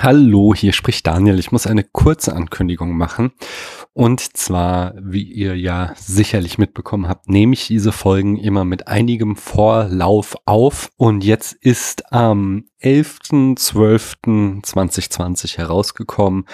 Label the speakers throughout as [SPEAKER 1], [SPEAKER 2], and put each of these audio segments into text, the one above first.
[SPEAKER 1] Hallo, hier spricht Daniel. Ich muss eine kurze Ankündigung machen. Und zwar, wie ihr ja sicherlich mitbekommen habt, nehme ich diese Folgen immer mit einigem Vorlauf auf. Und jetzt ist am 11.12.2020 herausgekommen,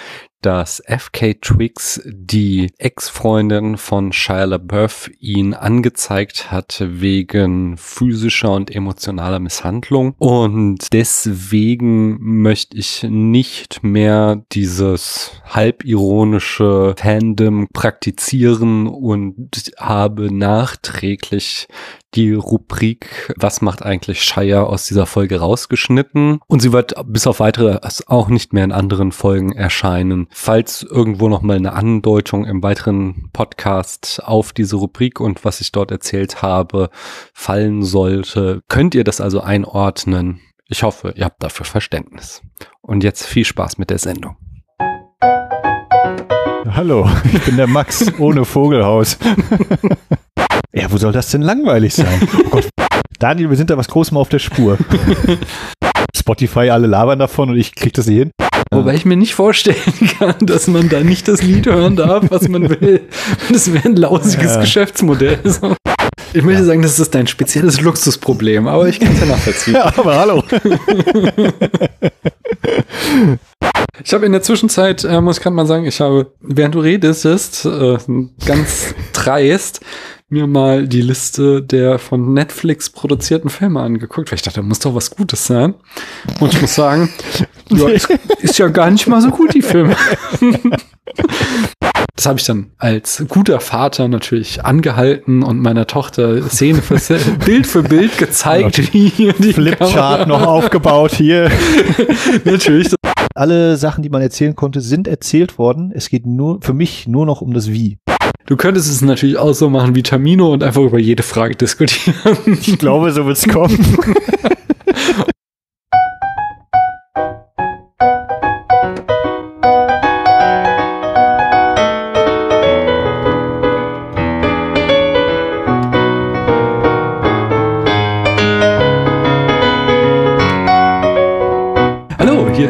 [SPEAKER 1] dass FK Twix, die Ex-Freundin von Shia LaBeouf, ihn angezeigt hat wegen physischer und emotionaler Misshandlung. Und deswegen möchte ich nicht mehr dieses halbironische Fandom praktizieren und habe nachträglich die Rubrik Was macht eigentlich Shia aus dieser Folge rausgeschnitten und sie wird bis auf weitere auch nicht mehr in anderen Folgen erscheinen. Falls irgendwo noch mal eine Andeutung im weiteren Podcast auf diese Rubrik und was ich dort erzählt habe fallen sollte, könnt ihr das also einordnen. Ich hoffe, ihr habt dafür Verständnis. Und jetzt viel Spaß mit der Sendung.
[SPEAKER 2] Hallo, ich bin der Max ohne Vogelhaus. Ja, wo soll das denn langweilig sein? Oh Gott. Daniel, wir sind da was Großem auf der Spur. Spotify, alle labern davon und ich krieg das nicht hin.
[SPEAKER 1] Wobei ich mir nicht vorstellen kann, dass man da nicht das Lied hören darf, was man will. Das wäre ein lausiges ja. Geschäftsmodell. Ich möchte ja. sagen, das ist dein spezielles Luxusproblem, aber ich kann es ja nachvollziehen. Ja, aber hallo. Ich habe in der Zwischenzeit, äh, muss ich gerade mal sagen, ich habe, während du redest, äh, ganz dreist mir mal die Liste der von Netflix produzierten Filme angeguckt, weil ich dachte, da muss doch was Gutes sein. Und ich muss sagen, ja, ist, ja gar nicht mal so gut, die Filme. Das habe ich dann als guter Vater natürlich angehalten und meiner Tochter Szene für Szene, Bild für Bild gezeigt, wie hier
[SPEAKER 2] die Flipchart noch aufgebaut hier. natürlich. Alle Sachen, die man erzählen konnte, sind erzählt worden. Es geht nur für mich nur noch um das Wie.
[SPEAKER 1] Du könntest es natürlich auch so machen wie Tamino und einfach über jede Frage diskutieren.
[SPEAKER 2] Ich glaube, so wird es kommen.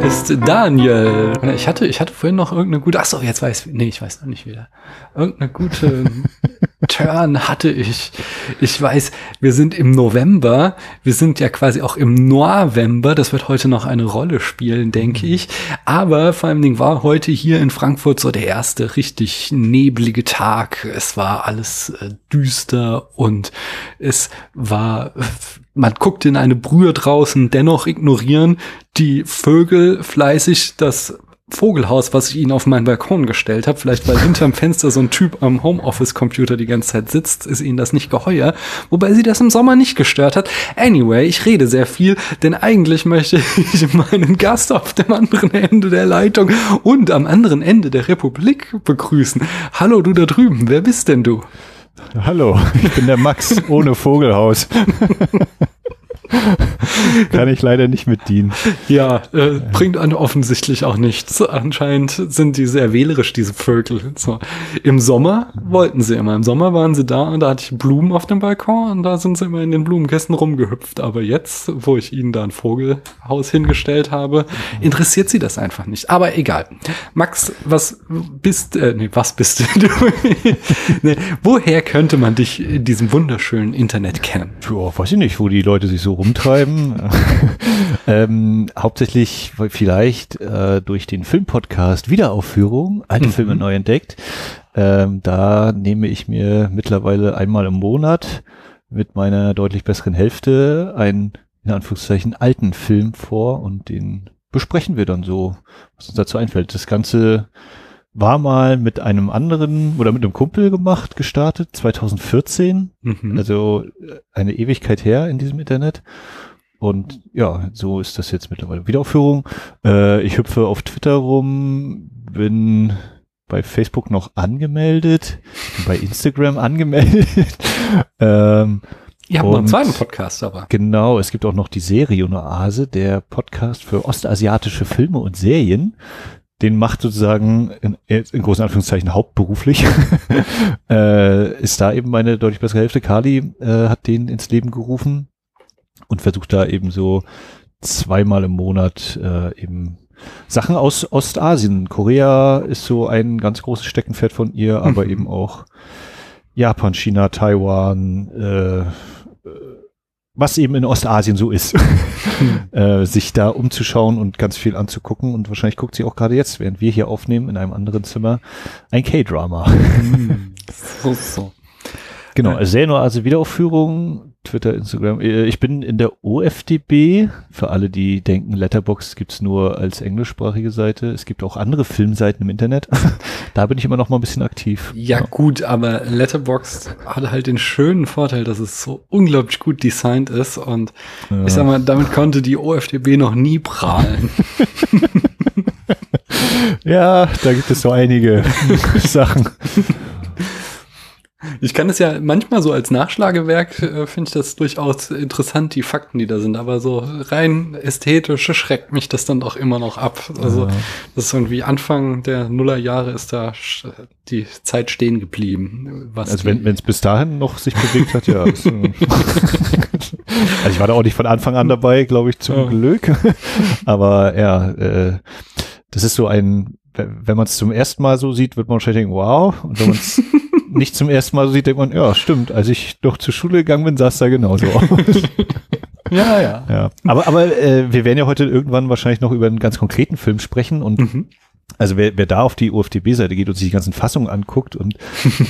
[SPEAKER 1] ist Daniel. Ich hatte, ich hatte vorhin noch irgendeine gute, ach so, jetzt weiß, nee, ich weiß noch nicht wieder. Irgendeine gute Turn hatte ich. Ich weiß, wir sind im November. Wir sind ja quasi auch im November. Das wird heute noch eine Rolle spielen, denke ich. Aber vor allem Ding war heute hier in Frankfurt so der erste richtig neblige Tag. Es war alles äh, düster und es war man guckt in eine Brühe draußen, dennoch ignorieren die Vögel fleißig das Vogelhaus, was ich ihnen auf meinen Balkon gestellt habe. Vielleicht weil hinterm Fenster so ein Typ am Homeoffice-Computer die ganze Zeit sitzt, ist ihnen das nicht geheuer. Wobei sie das im Sommer nicht gestört hat. Anyway, ich rede sehr viel, denn eigentlich möchte ich meinen Gast auf dem anderen Ende der Leitung und am anderen Ende der Republik begrüßen. Hallo du da drüben, wer bist denn du?
[SPEAKER 2] Hallo, ich bin der Max ohne Vogelhaus. Kann ich leider nicht mit dienen.
[SPEAKER 1] Ja, äh, bringt an offensichtlich auch nichts. Anscheinend sind die sehr wählerisch, diese Vögel. So. Im Sommer wollten sie immer. Im Sommer waren sie da und da hatte ich Blumen auf dem Balkon und da sind sie immer in den Blumenkästen rumgehüpft. Aber jetzt, wo ich ihnen da ein Vogelhaus hingestellt habe, interessiert sie das einfach nicht. Aber egal. Max, was bist, äh, nee, was bist du? nee, woher könnte man dich in diesem wunderschönen Internet kennen?
[SPEAKER 2] Ja, weiß ich nicht, wo die Leute sich so rumtreiben. ähm, hauptsächlich vielleicht äh, durch den Filmpodcast Wiederaufführung, alte mhm. Filme neu entdeckt. Ähm, da nehme ich mir mittlerweile einmal im Monat mit meiner deutlich besseren Hälfte einen, in Anführungszeichen, alten Film vor und den besprechen wir dann so, was uns dazu einfällt. Das Ganze war mal mit einem anderen oder mit einem Kumpel gemacht, gestartet, 2014. Mhm. Also äh, eine Ewigkeit her in diesem Internet. Und ja, so ist das jetzt mittlerweile. Wiederaufführung. Äh, ich hüpfe auf Twitter rum, bin bei Facebook noch angemeldet, bei Instagram angemeldet.
[SPEAKER 1] ähm, Ihr habt noch einen zweiten Podcast aber.
[SPEAKER 2] Genau, es gibt auch noch die Serie Oase, der Podcast für ostasiatische Filme und Serien den macht sozusagen in, in großen Anführungszeichen hauptberuflich, äh, ist da eben meine deutlich bessere Hälfte. Kali äh, hat den ins Leben gerufen und versucht da eben so zweimal im Monat äh, eben Sachen aus Ostasien. Korea ist so ein ganz großes Steckenpferd von ihr, aber mhm. eben auch Japan, China, Taiwan, äh, äh was eben in Ostasien so ist, äh, sich da umzuschauen und ganz viel anzugucken. Und wahrscheinlich guckt sie auch gerade jetzt, während wir hier aufnehmen, in einem anderen Zimmer, ein K-Drama. Hm. so, so. Genau, also Senor, also Wiederaufführung, Twitter, Instagram. Äh, ich bin in der OFDB. Für alle, die denken, Letterbox gibt's nur als englischsprachige Seite. Es gibt auch andere Filmseiten im Internet. da bin ich immer noch mal ein bisschen aktiv.
[SPEAKER 1] Ja, ja, gut, aber Letterbox hat halt den schönen Vorteil, dass es so unglaublich gut designt ist und ja. ich sag mal, damit konnte die OFDB noch nie prahlen.
[SPEAKER 2] ja, da gibt es so einige Sachen.
[SPEAKER 1] Ich kann es ja manchmal so als Nachschlagewerk, äh, finde ich das durchaus interessant, die Fakten, die da sind. Aber so rein ästhetisch schreckt mich das dann doch immer noch ab. Also ja. das ist irgendwie Anfang der Nullerjahre ist da die Zeit stehen geblieben.
[SPEAKER 2] also wenn es bis dahin noch sich bewegt hat, ja. also ich war da auch nicht von Anfang an dabei, glaube ich, zum ja. Glück. Aber ja, äh, das ist so ein, wenn man es zum ersten Mal so sieht, wird man wahrscheinlich denken, wow. Und wenn man es nicht zum ersten Mal so sieht, denkt man, ja, stimmt, als ich doch zur Schule gegangen bin, sah es da genauso aus.
[SPEAKER 1] ja, ja.
[SPEAKER 2] ja. Aber, aber äh, wir werden ja heute irgendwann wahrscheinlich noch über einen ganz konkreten Film sprechen und mhm. Also wer, wer da auf die UFDB-Seite geht und sich die ganzen Fassungen anguckt und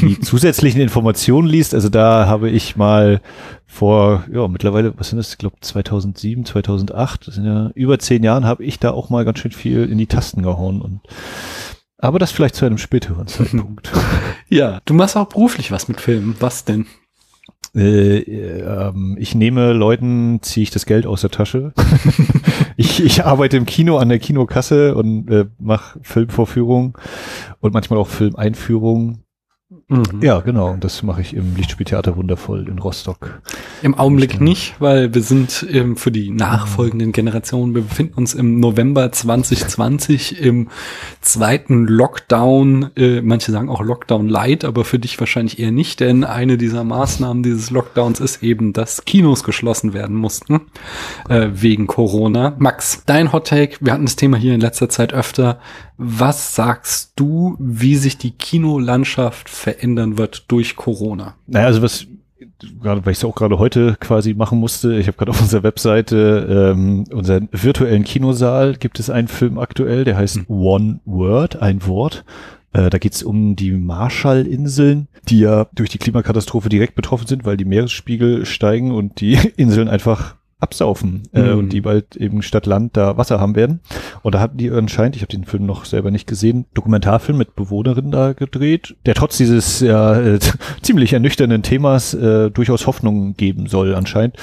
[SPEAKER 2] die zusätzlichen Informationen liest, also da habe ich mal vor, ja, mittlerweile, was sind das, ich glaube 2007, 2008, das sind ja über zehn Jahren, habe ich da auch mal ganz schön viel in die Tasten gehauen und aber das vielleicht zu einem späteren Zeitpunkt.
[SPEAKER 1] ja, du machst auch beruflich was mit Filmen. Was denn?
[SPEAKER 2] Äh, ähm, ich nehme Leuten, ziehe ich das Geld aus der Tasche. ich, ich arbeite im Kino an der Kinokasse und äh, mache Filmvorführungen und manchmal auch Filmeinführungen Mhm. Ja, genau. Und das mache ich im Lichtspieltheater Wundervoll in Rostock.
[SPEAKER 1] Im Augenblick nicht, weil wir sind ähm, für die nachfolgenden Generationen, wir befinden uns im November 2020 im zweiten Lockdown. Äh, manche sagen auch Lockdown Light, aber für dich wahrscheinlich eher nicht, denn eine dieser Maßnahmen dieses Lockdowns ist eben, dass Kinos geschlossen werden mussten äh, wegen Corona. Max, dein Hot Take, wir hatten das Thema hier in letzter Zeit öfter. Was sagst du, wie sich die Kinolandschaft verändern wird durch Corona?
[SPEAKER 2] Naja, also was gerade weil ich es auch gerade heute quasi machen musste, ich habe gerade auf unserer Webseite ähm, unseren virtuellen Kinosaal gibt es einen Film aktuell, der heißt mhm. One Word, ein Wort. Äh, da geht es um die Marshallinseln, die ja durch die Klimakatastrophe direkt betroffen sind, weil die Meeresspiegel steigen und die Inseln einfach absaufen äh, mhm. und die bald eben statt Land da Wasser haben werden. Und da hatten die anscheinend, ich habe den Film noch selber nicht gesehen, Dokumentarfilm mit Bewohnerinnen da gedreht, der trotz dieses ja äh, ziemlich ernüchternden Themas äh, durchaus Hoffnung geben soll anscheinend.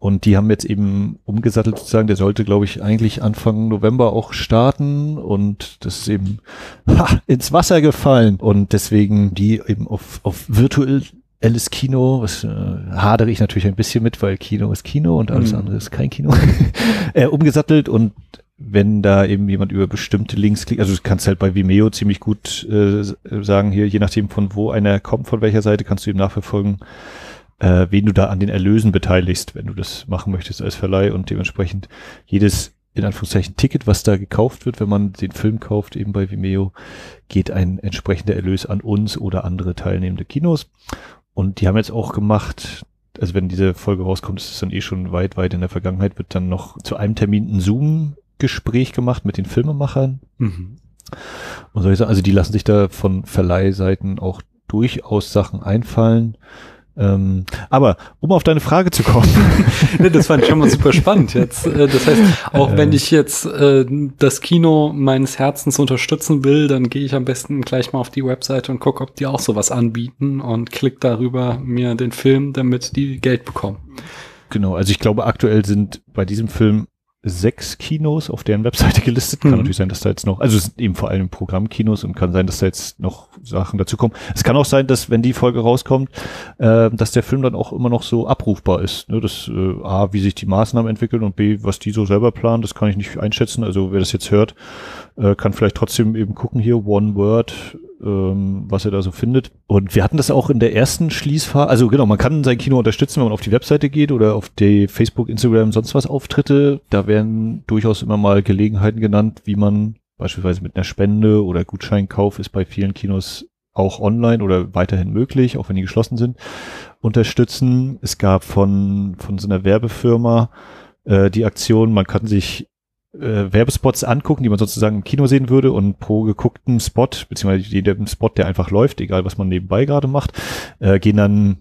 [SPEAKER 2] Und die haben jetzt eben umgesattelt sozusagen, der sollte, glaube ich, eigentlich Anfang November auch starten und das ist eben ha, ins Wasser gefallen. Und deswegen die eben auf, auf virtuell Alice Kino, was äh, hadere ich natürlich ein bisschen mit, weil Kino ist Kino und alles mhm. andere ist kein Kino, äh, umgesattelt und wenn da eben jemand über bestimmte Links klickt, also du kannst halt bei Vimeo ziemlich gut äh, sagen, hier, je nachdem von wo einer kommt, von welcher Seite, kannst du eben nachverfolgen, äh, wen du da an den Erlösen beteiligst, wenn du das machen möchtest als Verleih und dementsprechend jedes in Anführungszeichen Ticket, was da gekauft wird, wenn man den Film kauft, eben bei Vimeo, geht ein entsprechender Erlös an uns oder andere teilnehmende Kinos. Und die haben jetzt auch gemacht, also wenn diese Folge rauskommt, ist es dann eh schon weit, weit in der Vergangenheit, wird dann noch zu einem Termin ein Zoom-Gespräch gemacht mit den Filmemachern. Mhm. Und soll ich sagen, also die lassen sich da von Verleihseiten auch durchaus Sachen einfallen. Ähm, aber um auf deine Frage zu kommen.
[SPEAKER 1] das fand ich schon mal super spannend jetzt. Äh, das heißt, auch wenn ich jetzt äh, das Kino meines Herzens unterstützen will, dann gehe ich am besten gleich mal auf die Webseite und gucke, ob die auch sowas anbieten und klick darüber mir den Film, damit die Geld bekommen.
[SPEAKER 2] Genau, also ich glaube, aktuell sind bei diesem Film sechs Kinos auf deren Webseite gelistet. Kann mhm. natürlich sein, dass da jetzt noch, also es sind eben vor allem Programmkinos und kann sein, dass da jetzt noch Sachen dazu kommen. Es kann auch sein, dass wenn die Folge rauskommt, äh, dass der Film dann auch immer noch so abrufbar ist. Ne? Das äh, A, wie sich die Maßnahmen entwickeln und B, was die so selber planen, das kann ich nicht einschätzen. Also wer das jetzt hört, äh, kann vielleicht trotzdem eben gucken hier, One Word ähm, was er da so findet. Und wir hatten das auch in der ersten Schließphase. Also genau, man kann sein Kino unterstützen, wenn man auf die Webseite geht oder auf die Facebook, Instagram, sonst was Auftritte. Da werden durchaus immer mal Gelegenheiten genannt, wie man beispielsweise mit einer Spende oder Gutscheinkauf ist bei vielen Kinos auch online oder weiterhin möglich, auch wenn die geschlossen sind, unterstützen. Es gab von, von so einer Werbefirma äh, die Aktion, man kann sich äh, Werbespots angucken, die man sozusagen im Kino sehen würde und pro geguckten Spot, beziehungsweise jedem Spot, der einfach läuft, egal was man nebenbei gerade macht, äh, gehen dann,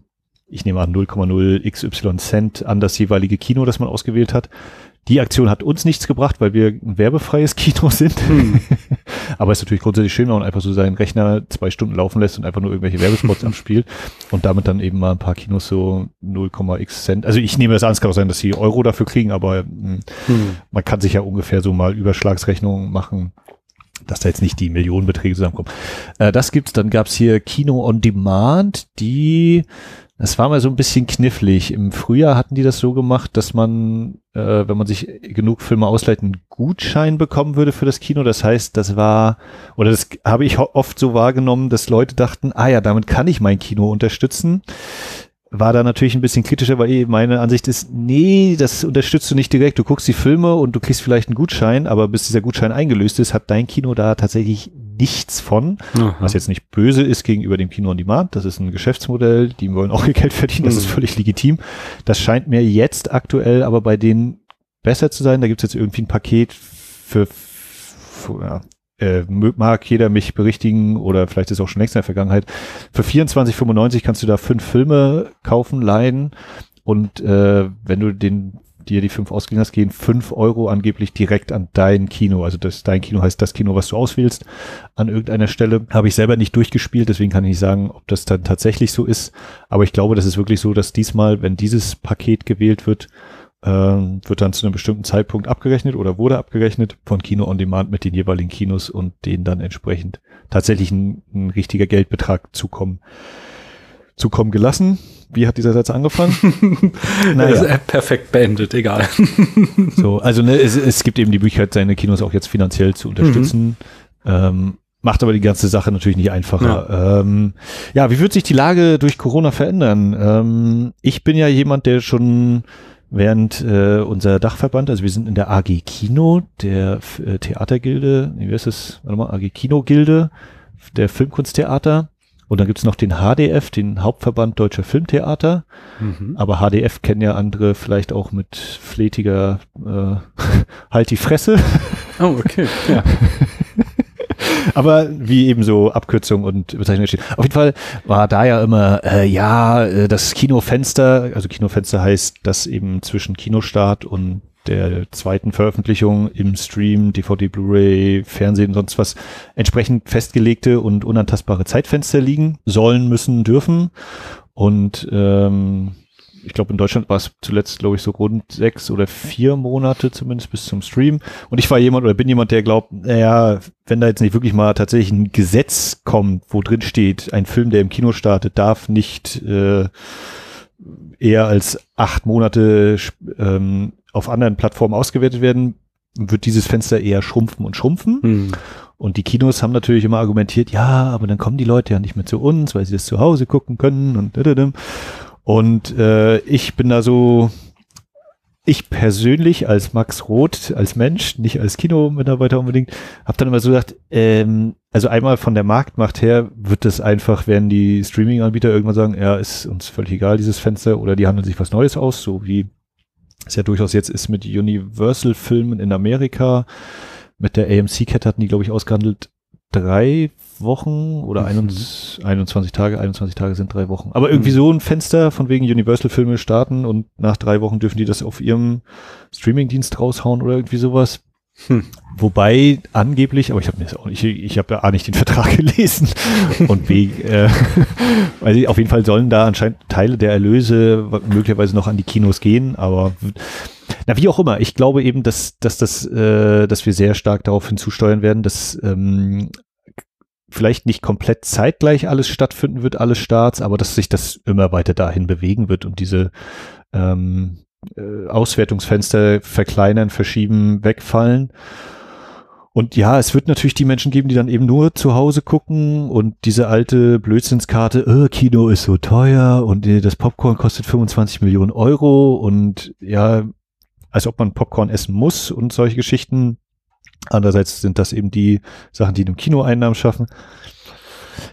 [SPEAKER 2] ich nehme an, 0,0 XY Cent an das jeweilige Kino, das man ausgewählt hat. Die Aktion hat uns nichts gebracht, weil wir ein werbefreies Kino sind. Hm. Aber es ist natürlich grundsätzlich schön, wenn man einfach so seinen Rechner zwei Stunden laufen lässt und einfach nur irgendwelche Werbespots abspielt und damit dann eben mal ein paar Kinos so 0,x Cent. Also ich nehme das an, es kann auch sein, dass sie Euro dafür kriegen, aber hm. hm. man kann sich ja ungefähr so mal Überschlagsrechnungen machen dass da jetzt nicht die Millionenbeträge zusammenkommen. Äh, das gibt's. Dann gab's hier Kino on Demand, die das war mal so ein bisschen knifflig. Im Frühjahr hatten die das so gemacht, dass man, äh, wenn man sich genug Filme ausleiht, einen Gutschein bekommen würde für das Kino. Das heißt, das war, oder das habe ich oft so wahrgenommen, dass Leute dachten, ah ja, damit kann ich mein Kino unterstützen war da natürlich ein bisschen kritischer, weil meine Ansicht ist, nee, das unterstützt du nicht direkt. Du guckst die Filme und du kriegst vielleicht einen Gutschein, aber bis dieser Gutschein eingelöst ist, hat dein Kino da tatsächlich nichts von. Aha. Was jetzt nicht böse ist gegenüber dem Kino on Demand. Das ist ein Geschäftsmodell, die wollen auch ihr Geld verdienen, das mhm. ist völlig legitim. Das scheint mir jetzt aktuell aber bei denen besser zu sein. Da gibt es jetzt irgendwie ein Paket für, für ja, äh, mag jeder mich berichtigen oder vielleicht ist auch schon längst in der Vergangenheit. Für 24,95 kannst du da fünf Filme kaufen, leihen und äh, wenn du den dir die fünf ausgeliehen hast, gehen fünf Euro angeblich direkt an dein Kino. Also das, dein Kino heißt das Kino, was du auswählst an irgendeiner Stelle. Habe ich selber nicht durchgespielt, deswegen kann ich nicht sagen, ob das dann tatsächlich so ist. Aber ich glaube, das ist wirklich so, dass diesmal, wenn dieses Paket gewählt wird, ähm, wird dann zu einem bestimmten Zeitpunkt abgerechnet oder wurde abgerechnet von Kino on Demand mit den jeweiligen Kinos und denen dann entsprechend tatsächlich ein, ein richtiger Geldbetrag zukommen, zukommen gelassen. Wie hat dieser Satz angefangen?
[SPEAKER 1] naja. perfekt beendet, egal.
[SPEAKER 2] so, also ne, es, es gibt eben die Möglichkeit, seine Kinos auch jetzt finanziell zu unterstützen. Mhm. Ähm, macht aber die ganze Sache natürlich nicht einfacher. Ja, ähm, ja wie wird sich die Lage durch Corona verändern? Ähm, ich bin ja jemand, der schon während äh, unser Dachverband, also wir sind in der AG Kino, der äh, Theatergilde, wie heißt es, warte mal, AG Kino Gilde, der Filmkunsttheater. Und dann gibt's noch den HDF, den Hauptverband Deutscher Filmtheater. Mhm. Aber HDF kennen ja andere vielleicht auch mit fletiger äh, Halt die Fresse.
[SPEAKER 1] Oh, okay. Ja.
[SPEAKER 2] Aber wie eben so Abkürzung und Bezeichnung steht. Auf jeden Fall war da ja immer, äh, ja, äh, das Kinofenster, also Kinofenster heißt, dass eben zwischen Kinostart und der zweiten Veröffentlichung im Stream, DVD, Blu-ray, Fernsehen, sonst was entsprechend festgelegte und unantastbare Zeitfenster liegen sollen, müssen, dürfen. Und ähm, ich glaube, in Deutschland war es zuletzt, glaube ich, so rund sechs oder vier Monate zumindest bis zum Stream. Und ich war jemand oder bin jemand, der glaubt, naja, wenn da jetzt nicht wirklich mal tatsächlich ein Gesetz kommt, wo drin steht, ein Film, der im Kino startet, darf nicht äh, eher als acht Monate ähm, auf anderen Plattformen ausgewertet werden, wird dieses Fenster eher schrumpfen und schrumpfen. Hm. Und die Kinos haben natürlich immer argumentiert, ja, aber dann kommen die Leute ja nicht mehr zu uns, weil sie das zu Hause gucken können und und äh, ich bin da so, ich persönlich als Max Roth, als Mensch, nicht als Kinomitarbeiter unbedingt, habe dann immer so gedacht, ähm, also einmal von der Marktmacht her wird das einfach, werden die Streaming-Anbieter irgendwann sagen, ja, ist uns völlig egal, dieses Fenster, oder die handeln sich was Neues aus, so wie es ja durchaus jetzt ist mit Universal-Filmen in Amerika. Mit der AMC-Kette hatten die, glaube ich, ausgehandelt drei Wochen oder mhm. 21, Tage, 21 Tage sind drei Wochen. Aber irgendwie mhm. so ein Fenster von wegen Universal-Filme starten und nach drei Wochen dürfen die das auf ihrem Streaming-Dienst raushauen oder irgendwie sowas. Hm. Wobei angeblich, aber ich habe mir auch nicht, ich, ich habe ja A nicht den Vertrag gelesen und B, äh, weil auf jeden Fall sollen da anscheinend Teile der Erlöse möglicherweise noch an die Kinos gehen, aber na wie auch immer, ich glaube eben, dass, dass das, äh, dass wir sehr stark darauf hinzusteuern werden, dass ähm, vielleicht nicht komplett zeitgleich alles stattfinden wird, alles Starts, aber dass sich das immer weiter dahin bewegen wird und diese ähm, äh, Auswertungsfenster verkleinern, verschieben, wegfallen. und ja, es wird natürlich die Menschen geben, die dann eben nur zu Hause gucken und diese alte Blödsinnskarte, äh, Kino ist so teuer und das Popcorn kostet 25 Millionen Euro und ja, als ob man Popcorn essen muss und solche Geschichten. Andererseits sind das eben die Sachen, die dem Kino Einnahmen schaffen.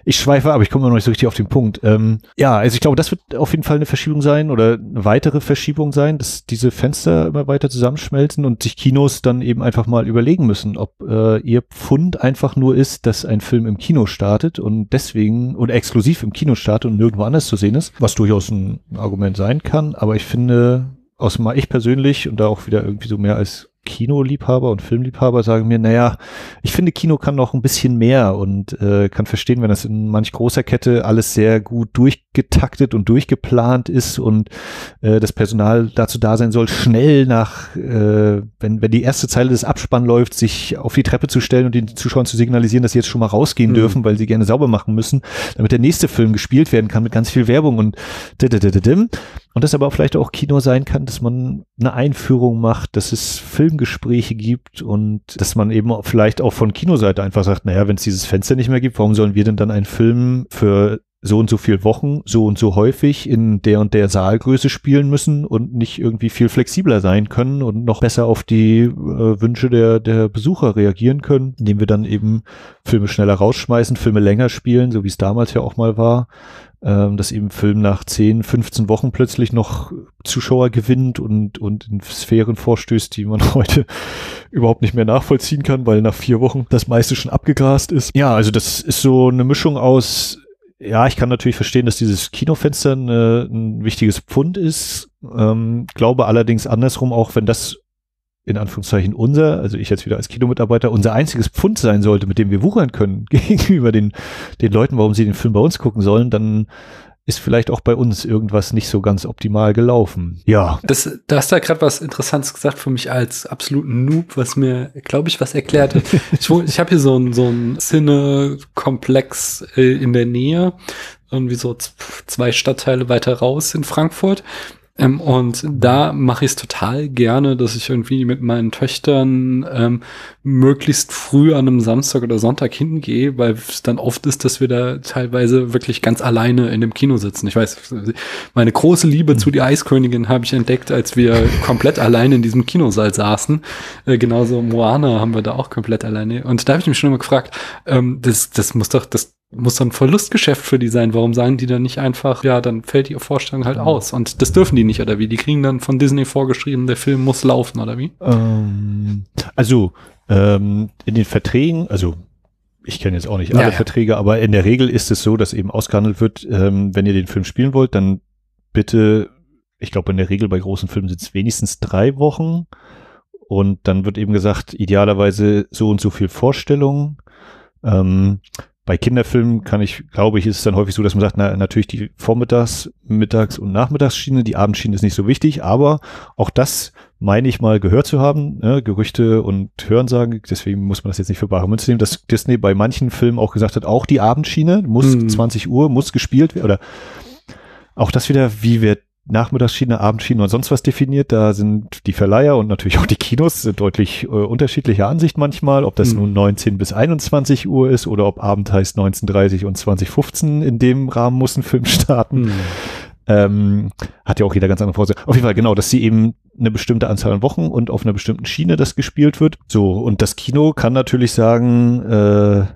[SPEAKER 2] Ich schweife aber ich komme noch nicht so richtig auf den Punkt. Ähm, ja, also ich glaube, das wird auf jeden Fall eine Verschiebung sein oder eine weitere Verschiebung sein, dass diese Fenster immer weiter zusammenschmelzen und sich Kinos dann eben einfach mal überlegen müssen, ob äh, ihr Pfund einfach nur ist, dass ein Film im Kino startet und deswegen oder exklusiv im Kino startet und nirgendwo anders zu sehen ist, was durchaus ein Argument sein kann. Aber ich finde, aus mal ich persönlich und da auch wieder irgendwie so mehr als Kinoliebhaber und Filmliebhaber sagen mir, naja, ich finde, Kino kann noch ein bisschen mehr und äh, kann verstehen, wenn das in manch großer Kette alles sehr gut durchgetaktet und durchgeplant ist und äh, das Personal dazu da sein soll, schnell nach, äh, wenn, wenn die erste Zeile des Abspann läuft, sich auf die Treppe zu stellen und den Zuschauern zu signalisieren, dass sie jetzt schon mal rausgehen mhm. dürfen, weil sie gerne sauber machen müssen, damit der nächste Film gespielt werden kann mit ganz viel Werbung und und das aber vielleicht auch Kino sein kann, dass man eine Einführung macht, dass es Filmgespräche gibt und dass man eben vielleicht auch von Kinoseite einfach sagt, naja, wenn es dieses Fenster nicht mehr gibt, warum sollen wir denn dann einen Film für so und so viel Wochen, so und so häufig in der und der Saalgröße spielen müssen und nicht irgendwie viel flexibler sein können und noch besser auf die äh, Wünsche der, der Besucher reagieren können, indem wir dann eben Filme schneller rausschmeißen, Filme länger spielen, so wie es damals ja auch mal war, ähm, dass eben Film nach 10, 15 Wochen plötzlich noch Zuschauer gewinnt und, und in Sphären vorstößt, die man heute überhaupt nicht mehr nachvollziehen kann, weil nach vier Wochen das meiste schon abgegrast ist. Ja, also das ist so eine Mischung aus ja, ich kann natürlich verstehen, dass dieses Kinofenster eine, ein wichtiges Pfund ist. Ähm, glaube allerdings andersrum auch, wenn das in Anführungszeichen unser, also ich jetzt wieder als Kinomitarbeiter, unser einziges Pfund sein sollte, mit dem wir wuchern können gegenüber den, den Leuten, warum sie den Film bei uns gucken sollen, dann ist vielleicht auch bei uns irgendwas nicht so ganz optimal gelaufen. Ja.
[SPEAKER 1] Das, da hast du ja gerade was Interessantes gesagt für mich als absoluten Noob, was mir, glaube ich, was erklärt hat. ich ich habe hier so ein so ein Cine-Komplex äh, in der Nähe, irgendwie so zwei Stadtteile weiter raus in Frankfurt. Ähm, und da mache ich es total gerne, dass ich irgendwie mit meinen Töchtern ähm, möglichst früh an einem Samstag oder Sonntag hingehe, weil es dann oft ist, dass wir da teilweise wirklich ganz alleine in dem Kino sitzen. Ich weiß, meine große Liebe zu die Eiskönigin habe ich entdeckt, als wir komplett alleine in diesem Kinosaal saßen. Äh, genauso Moana haben wir da auch komplett alleine. Und da habe ich mich schon immer gefragt, ähm, das, das muss doch, das muss dann Verlustgeschäft für die sein. Warum sagen die dann nicht einfach, ja, dann fällt die Vorstellung halt aus und das dürfen die nicht oder wie? Die kriegen dann von Disney vorgeschrieben, der Film muss laufen oder wie?
[SPEAKER 2] Ähm, also ähm, in den Verträgen, also ich kenne jetzt auch nicht alle ja, ja. Verträge, aber in der Regel ist es so, dass eben ausgehandelt wird, ähm, wenn ihr den Film spielen wollt, dann bitte, ich glaube in der Regel bei großen Filmen sind es wenigstens drei Wochen und dann wird eben gesagt, idealerweise so und so viel Vorstellungen. Ähm, bei Kinderfilmen kann ich, glaube ich, ist es dann häufig so, dass man sagt, na, natürlich die Vormittags-, Mittags- und Nachmittagsschiene, die Abendschiene ist nicht so wichtig, aber auch das meine ich mal gehört zu haben, ne? Gerüchte und Hörensagen, deswegen muss man das jetzt nicht für bare Münze nehmen, dass Disney bei manchen Filmen auch gesagt hat, auch die Abendschiene muss hm. 20 Uhr, muss gespielt werden, oder auch das wieder, wie wird Nachmittagsschiene, Abendschiene und sonst was definiert. Da sind die Verleiher und natürlich auch die Kinos deutlich äh, unterschiedlicher Ansicht manchmal, ob das mhm. nun 19 bis 21 Uhr ist oder ob Abend heißt 19.30 und 2015. In dem Rahmen muss ein Film starten. Mhm. Ähm, hat ja auch jeder ganz andere Vorstellung. Auf jeden Fall genau, dass sie eben eine bestimmte Anzahl an Wochen und auf einer bestimmten Schiene das gespielt wird. So, und das Kino kann natürlich sagen, äh,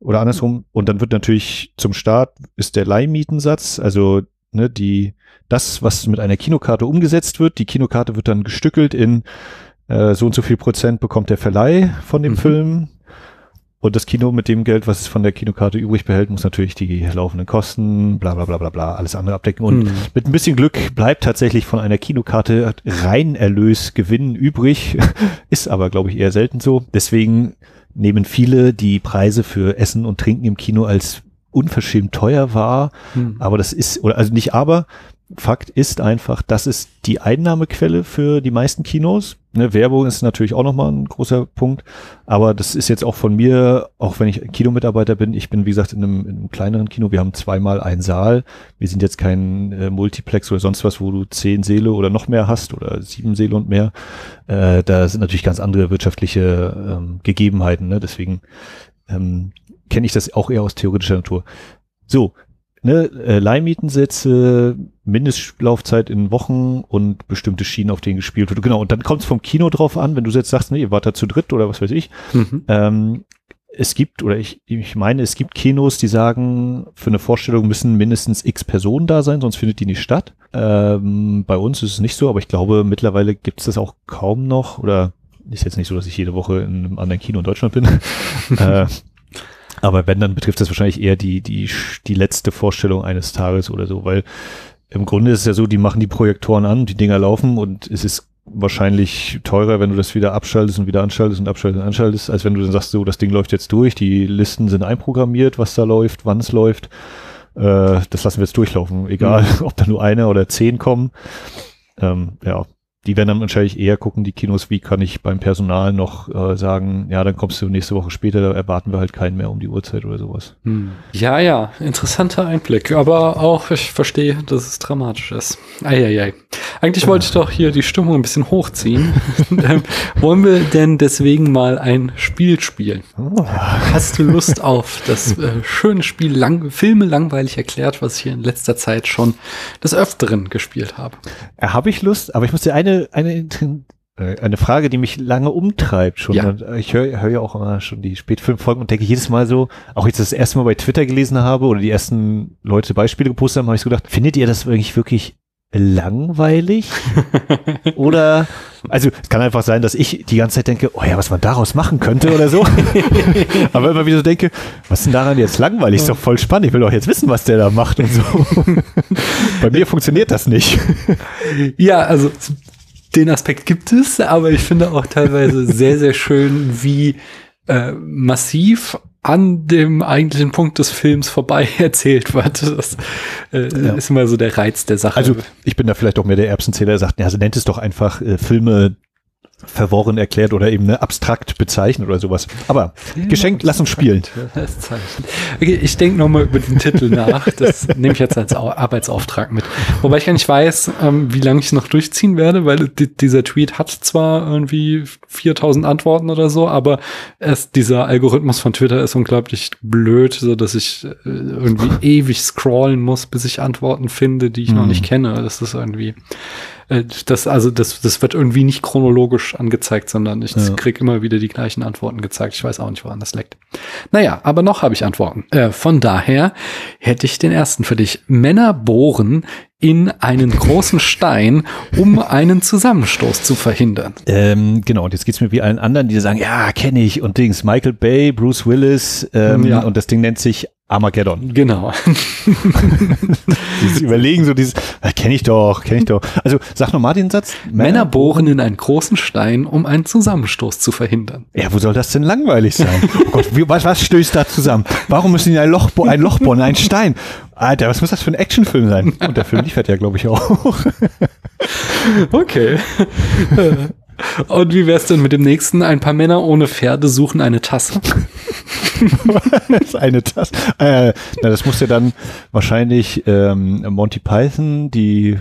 [SPEAKER 2] oder andersrum, und dann wird natürlich zum Start ist der Leihmietensatz, also ne, die das, was mit einer Kinokarte umgesetzt wird. Die Kinokarte wird dann gestückelt in äh, so und so viel Prozent bekommt der Verleih von dem mhm. Film. Und das Kino mit dem Geld, was es von der Kinokarte übrig behält, muss natürlich die laufenden Kosten, bla bla bla bla bla, alles andere abdecken. Und mhm. mit ein bisschen Glück bleibt tatsächlich von einer Kinokarte rein Erlös Gewinn übrig. Ist aber, glaube ich, eher selten so. Deswegen nehmen viele die Preise für Essen und Trinken im Kino als unverschämt teuer wahr. Mhm. Aber das ist, oder also nicht aber, Fakt ist einfach, das ist die Einnahmequelle für die meisten Kinos. Ne, Werbung ist natürlich auch nochmal ein großer Punkt, aber das ist jetzt auch von mir, auch wenn ich Kinomitarbeiter bin, ich bin wie gesagt in einem, in einem kleineren Kino, wir haben zweimal einen Saal, wir sind jetzt kein äh, Multiplex oder sonst was, wo du zehn Seele oder noch mehr hast oder sieben Seele und mehr. Äh, da sind natürlich ganz andere wirtschaftliche ähm, Gegebenheiten, ne? deswegen ähm, kenne ich das auch eher aus theoretischer Natur. So, ne, äh, Leihmietensätze, Mindestlaufzeit in Wochen und bestimmte Schienen, auf denen gespielt wird. Genau, und dann kommt es vom Kino drauf an, wenn du jetzt sagst, ne, ihr wart da zu dritt oder was weiß ich. Mhm. Ähm, es gibt, oder ich, ich meine, es gibt Kinos, die sagen, für eine Vorstellung müssen mindestens x Personen da sein, sonst findet die nicht statt. Ähm, bei uns ist es nicht so, aber ich glaube, mittlerweile gibt es das auch kaum noch, oder ist jetzt nicht so, dass ich jede Woche in einem anderen Kino in Deutschland bin. äh, aber wenn, dann betrifft das wahrscheinlich eher die, die, die letzte Vorstellung eines Tages oder so, weil im Grunde ist es ja so, die machen die Projektoren an, die Dinger laufen und es ist wahrscheinlich teurer, wenn du das wieder abschaltest und wieder anschaltest und abschaltest und anschaltest, als wenn du dann sagst, so, das Ding läuft jetzt durch, die Listen sind einprogrammiert, was da läuft, wann es läuft. Äh, das lassen wir jetzt durchlaufen, egal, mhm. ob da nur eine oder zehn kommen. Ähm, ja, die werden dann wahrscheinlich eher gucken, die Kinos, wie kann ich beim Personal noch äh, sagen, ja, dann kommst du nächste Woche später, da erwarten wir halt keinen mehr um die Uhrzeit oder sowas.
[SPEAKER 1] Hm. Ja, ja, interessanter Einblick, aber auch, ich verstehe, dass es dramatisch ist. Eieiei. Eigentlich wollte ich doch hier die Stimmung ein bisschen hochziehen. ähm, wollen wir denn deswegen mal ein Spiel spielen? Oh. Hast du Lust auf das äh, schöne Spiel, lang, Filme langweilig erklärt, was ich hier in letzter Zeit schon des Öfteren gespielt habe?
[SPEAKER 2] Ja, habe ich Lust, aber ich muss dir eine eine, eine, äh, eine Frage, die mich lange umtreibt schon. Ja. Ich höre hör ja auch immer schon die Spätfilmfolgen und denke jedes Mal so, auch jetzt das erste Mal bei Twitter gelesen habe oder die ersten Leute Beispiele gepostet haben, habe ich so gedacht, findet ihr das wirklich wirklich langweilig? oder, also es kann einfach sein, dass ich die ganze Zeit denke, oh ja, was man daraus machen könnte oder so. Aber immer wieder so denke, was ist denn daran jetzt langweilig? Ist doch voll spannend. Ich will doch jetzt wissen, was der da macht und so. Bei mir funktioniert das nicht.
[SPEAKER 1] Ja, also den Aspekt gibt es, aber ich finde auch teilweise sehr, sehr schön, wie äh, massiv an dem eigentlichen Punkt des Films vorbei erzählt wird. Das äh, ja. ist immer so der Reiz der Sache.
[SPEAKER 2] Also ich bin da vielleicht auch mehr der Erbsenzähler, der sagt, ja, also nennt es doch einfach äh, Filme verworren erklärt oder eben ne, abstrakt bezeichnet oder sowas. Aber ja, geschenkt, lass uns spielen.
[SPEAKER 1] Okay, ich denke nochmal über den Titel nach. Das nehme ich jetzt als Arbeitsauftrag mit. Wobei ich gar nicht weiß, ähm, wie lange ich noch durchziehen werde, weil dieser Tweet hat zwar irgendwie 4000 Antworten oder so, aber es, dieser Algorithmus von Twitter ist unglaublich blöd, so dass ich äh, irgendwie ewig scrollen muss, bis ich Antworten finde, die ich hm. noch nicht kenne. Das ist irgendwie das, also das, das wird irgendwie nicht chronologisch angezeigt, sondern ich ja. krieg immer wieder die gleichen Antworten gezeigt. Ich weiß auch nicht, woran das liegt. Naja, aber noch habe ich Antworten. Äh, von daher hätte ich den ersten für dich. Männer bohren in einen großen Stein, um einen Zusammenstoß zu verhindern.
[SPEAKER 2] Ähm, genau, und jetzt geht's mir wie allen anderen, die sagen, ja, kenne ich und Dings, Michael Bay, Bruce Willis ähm, ja. und das Ding nennt sich Armageddon.
[SPEAKER 1] Genau.
[SPEAKER 2] dieses Überlegen, so dieses, äh, kenne ich doch, kenne ich doch. Also sag nochmal den Satz.
[SPEAKER 1] Männer, Männer bohren in einen großen Stein, um einen Zusammenstoß zu verhindern.
[SPEAKER 2] Ja, wo soll das denn langweilig sein? oh Gott, wie, was, was stößt da zusammen? Warum müssen die ein Loch, ein Loch bohren, ein Stein? Alter, was muss das für ein Actionfilm sein? Und der Film liefert ja, glaube ich, auch.
[SPEAKER 1] okay. Und wie wär's denn mit dem nächsten? Ein paar Männer ohne Pferde suchen eine Tasse.
[SPEAKER 2] Was? eine Tasse? Äh, na, das muss ja dann wahrscheinlich ähm, Monty Python, die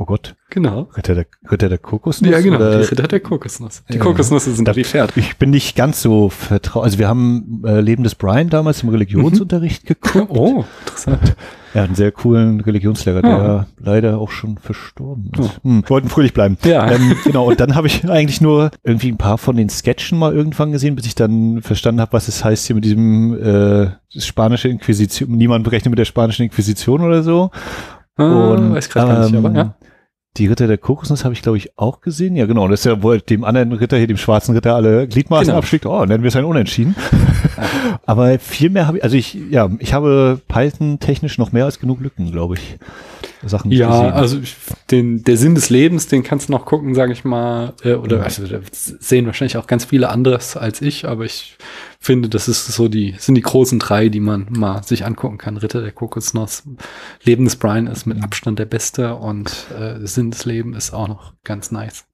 [SPEAKER 2] Oh Gott.
[SPEAKER 1] Genau.
[SPEAKER 2] Ritter der, Ritter der Kokosnuss?
[SPEAKER 1] Ja, genau. Oder? Die Ritter der Kokosnuss. Die ja. Kokosnüsse sind da die Pferde.
[SPEAKER 2] Ich bin nicht ganz so vertraut. Also wir haben äh, Leben des Brian damals im Religionsunterricht mhm. geguckt.
[SPEAKER 1] Oh, interessant.
[SPEAKER 2] Er hat einen sehr coolen Religionslehrer, der leider auch schon verstorben ist. Oh. Hm, wollten fröhlich bleiben.
[SPEAKER 1] Ja.
[SPEAKER 2] Ähm, genau, und dann habe ich eigentlich nur irgendwie ein paar von den Sketchen mal irgendwann gesehen, bis ich dann verstanden habe, was es heißt hier mit diesem äh, spanische Inquisition. Niemand berechnet mit der spanischen Inquisition oder so.
[SPEAKER 1] Ah, und, weiß gerade ähm, gar nicht, aber ja.
[SPEAKER 2] Die Ritter der Kokosnuss habe ich, glaube ich, auch gesehen. Ja, genau. Und das ist ja, wo dem anderen Ritter hier, dem schwarzen Ritter, alle Gliedmaßen genau. abschickt. Oh, nennen wir es ein Unentschieden. Aber viel mehr habe ich, also ich, ja, ich habe Python technisch noch mehr als genug Lücken, glaube ich.
[SPEAKER 1] Sachen ja, gesehen. also den, der Sinn des Lebens, den kannst du noch gucken, sage ich mal. Äh, oder ja. also, sehen wahrscheinlich auch ganz viele anderes als ich, aber ich finde, das ist so die, sind die großen drei, die man mal sich angucken kann. Ritter der Kokosnuss, Leben des Brian ist mit Abstand der beste und äh, Sinn des Lebens ist auch noch ganz nice.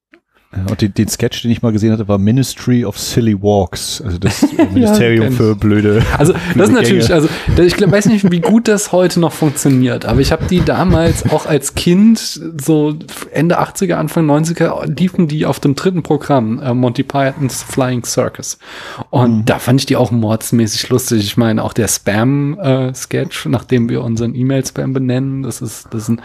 [SPEAKER 2] Ja, und den, den, Sketch, den ich mal gesehen hatte, war Ministry of Silly Walks, also das Ministerium ja, für blöde.
[SPEAKER 1] Also das ist natürlich, also ich glaub, weiß nicht, wie gut das heute noch funktioniert, aber ich habe die damals auch als Kind, so Ende 80er, Anfang 90er, liefen die auf dem dritten Programm, äh, Monty Pythons Flying Circus. Und mhm. da fand ich die auch mordsmäßig lustig. Ich meine, auch der Spam-Sketch, äh, nachdem wir unseren E-Mail-Spam benennen, das ist, das sind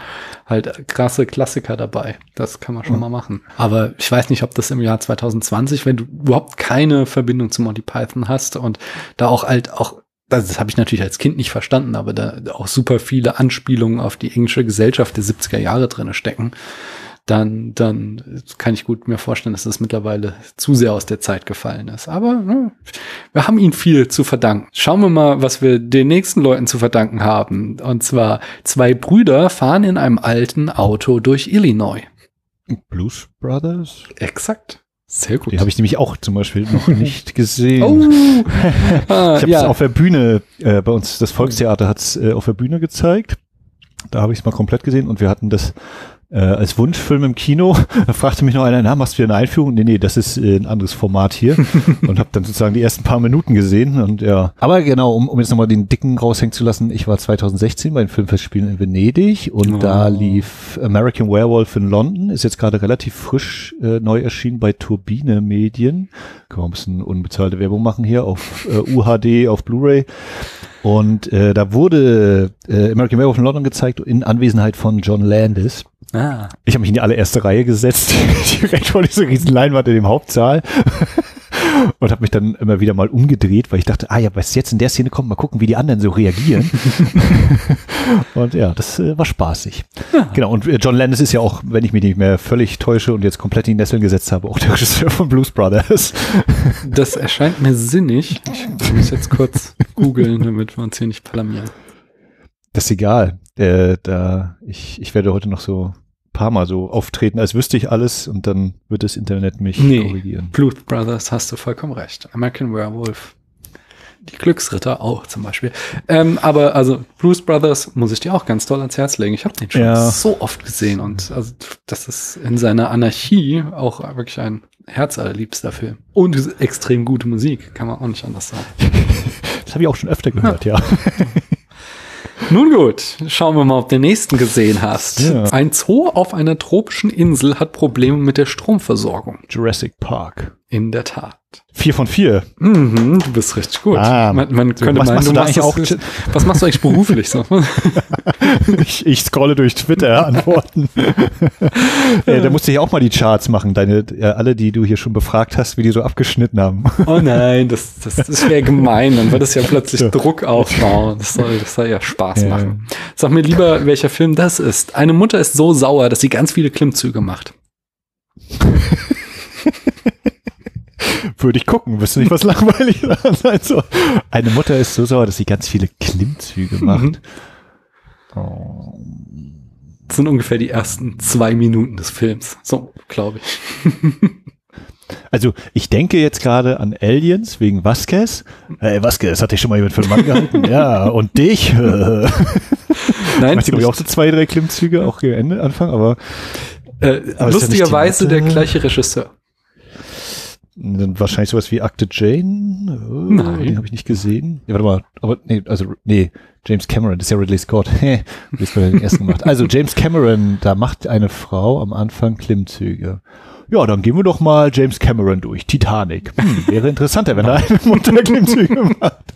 [SPEAKER 1] halt krasse Klassiker dabei. Das kann man schon mhm. mal machen. Aber ich weiß nicht, ob das im Jahr 2020, wenn du überhaupt keine Verbindung zu Monty Python hast und da auch halt auch das habe ich natürlich als Kind nicht verstanden, aber da auch super viele Anspielungen auf die englische Gesellschaft der 70er Jahre drinne stecken, dann, dann kann ich gut mir vorstellen, dass das mittlerweile zu sehr aus der Zeit gefallen ist. Aber ne, wir haben ihnen viel zu verdanken. Schauen wir mal, was wir den nächsten Leuten zu verdanken haben. Und zwar zwei Brüder fahren in einem alten Auto durch Illinois.
[SPEAKER 2] Blues Brothers?
[SPEAKER 1] Exakt. Sehr gut.
[SPEAKER 2] Die habe ich nämlich auch zum Beispiel noch nicht gesehen. Oh. Ah, ich habe es ja. auf der Bühne, äh, bei uns, das Volkstheater hat es äh, auf der Bühne gezeigt. Da habe ich es mal komplett gesehen und wir hatten das äh, als Wunschfilm im Kino. Da fragte mich noch einer, na, machst du wieder eine Einführung? Nee, nee, das ist äh, ein anderes Format hier. und habe dann sozusagen die ersten paar Minuten gesehen. Und ja. Aber genau, um, um jetzt nochmal den Dicken raushängen zu lassen, ich war 2016 bei den Filmfestspielen in Venedig und oh. da lief American Werewolf in London, ist jetzt gerade relativ frisch äh, neu erschienen bei Turbine Medien. Können wir ein bisschen unbezahlte Werbung machen hier auf äh, UHD, auf Blu-ray. Und äh, da wurde äh, American Werewolf in London gezeigt in Anwesenheit von John Landis. Ah. Ich habe mich in die allererste Reihe gesetzt, direkt vor dieser riesen Leinwand in dem Hauptsaal und habe mich dann immer wieder mal umgedreht, weil ich dachte, ah ja, was jetzt in der Szene kommt, mal gucken, wie die anderen so reagieren. und ja, das äh, war spaßig. Ja. Genau, und äh, John Landis ist ja auch, wenn ich mich nicht mehr völlig täusche und jetzt komplett in die Nesseln gesetzt habe, auch der Regisseur von Blues Brothers.
[SPEAKER 1] das erscheint mir sinnig. Ich muss jetzt kurz googeln, damit wir uns hier nicht blamieren.
[SPEAKER 2] Das ist egal. Äh, da, ich, ich werde heute noch so paar Mal so auftreten, als wüsste ich alles und dann wird das Internet mich nee, korrigieren.
[SPEAKER 1] Blues Brothers hast du vollkommen recht. American Werewolf. Die Glücksritter auch zum Beispiel. Ähm, aber also Blues Brothers muss ich dir auch ganz toll ans Herz legen. Ich habe den schon ja. so oft gesehen und also das ist in seiner Anarchie auch wirklich ein herzallerliebster Film. Und extrem gute Musik, kann man auch nicht anders sagen.
[SPEAKER 2] das habe ich auch schon öfter gehört, ja. ja.
[SPEAKER 1] Nun gut, schauen wir mal, ob du den nächsten gesehen hast. Ja. Ein Zoo auf einer tropischen Insel hat Probleme mit der Stromversorgung.
[SPEAKER 2] Jurassic Park.
[SPEAKER 1] In der Tat.
[SPEAKER 2] Vier von vier.
[SPEAKER 1] Mhm, du bist richtig gut.
[SPEAKER 2] Ah,
[SPEAKER 1] man, man könnte
[SPEAKER 2] was
[SPEAKER 1] meinen,
[SPEAKER 2] machst du, da eigentlich auch
[SPEAKER 1] was machst du eigentlich beruflich so?
[SPEAKER 2] ich, ich scrolle durch Twitter Antworten. äh, da musst du ja auch mal die Charts machen, deine äh, alle, die du hier schon befragt hast, wie die so abgeschnitten haben.
[SPEAKER 1] oh nein, das, das, das wäre gemein. Dann wird es ja plötzlich. Druck aufbauen. Das soll, das soll ja Spaß ja. machen. Sag mir lieber, welcher Film das ist. Eine Mutter ist so sauer, dass sie ganz viele Klimmzüge macht.
[SPEAKER 2] Würde ich gucken, wüsste nicht, was langweilig daran sein soll. Eine Mutter ist so sauer, dass sie ganz viele Klimmzüge mhm. macht.
[SPEAKER 1] Oh. Das sind ungefähr die ersten zwei Minuten des Films. So, glaube ich.
[SPEAKER 2] Also ich denke jetzt gerade an Aliens wegen Vasquez. Äh, Vasquez, hatte ich schon mal jemand für einen Mann gehalten? ja, und dich? Nein. Ich glaube ich auch so zwei, drei Klimmzüge, auch Ende, Anfang, aber.
[SPEAKER 1] Äh, aber lustigerweise ja der gleiche Regisseur.
[SPEAKER 2] Dann wahrscheinlich sowas wie Akte Jane. Oh, Nein. Den habe ich nicht gesehen. Ja, warte mal. Aber nee, also nee, James Cameron, das ist ja Ridley Scott. Ridley Scott hat den ersten gemacht. Also James Cameron, da macht eine Frau am Anfang Klimmzüge. Ja, dann gehen wir doch mal James Cameron durch. Titanic. Hm, wäre interessanter, wenn er eine Mutter Klimmzüge macht.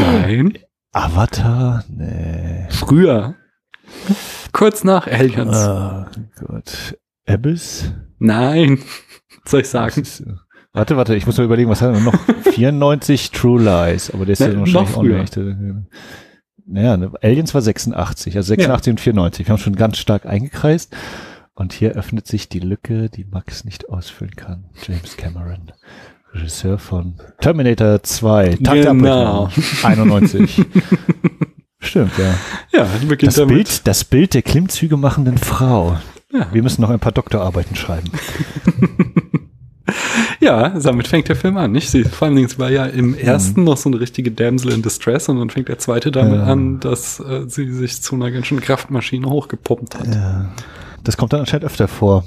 [SPEAKER 1] Nein.
[SPEAKER 2] Avatar? Nee.
[SPEAKER 1] Früher. Kurz nach Aliens.
[SPEAKER 2] Oh Gott. Abyss?
[SPEAKER 1] Nein soll ich sagen? Ist,
[SPEAKER 2] äh, warte, warte, ich muss mal überlegen, was hat er noch? 94 True Lies, aber der ist ja, ja wahrscheinlich auch nicht. Naja, ne, Aliens war 86, also 86 ja. und 94. Wir haben schon ganz stark eingekreist. Und hier öffnet sich die Lücke, die Max nicht ausfüllen kann. James Cameron, Regisseur von Terminator 2,
[SPEAKER 1] Tag genau.
[SPEAKER 2] 91. Stimmt, ja.
[SPEAKER 1] Ja,
[SPEAKER 2] das Bild, das Bild der Klimmzüge machenden Frau. Ja. Wir müssen noch ein paar Doktorarbeiten schreiben.
[SPEAKER 1] Ja, damit fängt der Film an, nicht? Sie, vor allen Dingen, es war ja im ersten noch so eine richtige Damsel in Distress und dann fängt der zweite damit
[SPEAKER 2] Ja.
[SPEAKER 1] an, dass äh, sie sich zu einer ganz schönen Kraftmaschine hochgepumpt hat.
[SPEAKER 2] Ja. Das kommt dann anscheinend öfter vor.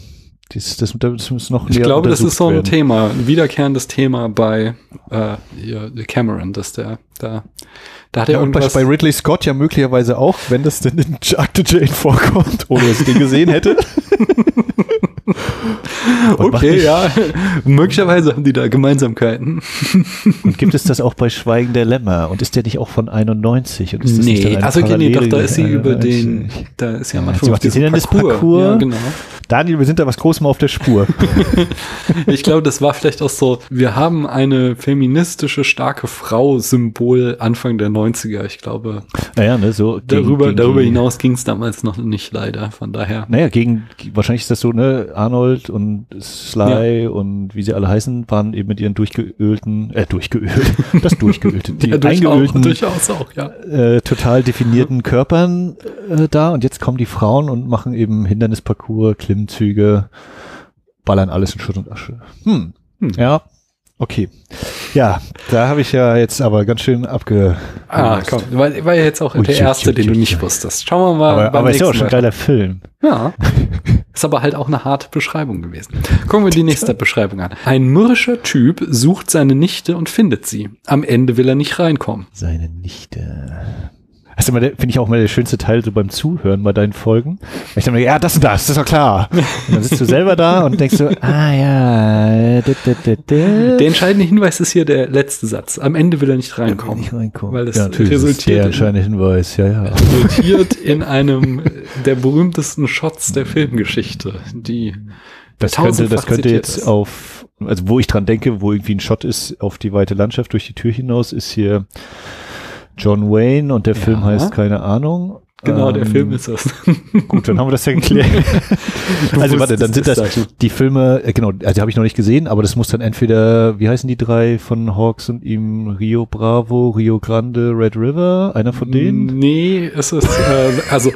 [SPEAKER 2] Dies, das, das muss noch
[SPEAKER 1] Ich glaube, das ist so ein
[SPEAKER 2] werden.
[SPEAKER 1] Thema, ein wiederkehrendes Thema bei äh, Cameron, dass der da, da hat er
[SPEAKER 2] Ja, und bei,
[SPEAKER 1] irgendwas.
[SPEAKER 2] bei Ridley Scott ja möglicherweise auch, wenn das denn in Akte Jane vorkommt, ohne dass ich den gesehen hätte.
[SPEAKER 1] Okay, ja, möglicherweise haben die da Gemeinsamkeiten.
[SPEAKER 2] Und gibt es das auch bei Schweigen der Lämmer? Und ist der nicht auch von 91? Und ist das
[SPEAKER 1] Nee, also nee, doch, da ist sie über den,
[SPEAKER 2] 91?
[SPEAKER 1] da ist sie am
[SPEAKER 2] Ja,
[SPEAKER 1] Anfang
[SPEAKER 2] sie macht den
[SPEAKER 1] diesem
[SPEAKER 2] Hindernisparcours.
[SPEAKER 1] Ja, genau.
[SPEAKER 2] Daniel, wir sind da was Großem auf der Spur.
[SPEAKER 1] Ich glaube, das war vielleicht auch so, wir haben eine feministische, starke Frau-Symbol Anfang der 90er. Ich glaube,
[SPEAKER 2] naja, ne, so.
[SPEAKER 1] darüber,
[SPEAKER 2] gegen
[SPEAKER 1] darüber hinaus ging es damals noch nicht leider. Von daher.
[SPEAKER 2] Naja, gegen, wahrscheinlich ist das so, ne, Arnold und Sly und wie sie alle heißen, waren eben mit ihren durchgeölten, äh, durchgeölt, das durchgeölte, die
[SPEAKER 1] Ja, durchaus,
[SPEAKER 2] eingeölten,
[SPEAKER 1] durchaus auch, ja.
[SPEAKER 2] äh, total definierten Körpern äh, da und jetzt kommen die Frauen und machen eben Hindernisparcours, Klimmzüge, ballern alles in Schutt und Asche. Hm.
[SPEAKER 1] Hm.
[SPEAKER 2] Ja, okay. Ja, da habe ich ja jetzt aber ganz schön abge...
[SPEAKER 1] Ah, komm, war, ja jetzt auch
[SPEAKER 2] Ui,
[SPEAKER 1] der erste, den du nicht wusstest. Schauen wir mal.
[SPEAKER 2] Aber,
[SPEAKER 1] beim
[SPEAKER 2] aber ist ja auch schon ein geiler Film.
[SPEAKER 1] Ja. Ist aber halt auch eine harte Beschreibung gewesen. Gucken wir die nächste Beschreibung an. Ein mürrischer Typ sucht seine Nichte und findet sie. Am Ende will er nicht reinkommen.
[SPEAKER 2] Seine Nichte. Das ist immer finde ich auch mal der schönste Teil so beim Zuhören bei deinen Folgen. Ich dann, ja, das und das, das ist doch klar. Und dann sitzt du selber da und denkst so, ah ja, da, da, da.
[SPEAKER 1] Der entscheidende Hinweis ist hier der letzte Satz. Am Ende will er nicht reinkommen.
[SPEAKER 2] nicht reinkommen.
[SPEAKER 1] Weil das
[SPEAKER 2] ja,
[SPEAKER 1] resultiert
[SPEAKER 2] der entscheidende Hinweis, ja, ja.
[SPEAKER 1] Resultiert in einem der berühmtesten Shots der Filmgeschichte, die
[SPEAKER 2] Das könnte, das könnte jetzt
[SPEAKER 1] ist.
[SPEAKER 2] auf, also wo ich dran denke, wo irgendwie ein Shot ist auf die weite Landschaft durch die Tür hinaus, ist hier John Wayne und der
[SPEAKER 1] Ja.
[SPEAKER 2] Film heißt keine Ahnung.
[SPEAKER 1] Genau, der
[SPEAKER 2] Ähm,
[SPEAKER 1] Film ist es.
[SPEAKER 2] Gut, dann haben wir das ja geklärt. also warte, dann sind das die Filme, äh, genau, also die habe ich noch nicht gesehen, aber das muss dann entweder, wie heißen die drei von Hawks und ihm, Rio Bravo, Rio Grande, Red River, einer von denen?
[SPEAKER 1] Nee, es ist, äh, also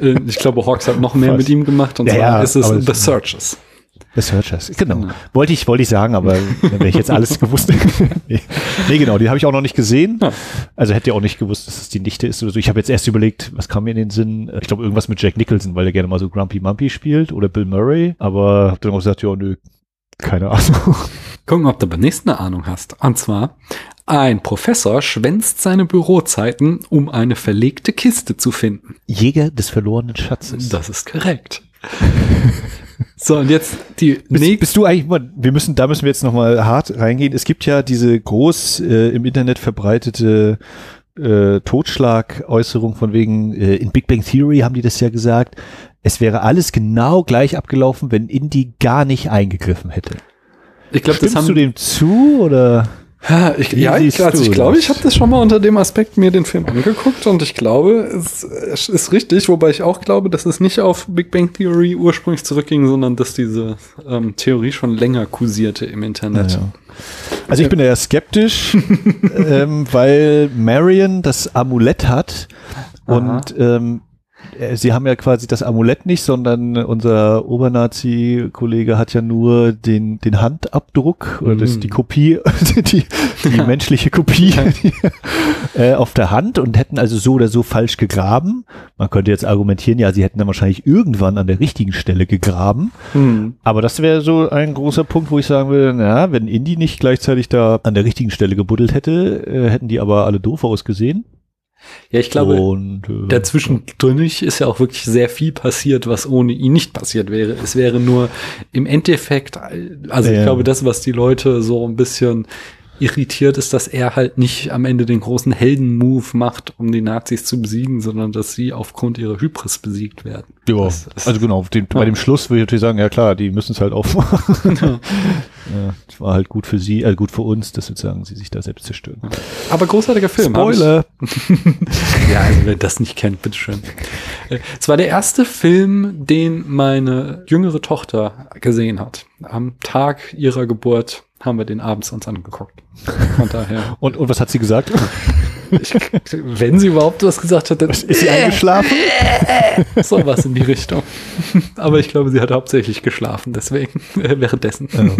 [SPEAKER 1] äh, ich glaube, Hawks hat noch mehr
[SPEAKER 2] Fast.
[SPEAKER 1] mit ihm gemacht und
[SPEAKER 2] Ja,
[SPEAKER 1] zwar
[SPEAKER 2] ja,
[SPEAKER 1] ist es The
[SPEAKER 2] es-
[SPEAKER 1] Searchers.
[SPEAKER 2] The Searchers, genau.
[SPEAKER 1] Genau.
[SPEAKER 2] Wollte ich, wollte ich sagen, aber wenn ich jetzt alles gewusst hätte. nee. genau, die habe ich auch noch nicht gesehen.
[SPEAKER 1] Ja.
[SPEAKER 2] Also hätte ja auch nicht gewusst, dass es die Nichte ist oder so. Ich habe jetzt erst überlegt, was kam mir in den Sinn? Ich glaube, irgendwas mit Jack Nicholson, weil er gerne mal so Grumpy Mumpy spielt oder Bill Murray, aber habe dann auch gesagt, ja, nö, keine Ahnung.
[SPEAKER 1] Gucken, ob du beim nächsten eine Ahnung hast. Und zwar, ein Professor schwänzt seine Bürozeiten, um eine verlegte Kiste zu finden.
[SPEAKER 2] Jäger des verlorenen Schatzes.
[SPEAKER 1] Das ist korrekt. so, und jetzt die
[SPEAKER 2] Bist,
[SPEAKER 1] nächste.
[SPEAKER 2] bist du eigentlich mal, wir müssen, da müssen wir jetzt nochmal hart reingehen. Es gibt ja diese groß äh, im Internet verbreitete äh, Totschlagäußerung von wegen, äh, in Big Bang Theory haben die das ja gesagt, es wäre alles genau gleich abgelaufen, wenn Indy gar nicht eingegriffen hätte.
[SPEAKER 1] Ich glaube, das haben
[SPEAKER 2] du dem zu oder?
[SPEAKER 1] Ja, ich, ja, ich, also ich glaube, ich habe das schon mal unter dem Aspekt mir den Film angeguckt und ich glaube, es, es ist richtig, wobei ich auch glaube, dass es nicht auf Big Bang Theory ursprünglich zurückging, sondern dass diese ähm, Theorie schon länger kursierte im Internet.
[SPEAKER 2] Ja. Also ich bin ja skeptisch, ähm, weil Marion das Amulett hat und ähm, äh, sie haben ja quasi das Amulett nicht, sondern unser Obernazi-Kollege hat ja nur den, den Handabdruck oder das,
[SPEAKER 1] Mhm.
[SPEAKER 2] die Kopie, die, die menschliche Kopie äh, auf der Hand und hätten also so oder so falsch gegraben. Man könnte jetzt argumentieren, ja, sie hätten dann wahrscheinlich irgendwann an der richtigen Stelle gegraben.
[SPEAKER 1] Hm.
[SPEAKER 2] Aber das wäre so ein großer Punkt, wo ich sagen würde, na, wenn Indy nicht gleichzeitig da an der richtigen Stelle gebuddelt hätte, äh, hätten die aber alle doof ausgesehen.
[SPEAKER 1] Ja, ich glaube,
[SPEAKER 2] Und, äh,
[SPEAKER 1] dazwischen drinnig ist ja auch wirklich sehr viel passiert, was ohne ihn nicht passiert wäre. Es wäre nur im Endeffekt, also ich
[SPEAKER 2] Ja.
[SPEAKER 1] glaube, das, was die Leute so ein bisschen irritiert ist, dass er halt nicht am Ende den großen Helden-Move macht, um die Nazis zu besiegen, sondern dass sie aufgrund ihrer Hybris besiegt werden.
[SPEAKER 2] ja,
[SPEAKER 1] Das ist-
[SPEAKER 2] also genau, den, bei dem Schluss würde ich natürlich sagen, ja klar, die müssen es halt aufmachen. ja, das war halt gut für sie, äh, gut für uns, dass sozusagen sie sich da selbst zerstören.
[SPEAKER 1] Aber großartiger Film.
[SPEAKER 2] Spoiler!
[SPEAKER 1] Ja, also wer das nicht kennt, bitteschön. Es war der erste Film, den meine jüngere Tochter gesehen hat. Am Tag ihrer Geburt haben wir den abends uns angeguckt. Von daher.
[SPEAKER 2] Und, und was hat sie gesagt?
[SPEAKER 1] ich, wenn sie überhaupt was gesagt hat, dann
[SPEAKER 2] ist sie eingeschlafen.
[SPEAKER 1] so was in die Richtung. Aber ich glaube, sie hat hauptsächlich geschlafen, deswegen äh, währenddessen.
[SPEAKER 2] Ja.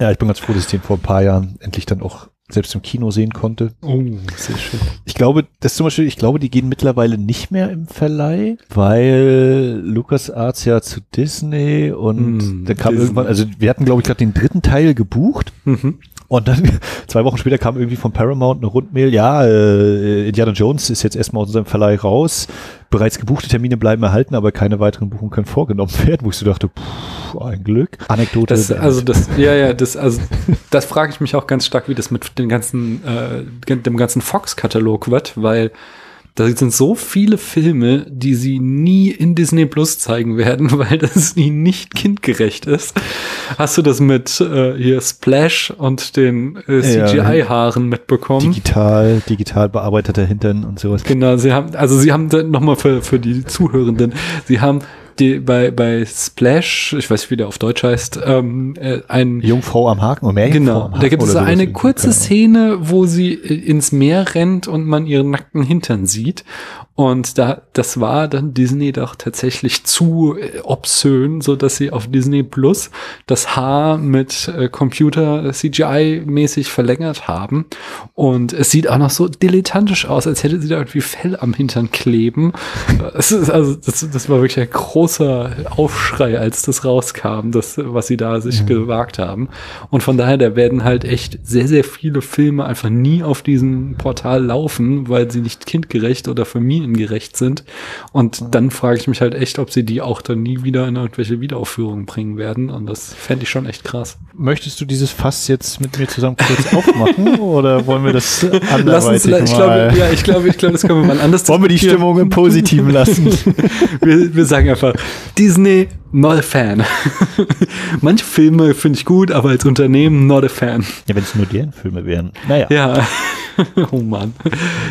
[SPEAKER 2] Ja, ich bin ganz froh, dass ich den vor ein paar Jahren endlich dann auch selbst im Kino sehen konnte.
[SPEAKER 1] Oh, sehr schön.
[SPEAKER 2] Ich glaube, das zum Beispiel, ich glaube, die gehen mittlerweile nicht mehr im Verleih, weil LucasArts ja zu Disney und
[SPEAKER 1] Hm,
[SPEAKER 2] da kam
[SPEAKER 1] Disney.
[SPEAKER 2] irgendwann, also wir hatten, glaube ich, gerade den dritten Teil gebucht
[SPEAKER 1] Mhm.
[SPEAKER 2] und dann zwei Wochen später kam irgendwie von Paramount eine Rundmail, ja, äh, Indiana Jones ist jetzt erstmal aus unserem Verleih raus, bereits gebuchte Termine bleiben erhalten, aber keine weiteren Buchungen können vorgenommen werden, wo ich so dachte, puh, ein Glück. Anekdote.
[SPEAKER 1] Das, also das, ja, ja, das, also das frage ich mich auch ganz stark, wie das mit den ganzen, äh, dem ganzen Fox-Katalog wird, weil da sind so viele Filme, die sie nie in Disney Plus zeigen werden, weil das ihnen nicht kindgerecht ist. Hast du das mit äh, hier Splash und den äh,
[SPEAKER 2] Ja.
[SPEAKER 1] CGI-Haaren mitbekommen?
[SPEAKER 2] digital, digital bearbeiteter Hintern und sowas.
[SPEAKER 1] Genau, sie haben, also sie haben nochmal für, für die Zuhörenden, sie haben die, bei, bei Splash, ich weiß nicht, wie der auf Deutsch heißt, ähm, äh, ein
[SPEAKER 2] Jungfrau am Haken oder Meerjungfrau
[SPEAKER 1] Genau,
[SPEAKER 2] am Haken
[SPEAKER 1] da gibt es so eine kurze. Szene, wo sie äh, ins Meer rennt und man ihren nackten Hintern sieht. Und da, das war dann Disney doch tatsächlich zu äh, obszön, so dass sie auf Disney Plus das Haar mit äh, Computer CGI mäßig verlängert haben. Und es sieht auch noch so dilettantisch aus, als hätte sie da irgendwie Fell am Hintern kleben. Es ist also, das, das war wirklich ein großer Aufschrei, als das rauskam, das, was sie da sich gewagt haben. Und von daher, da werden halt echt sehr, sehr viele Filme einfach nie auf diesem Portal laufen, weil sie nicht kindgerecht oder familiengerecht sind. Und dann frage ich mich halt echt, ob sie die auch dann nie wieder in irgendwelche Wiederaufführungen bringen werden. Und das fände ich schon echt krass.
[SPEAKER 2] Möchtest du dieses Fass jetzt mit mir zusammen kurz aufmachen oder wollen wir das
[SPEAKER 1] Lass uns,
[SPEAKER 2] anderweitig
[SPEAKER 1] ich glaube, ja, ich glaube, ich glaube, das können wir mal anders
[SPEAKER 2] wollen wir die. Stimmung im Positiven lassen?
[SPEAKER 1] wir, wir sagen einfach, Disney, not a fan. Manche Filme finde ich gut, aber als Unternehmen not a fan.
[SPEAKER 2] ja, wenn es nur deren Filme wären. Naja.
[SPEAKER 1] Ja. Oh Mann.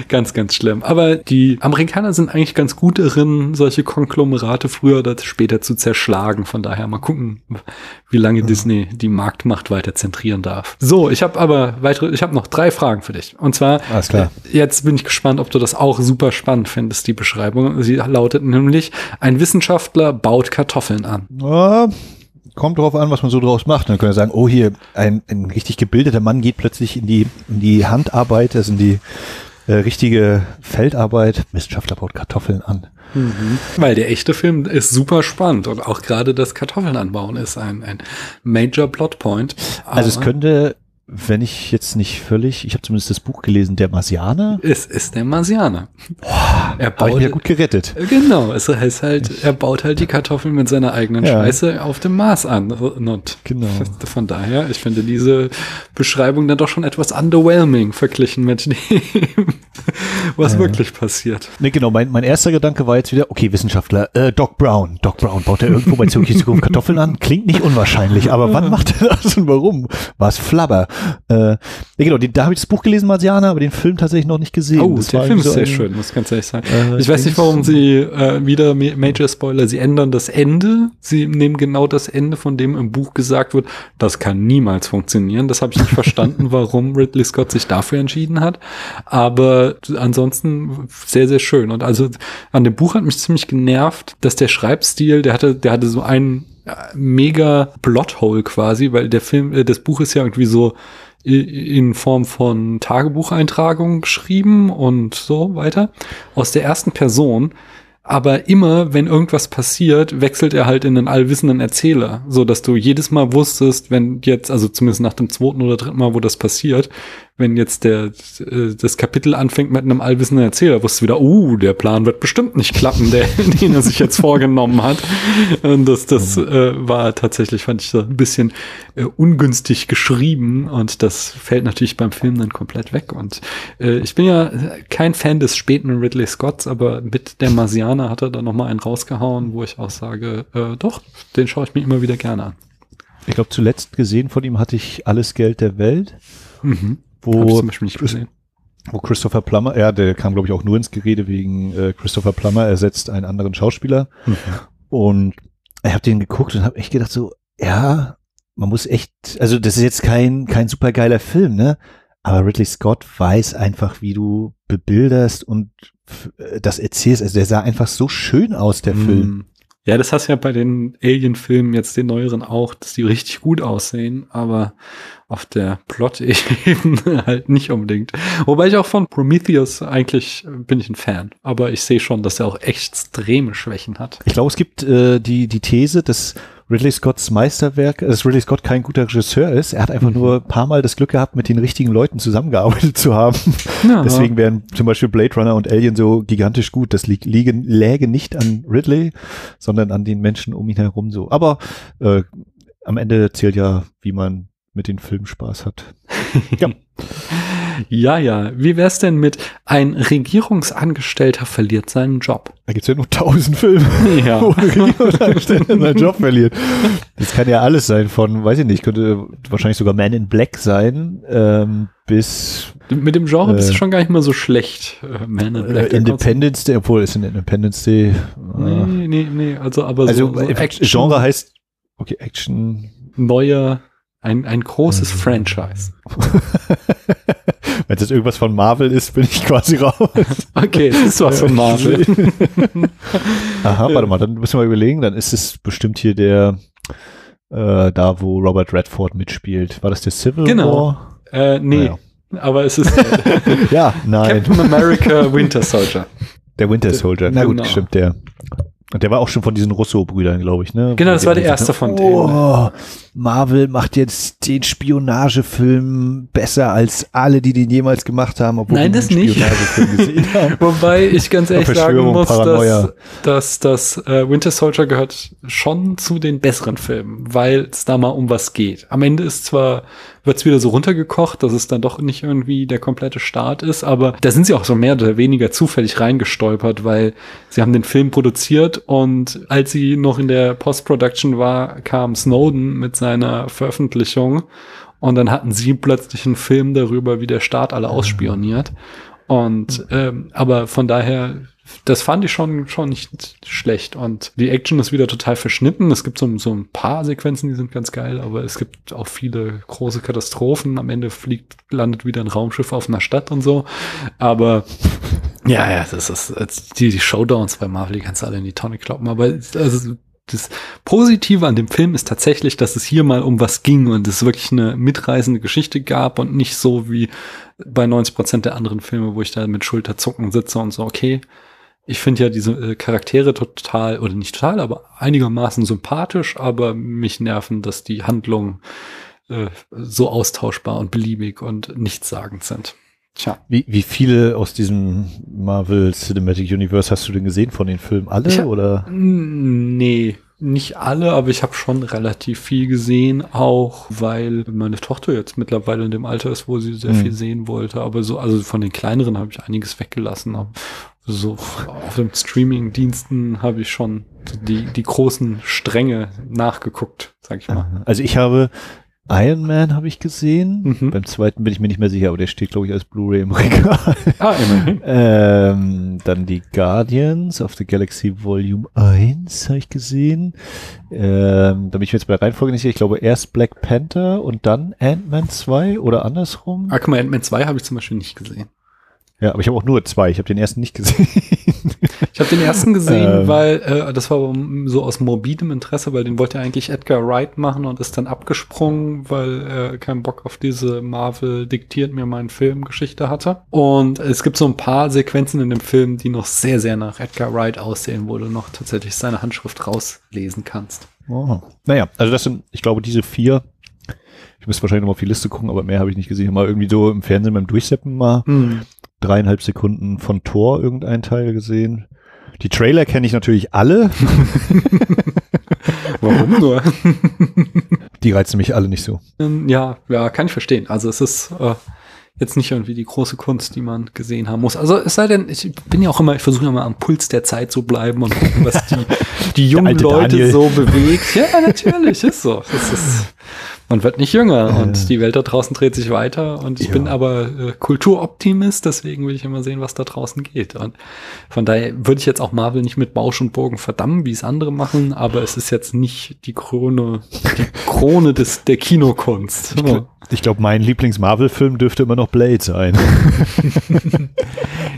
[SPEAKER 1] Ganz, ganz schlimm. Aber die Amerikaner sind eigentlich ganz gut darin, solche Konglomerate früher oder später zu zerschlagen. Von daher mal gucken, wie lange Disney die Marktmacht weiter zentrieren darf. So, ich habe aber weitere, ich habe noch drei Fragen für dich. Und zwar,
[SPEAKER 2] Alles klar.
[SPEAKER 1] jetzt bin ich gespannt, ob du das auch super spannend findest, die Beschreibung. Sie lautet nämlich, ein Wissenschaftler baut Kartoffeln an.
[SPEAKER 2] Ja, kommt drauf an, was man so draus macht. Dann können wir sagen, oh hier, ein, ein richtig gebildeter Mann geht plötzlich in die, in die Handarbeit, also in die äh, richtige Feldarbeit. Wissenschaftler baut Kartoffeln an.
[SPEAKER 1] Weil der echte Film ist super spannend und auch gerade das Kartoffeln anbauen ist ein, ein Major Plotpoint.
[SPEAKER 2] Also es könnte, wenn ich jetzt nicht völlig, ich habe zumindest das Buch gelesen, der Marsianer,
[SPEAKER 1] es ist der Marsianer. er
[SPEAKER 2] habe ich
[SPEAKER 1] baut
[SPEAKER 2] mir gut gerettet.
[SPEAKER 1] Genau, es heißt halt, er baut halt die Kartoffeln mit seiner eigenen
[SPEAKER 2] Ja.
[SPEAKER 1] Scheiße auf dem Mars an. Und
[SPEAKER 2] Genau.
[SPEAKER 1] von daher, ich finde diese Beschreibung dann doch schon etwas underwhelming verglichen mit dem, was wirklich passiert.
[SPEAKER 2] Ne, genau, mein, mein erster Gedanke war jetzt wieder, okay, Wissenschaftler, äh, Doc Brown. Doc Brown baut er irgendwo bei die Zukunft Kartoffeln an? Klingt nicht unwahrscheinlich, aber wann macht er das und warum? War es Flabber? Äh, ne, genau, die, da habe ich das Buch gelesen, Marsianer, aber den Film tatsächlich noch nicht gesehen.
[SPEAKER 1] Oh,
[SPEAKER 2] Das
[SPEAKER 1] der Film ist
[SPEAKER 2] irgendwie
[SPEAKER 1] sehr
[SPEAKER 2] so ein-
[SPEAKER 1] schön, muss ganz ehrlich sagen.
[SPEAKER 2] Äh,
[SPEAKER 1] ich weiß nicht, warum sie äh, wieder Ma- Major Spoiler, sie ändern das Ende. Sie nehmen genau das Ende, von dem im Buch gesagt wird, das kann niemals funktionieren. Das habe ich nicht verstanden, warum Ridley Scott sich dafür entschieden hat. Aber ansonsten sehr, sehr schön. Und also an dem Buch hat mich ziemlich genervt, dass der Schreibstil, der hatte, der hatte so einen äh, mega Plothole quasi, weil der Film, äh, das Buch ist ja irgendwie so in Form von Tagebucheintragungen geschrieben und so weiter aus der ersten Person. Aber immer, wenn irgendwas passiert, wechselt er halt in einen allwissenden Erzähler, so dass du jedes Mal wusstest, wenn jetzt, also zumindest nach dem zweiten oder dritten Mal, wo das passiert, wenn jetzt der äh, das Kapitel anfängt mit einem allwissenden Erzähler, wusstest du wieder, uh, der Plan wird bestimmt nicht klappen, der, den er sich jetzt vorgenommen hat. Und das, das äh, war tatsächlich, fand ich so ein bisschen äh, ungünstig geschrieben und das fällt natürlich beim Film dann komplett weg. Und äh, ich bin ja kein Fan des späten Ridley Scotts, aber mit der Marsianer hat er da nochmal einen rausgehauen, wo ich auch sage, äh, doch, den schaue ich mir immer wieder gerne an.
[SPEAKER 2] Ich glaube, zuletzt gesehen von ihm hatte ich alles Geld der Welt,
[SPEAKER 1] Mhm.
[SPEAKER 2] Wo,
[SPEAKER 1] gesehen.
[SPEAKER 2] wo Christopher Plummer, ja, der kam, glaube ich, auch nur ins Gerede wegen äh, Christopher Plummer ersetzt einen anderen Schauspieler. Und ich habe den geguckt und habe echt gedacht so, ja, man muss echt, also das ist jetzt kein kein super geiler Film, ne? Aber Ridley Scott weiß einfach, wie du bebilderst und äh, das erzählst. Also der sah einfach so schön aus, der Film.
[SPEAKER 1] Ja, das hast du ja bei den Alien-Filmen jetzt den neueren auch, dass die richtig gut aussehen, aber auf der Plot-Ebene halt nicht unbedingt. Wobei ich auch von Prometheus eigentlich äh, bin ich ein Fan, aber ich sehe schon, dass er auch extreme Schwächen hat.
[SPEAKER 2] Ich glaube, es gibt äh, die, die These, dass Ridley Scotts Meisterwerk, dass Ridley Scott kein guter Regisseur ist. Er hat einfach mhm. nur ein paar Mal das Glück gehabt, mit den richtigen Leuten zusammengearbeitet zu haben. Ja, Deswegen wären zum Beispiel Blade Runner und Alien so gigantisch gut. Das li liegen, läge nicht an Ridley, sondern an den Menschen um ihn herum so. Aber äh, am Ende zählt ja, wie man mit den Filmen Spaß hat.
[SPEAKER 1] ja. Ja, ja. Wie wär's denn mit ein Regierungsangestellter verliert seinen Job?
[SPEAKER 2] Da gibt's ja nur tausend Filme, ja. wo ein Regierungsangestellter seinen Job verliert. Das kann ja alles sein von, weiß ich nicht, könnte wahrscheinlich sogar Man in Black sein, ähm, bis
[SPEAKER 1] mit dem Genre äh, bist du äh, schon gar nicht mal so schlecht.
[SPEAKER 2] Äh, Man in Black. Äh, Independence Day, obwohl es in Independence Day.
[SPEAKER 1] Nee, nee, nee, also aber
[SPEAKER 2] also, so, so Action, Genre heißt okay, Action
[SPEAKER 1] neuer ein, ein großes mhm. Franchise.
[SPEAKER 2] Wenn das irgendwas von Marvel ist, bin ich quasi raus.
[SPEAKER 1] Okay, es ist was von Marvel.
[SPEAKER 2] Aha, warte mal, dann müssen wir mal überlegen, dann ist es bestimmt hier der, äh, da wo Robert Redford mitspielt. War das der Civil
[SPEAKER 1] genau.
[SPEAKER 2] War?
[SPEAKER 1] Äh, nee, naja. aber es ist
[SPEAKER 2] ja, nein.
[SPEAKER 1] Captain America Winter Soldier.
[SPEAKER 2] Der Winter Soldier, na gut, genau. stimmt, der. Und der war auch schon von diesen Russo-Brüdern, glaube ich, ne?
[SPEAKER 1] Genau, das war der erste von denen.
[SPEAKER 2] Oh, Marvel macht jetzt den Spionagefilm besser als alle, die den jemals gemacht haben,
[SPEAKER 1] obwohl Nein, das nicht. Wobei ich ganz ehrlich sagen muss, dass, dass das äh, Winter Soldier gehört schon zu den besseren Filmen, weil es da mal um was geht. Am Ende ist zwar wird's wieder so runtergekocht, dass es dann doch nicht irgendwie der komplette Start ist, aber da sind sie auch so mehr oder weniger zufällig reingestolpert, weil sie haben den Film produziert und als sie noch in der Post-Production war, kam Snowden mit seiner Veröffentlichung und dann hatten sie plötzlich einen Film darüber, wie der Staat alle ausspioniert. Und ähm, aber von daher das fand ich schon, schon nicht schlecht. Und die Action ist wieder total verschnitten. Es gibt so, so ein paar Sequenzen, die sind ganz geil, aber es gibt auch viele große Katastrophen. Am Ende fliegt, landet wieder ein Raumschiff auf einer Stadt und so. Aber ja, ja, das ist die, die Showdowns bei Marvel, die kannst du alle in die Tonne kloppen. Aber also, das Positive an dem Film ist tatsächlich, dass es hier mal um was ging und es wirklich eine mitreißende Geschichte gab und nicht so wie bei 90 Prozent der anderen Filme, wo ich da mit Schulterzucken sitze und so, okay, ich finde ja diese äh, Charaktere total, oder nicht total, aber einigermaßen sympathisch, aber mich nerven, dass die Handlungen äh, so austauschbar und beliebig und nichtssagend sind.
[SPEAKER 2] Tja. Wie, wie viele aus diesem Marvel Cinematic Universe hast du denn gesehen von den Filmen? Alle
[SPEAKER 1] ich,
[SPEAKER 2] oder?
[SPEAKER 1] Nee, nicht alle, aber ich habe schon relativ viel gesehen, auch weil meine Tochter jetzt mittlerweile in dem Alter ist, wo sie sehr hm. viel sehen wollte. Aber so, also von den kleineren habe ich einiges weggelassen so auf den Streaming-Diensten habe ich schon die, die großen Stränge nachgeguckt, sag ich mal.
[SPEAKER 2] Also ich habe Iron Man habe ich gesehen. Mhm. Beim zweiten bin ich mir nicht mehr sicher, aber der steht, glaube ich, als Blu-ray im Regal. Ah, immerhin. ähm, dann die Guardians of the Galaxy Volume 1 habe ich gesehen. Ähm, da bin ich mir jetzt bei der Reihenfolge nicht sicher. Ich glaube erst Black Panther und dann Ant-Man 2 oder andersrum.
[SPEAKER 1] Ah, guck mal, Ant-Man 2 habe ich zum Beispiel nicht gesehen.
[SPEAKER 2] Ja, aber ich habe auch nur zwei. Ich habe den ersten nicht gesehen.
[SPEAKER 1] ich habe den ersten gesehen, ähm. weil äh, das war so aus morbidem Interesse, weil den wollte eigentlich Edgar Wright machen und ist dann abgesprungen, weil er keinen Bock auf diese Marvel diktiert mir meinen Film Geschichte hatte. Und es gibt so ein paar Sequenzen in dem Film, die noch sehr, sehr nach Edgar Wright aussehen, wo du noch tatsächlich seine Handschrift rauslesen kannst.
[SPEAKER 2] Oh. Naja, also das sind, ich glaube, diese vier ich müsste wahrscheinlich noch mal auf die Liste gucken, aber mehr habe ich nicht gesehen. Mal irgendwie so im Fernsehen beim Durchseppen mal mm dreieinhalb Sekunden von Tor irgendein Teil gesehen. Die Trailer kenne ich natürlich alle.
[SPEAKER 1] Warum nur?
[SPEAKER 2] Die reizen mich alle nicht so.
[SPEAKER 1] Ähm, ja, ja, kann ich verstehen. Also es ist äh, jetzt nicht irgendwie die große Kunst, die man gesehen haben muss. Also es sei denn, ich bin ja auch immer, ich versuche immer am Puls der Zeit zu bleiben und gucken, was die, die jungen Leute Daniel. so bewegt. Ja, natürlich, ist so. Das ist, Man wird nicht jünger äh. und die Welt da draußen dreht sich weiter und ich ja. bin aber äh, Kulturoptimist, deswegen will ich immer sehen, was da draußen geht. Und von daher würde ich jetzt auch Marvel nicht mit Bausch und Bogen verdammen, wie es andere machen, aber es ist jetzt nicht die Krone, die Krone des, der Kinokunst.
[SPEAKER 2] Ich, gl ich glaube, mein Lieblings-Marvel-Film dürfte immer noch Blade sein.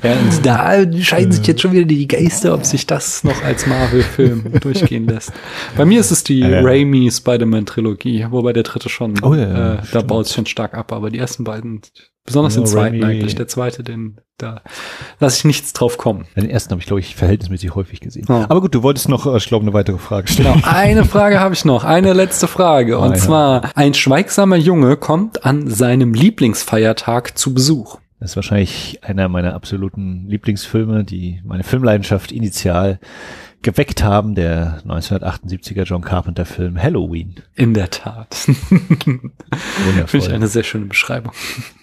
[SPEAKER 1] ja, und da scheiden sich jetzt schon wieder die Geister, ob sich das noch als Marvel-Film durchgehen lässt. Bei mir ist es die äh. Raimi Spider-Man-Trilogie, wobei der dritte schon, oh, ja, äh, da baut es schon stark ab, aber die ersten beiden Besonders ja, den zweiten Raimi. eigentlich. Der zweite, den, da lasse ich nichts drauf kommen.
[SPEAKER 2] Den ersten habe ich, glaube ich, verhältnismäßig häufig gesehen. Ja. Aber gut, du wolltest noch, äh, ich glaube, eine weitere Frage stellen.
[SPEAKER 1] Genau, eine Frage habe ich noch. Eine letzte Frage. Und oh, zwar, ein schweigsamer Junge kommt an seinem Lieblingsfeiertag zu Besuch.
[SPEAKER 2] Das ist wahrscheinlich einer meiner absoluten Lieblingsfilme, die meine Filmleidenschaft initial geweckt haben, der 1978er John Carpenter Film Halloween.
[SPEAKER 1] In der Tat. Finde ich eine sehr schöne Beschreibung.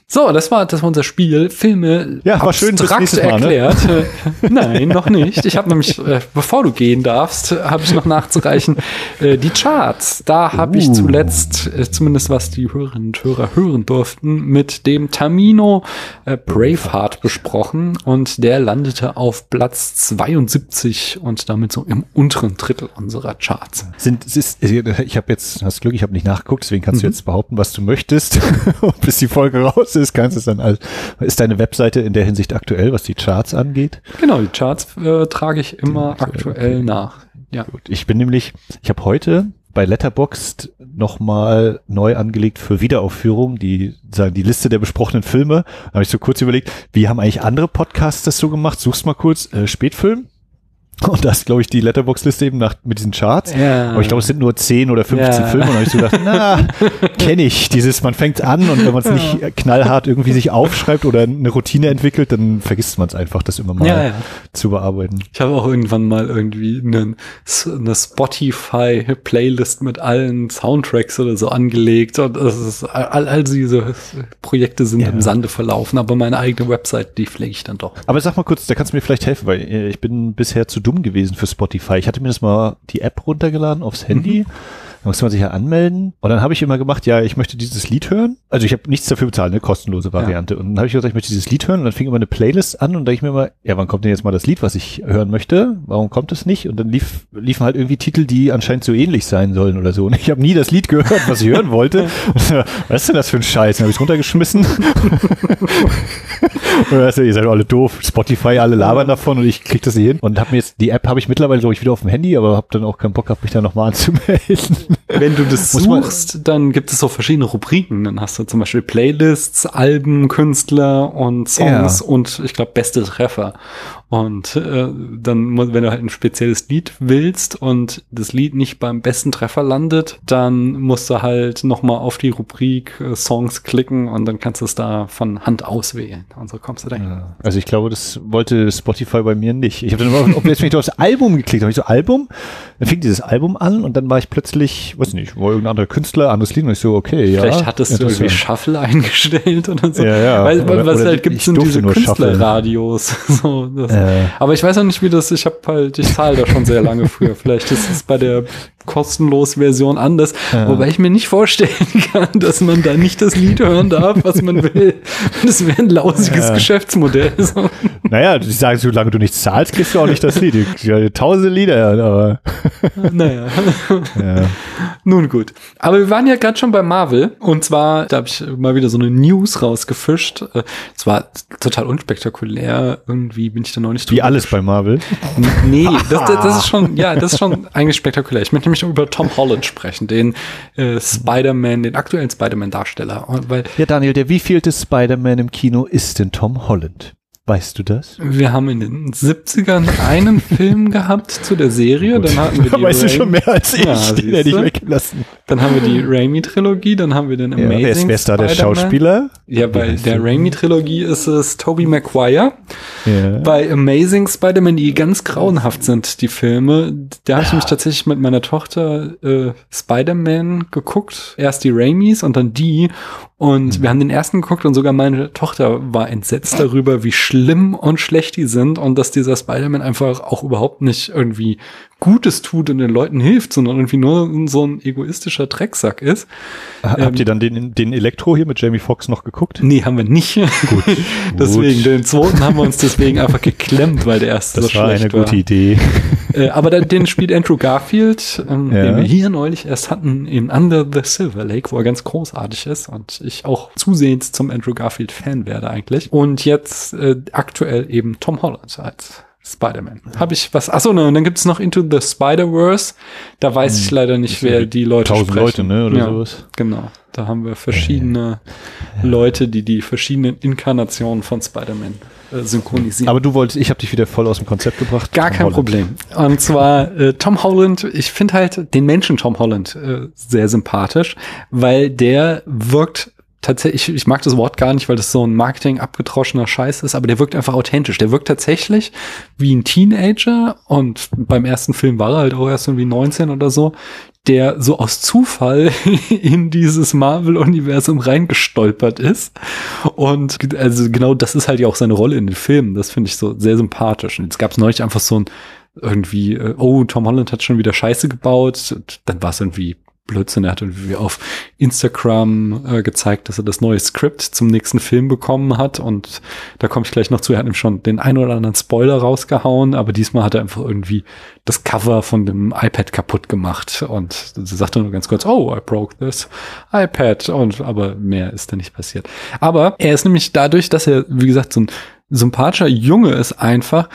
[SPEAKER 1] So, das war, das war unser Spiel. Filme
[SPEAKER 2] ja, war schön
[SPEAKER 1] abstrakt Mal, erklärt. Ne? Nein, noch nicht. Ich habe nämlich, äh, bevor du gehen darfst, habe ich noch nachzureichen, äh, die Charts. Da habe uh. ich zuletzt, äh, zumindest was die Hörerinnen und Hörer hören durften, mit dem Tamino äh, Braveheart besprochen und der landete auf Platz 72 und damit so im unteren Drittel unserer Charts.
[SPEAKER 2] Sind, ist, ich habe jetzt, hast Glück, ich habe nicht nachgeguckt, deswegen kannst mhm. du jetzt behaupten, was du möchtest, bis die Folge raus ist, kannst du es dann als, ist deine Webseite in der Hinsicht aktuell, was die Charts angeht?
[SPEAKER 1] Genau, die Charts äh, trage ich immer okay. aktuell nach.
[SPEAKER 2] Ja. Gut. Ich bin nämlich, ich habe heute bei Letterboxd nochmal neu angelegt für Wiederaufführung, die sagen die Liste der besprochenen Filme. Da habe ich so kurz überlegt, wie haben eigentlich andere Podcasts das so gemacht? Suchst mal kurz äh, Spätfilm und das glaube ich die Letterbox-Liste eben nach mit diesen Charts. Ja. Aber ich glaube, es sind nur 10 oder 15 ja. Filme. Und da habe ich so gedacht, na, kenne ich. Dieses, man fängt an und wenn man es nicht knallhart irgendwie sich aufschreibt oder eine Routine entwickelt, dann vergisst man es einfach, das immer mal ja, zu bearbeiten.
[SPEAKER 1] Ich habe auch irgendwann mal irgendwie eine, eine Spotify-Playlist mit allen Soundtracks oder so angelegt. Und das ist, all, all diese Projekte sind im Sande verlaufen, aber meine eigene Website, die pflege ich dann doch.
[SPEAKER 2] Aber sag mal kurz, da kannst du mir vielleicht helfen, weil ich bin bisher zu dumm gewesen für Spotify. Ich hatte mir das mal die App runtergeladen aufs Handy. Mhm. Da musste man sich ja anmelden. Und dann habe ich immer gemacht, ja, ich möchte dieses Lied hören. Also ich habe nichts dafür bezahlt, eine kostenlose Variante. Ja. Und dann habe ich gesagt, ich möchte dieses Lied hören. Und dann fing immer eine Playlist an und da ich mir immer, ja, wann kommt denn jetzt mal das Lied, was ich hören möchte? Warum kommt es nicht? Und dann lief, liefen halt irgendwie Titel, die anscheinend so ähnlich sein sollen oder so. Und ich habe nie das Lied gehört, was ich hören wollte. was ist denn das für ein Scheiß? Dann habe ich runtergeschmissen. und weißt du, ihr seid alle doof. Spotify, alle labern davon und ich krieg das nicht hin. Und habe mir jetzt, die App habe ich mittlerweile, glaube ich, wieder auf dem Handy, aber habe dann auch keinen Bock gehabt, mich da nochmal anzumelden.
[SPEAKER 1] Wenn du das suchst, dann gibt es so verschiedene Rubriken. Dann hast du zum Beispiel Playlists, Alben, Künstler und Songs ja. und ich glaube beste Treffer. Und äh, dann, wenn du halt ein spezielles Lied willst und das Lied nicht beim besten Treffer landet, dann musst du halt nochmal auf die Rubrik äh, Songs klicken und dann kannst du es da von Hand auswählen. Und so kommst du dahin. Ja.
[SPEAKER 2] Also ich glaube, das wollte Spotify bei mir nicht. Ich habe dann immer, ob jetzt mich aufs Album geklickt habe, ich so Album, dann fing dieses Album an und dann war ich plötzlich, weiß nicht, war irgendein anderer Künstler, anderes Lied und ich so, okay, ja.
[SPEAKER 1] Vielleicht hattest du irgendwie Shuffle eingestellt oder so. Ja, ja. Weil, oder, was oder halt gibt, sind diese Künstlerradios. so, das äh. Aber ich weiß auch nicht, wie das, ich habe halt, ich zahle da schon sehr lange früher. Vielleicht ist es bei der kostenlos Version anders, ja. wobei ich mir nicht vorstellen kann, dass man da nicht das Lied hören darf, was man will. Das wäre ein lausiges ja. Geschäftsmodell. So.
[SPEAKER 2] Naja, ich sage, solange du nichts zahlst, kriegst du auch nicht das Lied. Tausende Lieder, aber.
[SPEAKER 1] Naja. Ja. Nun gut. Aber wir waren ja gerade schon bei Marvel und zwar, da habe ich mal wieder so eine News rausgefischt. Es war total unspektakulär. Irgendwie bin ich da noch nicht
[SPEAKER 2] Wie alles bei Marvel?
[SPEAKER 1] Nee, das, das, das, ist schon, ja, das ist schon eigentlich spektakulär. Ich möchte nämlich über Tom Holland sprechen, den äh, Spider-Man, den aktuellen Spider-Man-Darsteller.
[SPEAKER 2] Ja, Daniel, der wievielte Spider-Man im Kino ist denn Tom Holland? Weißt du das?
[SPEAKER 1] Wir haben in den 70ern einen Film gehabt zu der Serie. Dann hatten wir
[SPEAKER 2] die weißt du schon mehr als ich, ja, den hätte ich weggelassen.
[SPEAKER 1] Dann haben wir die Raimi-Trilogie, dann haben wir den Amazing ja,
[SPEAKER 2] wer, ist, wer ist da der Schauspieler?
[SPEAKER 1] Ja, bei der Raimi-Trilogie ist es Tobey Maguire. Ja. Bei Amazing Spider-Man, die ganz grauenhaft sind, die Filme, da habe ich mich tatsächlich mit meiner Tochter äh, Spider-Man geguckt. Erst die Raimis und dann die. Und mhm. wir haben den ersten geguckt und sogar meine Tochter war entsetzt darüber, wie schlimm und schlecht die sind und dass dieser Spider-Man einfach auch überhaupt nicht irgendwie Gutes tut und den Leuten hilft, sondern irgendwie nur so ein egoistischer Drecksack ist.
[SPEAKER 2] Habt ähm, ihr dann den, den Elektro hier mit Jamie Foxx noch geguckt?
[SPEAKER 1] Nee, haben wir nicht. Gut. deswegen, gut. den zweiten haben wir uns deswegen einfach geklemmt, weil der erste
[SPEAKER 2] das so war schlecht war. eine gute Idee.
[SPEAKER 1] Äh, aber da, den spielt Andrew Garfield, ähm, ja. den wir hier neulich erst hatten in Under the Silver Lake, wo er ganz großartig ist und ich auch zusehends zum Andrew Garfield Fan werde eigentlich. Und jetzt äh, aktuell eben Tom Holland als Spider-Man. Habe ich was? Achso, ne, und dann gibt es noch Into the Spider-Verse. Da weiß ich hm. leider nicht, wer die Leute
[SPEAKER 2] Tausend sprechen. Leute, ne, oder
[SPEAKER 1] ja,
[SPEAKER 2] sowas.
[SPEAKER 1] Genau. Da haben wir verschiedene ja. Leute, die die verschiedenen Inkarnationen von Spider-Man äh, synchronisieren.
[SPEAKER 2] Aber du wolltest, ich habe dich wieder voll aus dem Konzept gebracht.
[SPEAKER 1] Gar Tom kein Holland. Problem. Und zwar äh, Tom Holland, ich finde halt den Menschen Tom Holland äh, sehr sympathisch, weil der wirkt tatsächlich, ich mag das Wort gar nicht, weil das so ein Marketing abgetroschener Scheiß ist, aber der wirkt einfach authentisch. Der wirkt tatsächlich wie ein Teenager und beim ersten Film war er halt auch erst irgendwie 19 oder so, der so aus Zufall in dieses Marvel-Universum reingestolpert ist. Und also genau das ist halt ja auch seine Rolle in den Filmen. Das finde ich so sehr sympathisch. Und jetzt gab es neulich einfach so ein irgendwie, äh, oh, Tom Holland hat schon wieder Scheiße gebaut. Dann war es irgendwie Blödsinn. Er hat irgendwie auf Instagram äh, gezeigt, dass er das neue Skript zum nächsten Film bekommen hat. Und da komme ich gleich noch zu. Er hat ihm schon den ein oder anderen Spoiler rausgehauen, aber diesmal hat er einfach irgendwie das Cover von dem iPad kaputt gemacht. Und sie sagte nur ganz kurz, oh, I broke this iPad. Und aber mehr ist da nicht passiert. Aber er ist nämlich dadurch, dass er, wie gesagt, so ein sympathischer Junge ist einfach,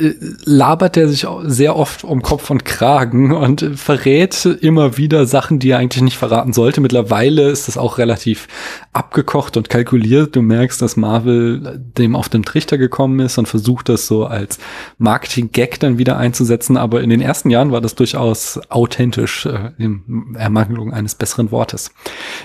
[SPEAKER 1] labert er sich sehr oft um Kopf und Kragen und verrät immer wieder Sachen, die er eigentlich nicht verraten sollte. Mittlerweile ist das auch relativ abgekocht und kalkuliert. Du merkst, dass Marvel dem auf den Trichter gekommen ist und versucht das so als Marketing-Gag dann wieder einzusetzen. Aber in den ersten Jahren war das durchaus authentisch, äh, in Ermangelung eines besseren Wortes.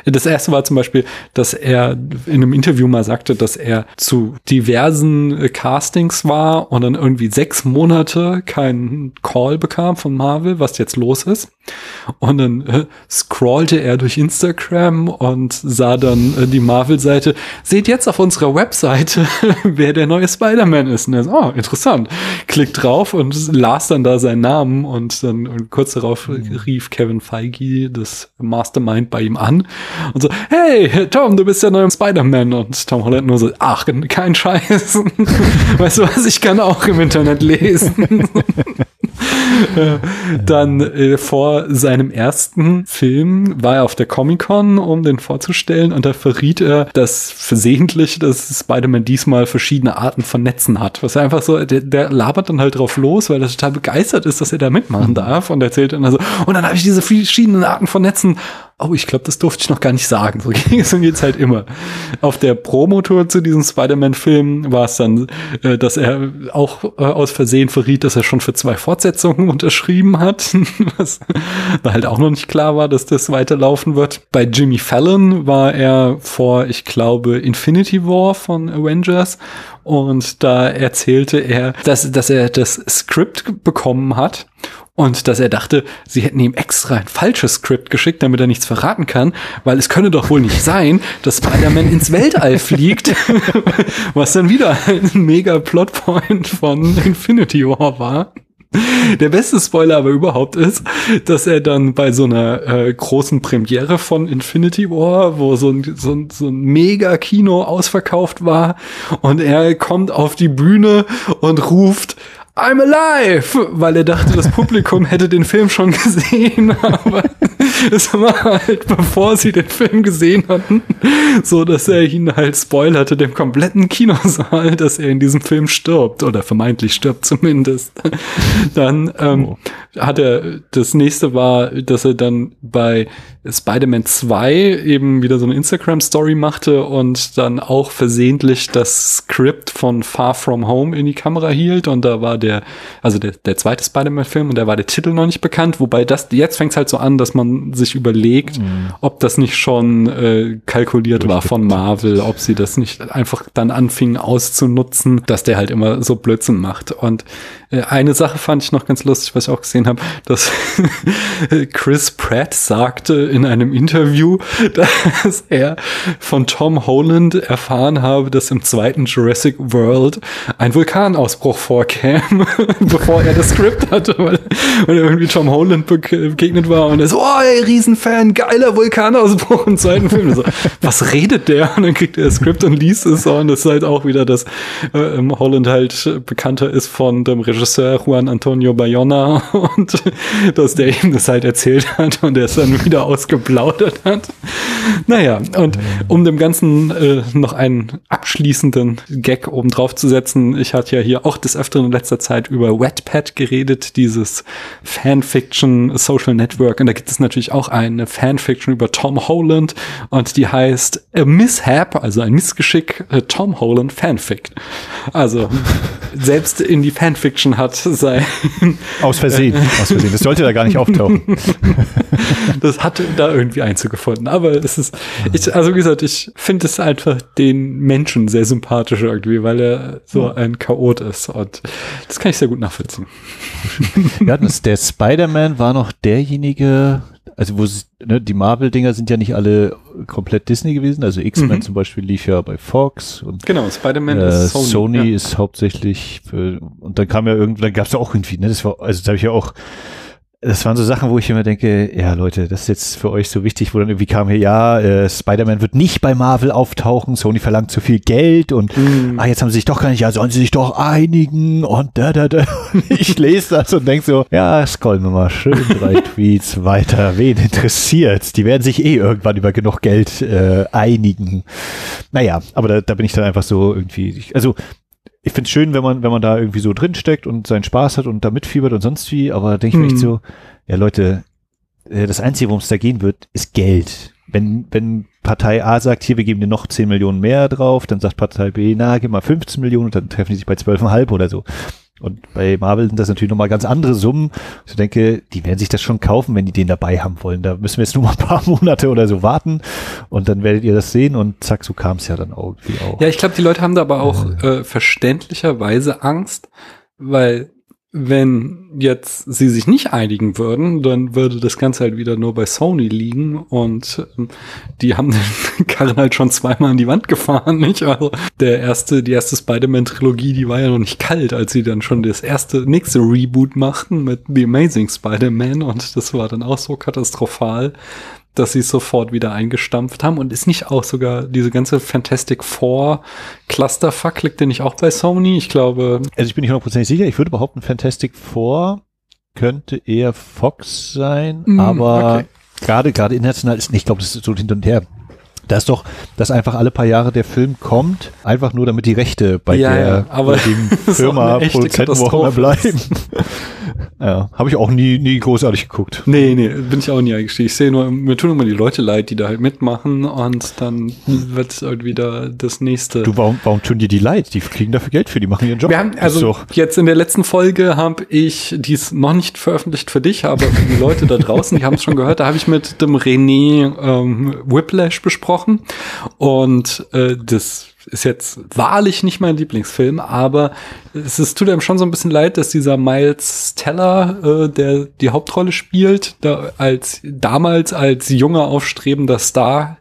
[SPEAKER 1] Das erste war zum Beispiel, dass er in einem Interview mal sagte, dass er zu diversen Castings war und dann irgendwie sechs Monate keinen Call bekam von Marvel, was jetzt los ist. Und dann äh, scrollte er durch Instagram und sah dann äh, die Marvel-Seite. Seht jetzt auf unserer Webseite, wer der neue Spider-Man ist. Und er so, oh, interessant. Klickt drauf und las dann da seinen Namen und dann und kurz darauf mhm. rief Kevin Feige, das Mastermind, bei ihm an und so, hey, Tom, du bist der neue Spider-Man. Und Tom Holland nur so, ach, kein Scheiß. weißt du was, ich kann auch im Internet Internet lesen. Dann äh, vor seinem ersten Film war er auf der Comic-Con, um den vorzustellen, und da verriet er, dass versehentlich, dass Spider-Man diesmal verschiedene Arten von Netzen hat. Was er einfach so, der, der labert dann halt drauf los, weil er total begeistert ist, dass er da mitmachen darf und erzählt dann also, und dann habe ich diese verschiedenen Arten von Netzen oh, ich glaube, das durfte ich noch gar nicht sagen. So ging es und jetzt halt immer. Auf der Promotour zu diesem Spider-Man-Film war es dann, äh, dass er auch äh, aus Versehen verriet, dass er schon für zwei Fortsetzungen unterschrieben hat, was halt auch noch nicht klar war, dass das weiterlaufen wird. Bei Jimmy Fallon war er vor, ich glaube, Infinity War von Avengers und da erzählte er, dass, dass er das Skript bekommen hat und dass er dachte, sie hätten ihm extra ein falsches Skript geschickt, damit er nichts verraten kann, weil es könne doch wohl nicht sein, dass Spider-Man ins Weltall fliegt, was dann wieder ein mega Plotpoint von Infinity War war. Der beste Spoiler aber überhaupt ist, dass er dann bei so einer äh, großen Premiere von Infinity War, wo so ein, so ein, so ein Mega-Kino ausverkauft war, und er kommt auf die Bühne und ruft, I'm alive, weil er dachte, das Publikum hätte den Film schon gesehen, aber es war halt, bevor sie den Film gesehen hatten, so dass er ihn halt spoilerte, dem kompletten Kinosaal, dass er in diesem Film stirbt oder vermeintlich stirbt zumindest. Dann ähm, oh. hat er, das nächste war, dass er dann bei Spider-Man 2 eben wieder so eine Instagram-Story machte und dann auch versehentlich das Skript von Far From Home in die Kamera hielt und da war der, also der, der zweite Spider-Man-Film und da war der Titel noch nicht bekannt, wobei das, jetzt fängt es halt so an, dass man sich überlegt, mhm. ob das nicht schon äh, kalkuliert war von Marvel, ob sie das nicht einfach dann anfingen auszunutzen, dass der halt immer so Blödsinn macht. Und äh, eine Sache fand ich noch ganz lustig, was ich auch gesehen habe, dass Chris Pratt sagte in einem Interview, dass er von Tom Holland erfahren habe, dass im zweiten Jurassic World ein Vulkanausbruch vorkäme, bevor er das Skript hatte, weil, weil irgendwie Tom Holland begegnet war und er so, oh, ey, Riesenfan, geiler Vulkanausbruch im zweiten Film. So, was redet der? Und dann kriegt er das Skript und liest es und das ist halt auch wieder, dass äh, Holland halt bekannter ist von dem Regisseur Juan Antonio Bayona und dass der ihm das halt erzählt hat und er es dann wieder ausgeplaudert hat. Naja, und um dem Ganzen äh, noch einen abschließenden Gag oben drauf zu setzen, ich hatte ja hier auch des Öfteren in letzter Zeit über Wetpad geredet, dieses Fanfiction Social Network und da gibt es natürlich auch eine Fanfiction über Tom Holland und die heißt A Mishap, also ein Missgeschick, äh, Tom Holland Fanfic. Also selbst in die Fanfiction hat sein.
[SPEAKER 2] Aus Versehen, aus Versehen. Das sollte da gar nicht auftauchen.
[SPEAKER 1] das hat da irgendwie Einzug gefunden. Aber es ist, ich, also wie gesagt, ich finde es einfach den Menschen sehr sympathisch irgendwie, weil er so ein Chaot ist. Und das kann ich sehr gut nachvollziehen.
[SPEAKER 2] Ja, das, der Spider-Man war noch derjenige, also wo ne, die Marvel-Dinger sind ja nicht alle komplett Disney gewesen. Also X-Men mhm. zum Beispiel lief ja bei Fox und
[SPEAKER 1] genau, Spider-Man
[SPEAKER 2] äh, ist Sony. Sony ja. ist hauptsächlich für, und dann kam ja irgendwann, gab es ja auch irgendwie, ne, das war, also da habe ich ja auch das waren so Sachen, wo ich immer denke, ja Leute, das ist jetzt für euch so wichtig, wo dann irgendwie kam hier, ja, äh, Spider-Man wird nicht bei Marvel auftauchen, Sony verlangt zu viel Geld und mm. ah, jetzt haben sie sich doch gar nicht, ja, sollen sie sich doch einigen und da, da, da. Ich lese das und denke so, ja, scrollen wir mal schön drei Tweets weiter, wen interessiert's? Die werden sich eh irgendwann über genug Geld äh, einigen. Naja, aber da, da bin ich dann einfach so irgendwie, also ich finde es schön, wenn man, wenn man da irgendwie so drinsteckt und seinen Spaß hat und da mitfiebert und sonst wie, aber denke ich mir echt mhm. so, ja Leute, äh, das Einzige, worum es da gehen wird, ist Geld. Wenn, wenn Partei A sagt, hier, wir geben dir noch 10 Millionen mehr drauf, dann sagt Partei B, na, gib mal 15 Millionen und dann treffen die sich bei 12,5 oder so. Und bei Marvel sind das natürlich nochmal ganz andere Summen. Ich denke, die werden sich das schon kaufen, wenn die den dabei haben wollen. Da müssen wir jetzt nur mal ein paar Monate oder so warten und dann werdet ihr das sehen und zack, so kam es ja dann irgendwie auch.
[SPEAKER 1] Ja, ich glaube, die Leute haben da aber auch äh, verständlicherweise Angst, weil wenn jetzt sie sich nicht einigen würden, dann würde das Ganze halt wieder nur bei Sony liegen und ähm, die haben den Karren halt schon zweimal in die Wand gefahren, nicht? Also der erste, die erste Spider-Man-Trilogie, die war ja noch nicht kalt, als sie dann schon das erste, nächste Reboot machten mit The Amazing Spider-Man und das war dann auch so katastrophal, dass sie es sofort wieder eingestampft haben und ist nicht auch sogar diese ganze Fantastic Four Clusterfuck liegt der nicht auch bei Sony? Ich glaube.
[SPEAKER 2] Also ich bin nicht hundertprozentig sicher. Ich würde behaupten, Fantastic Four könnte eher Fox sein, mm, aber okay. gerade gerade international ist nicht, ich glaube, das ist so hin und her. Da ist doch, dass einfach alle paar Jahre der Film kommt, einfach nur damit die Rechte bei ja, der ja, Firma Produzenten bleiben. Ja, habe ich auch nie, nie großartig geguckt.
[SPEAKER 1] Nee, nee, bin ich auch nie eingestiegen. Ich sehe nur, mir tun immer die Leute leid, die da halt mitmachen und dann wird halt wieder das nächste.
[SPEAKER 2] Du, warum, warum tun dir die leid? Die kriegen dafür Geld für, die machen ihren Job.
[SPEAKER 1] Wir haben, also jetzt in der letzten Folge habe ich, die ist noch nicht veröffentlicht für dich, aber für die Leute da draußen, die haben es schon gehört, da habe ich mit dem René ähm, Whiplash besprochen und äh, das ist jetzt wahrlich nicht mein Lieblingsfilm, aber es ist, tut einem schon so ein bisschen leid, dass dieser Miles Teller, äh, der die Hauptrolle spielt, da als damals als junger aufstrebender Star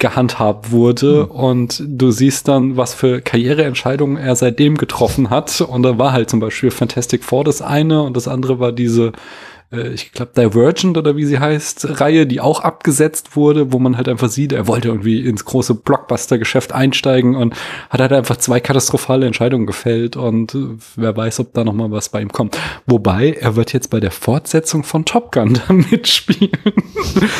[SPEAKER 1] gehandhabt wurde. Mhm. und du siehst dann, was für Karriereentscheidungen er seitdem getroffen hat. Und da war halt zum Beispiel Fantastic Four das eine und das andere war diese äh, ich glaube Divergent oder wie sie heißt, Reihe, die auch abgesetzt wurde, wo man halt einfach sieht, er wollte irgendwie ins große Blockbuster-Geschäft einsteigen und hat halt einfach zwei katastrophale Entscheidungen gefällt und äh, wer weiß, ob da noch mal was bei ihm kommt. Wobei, er wird jetzt bei der Fortsetzung von Top Gun da mitspielen.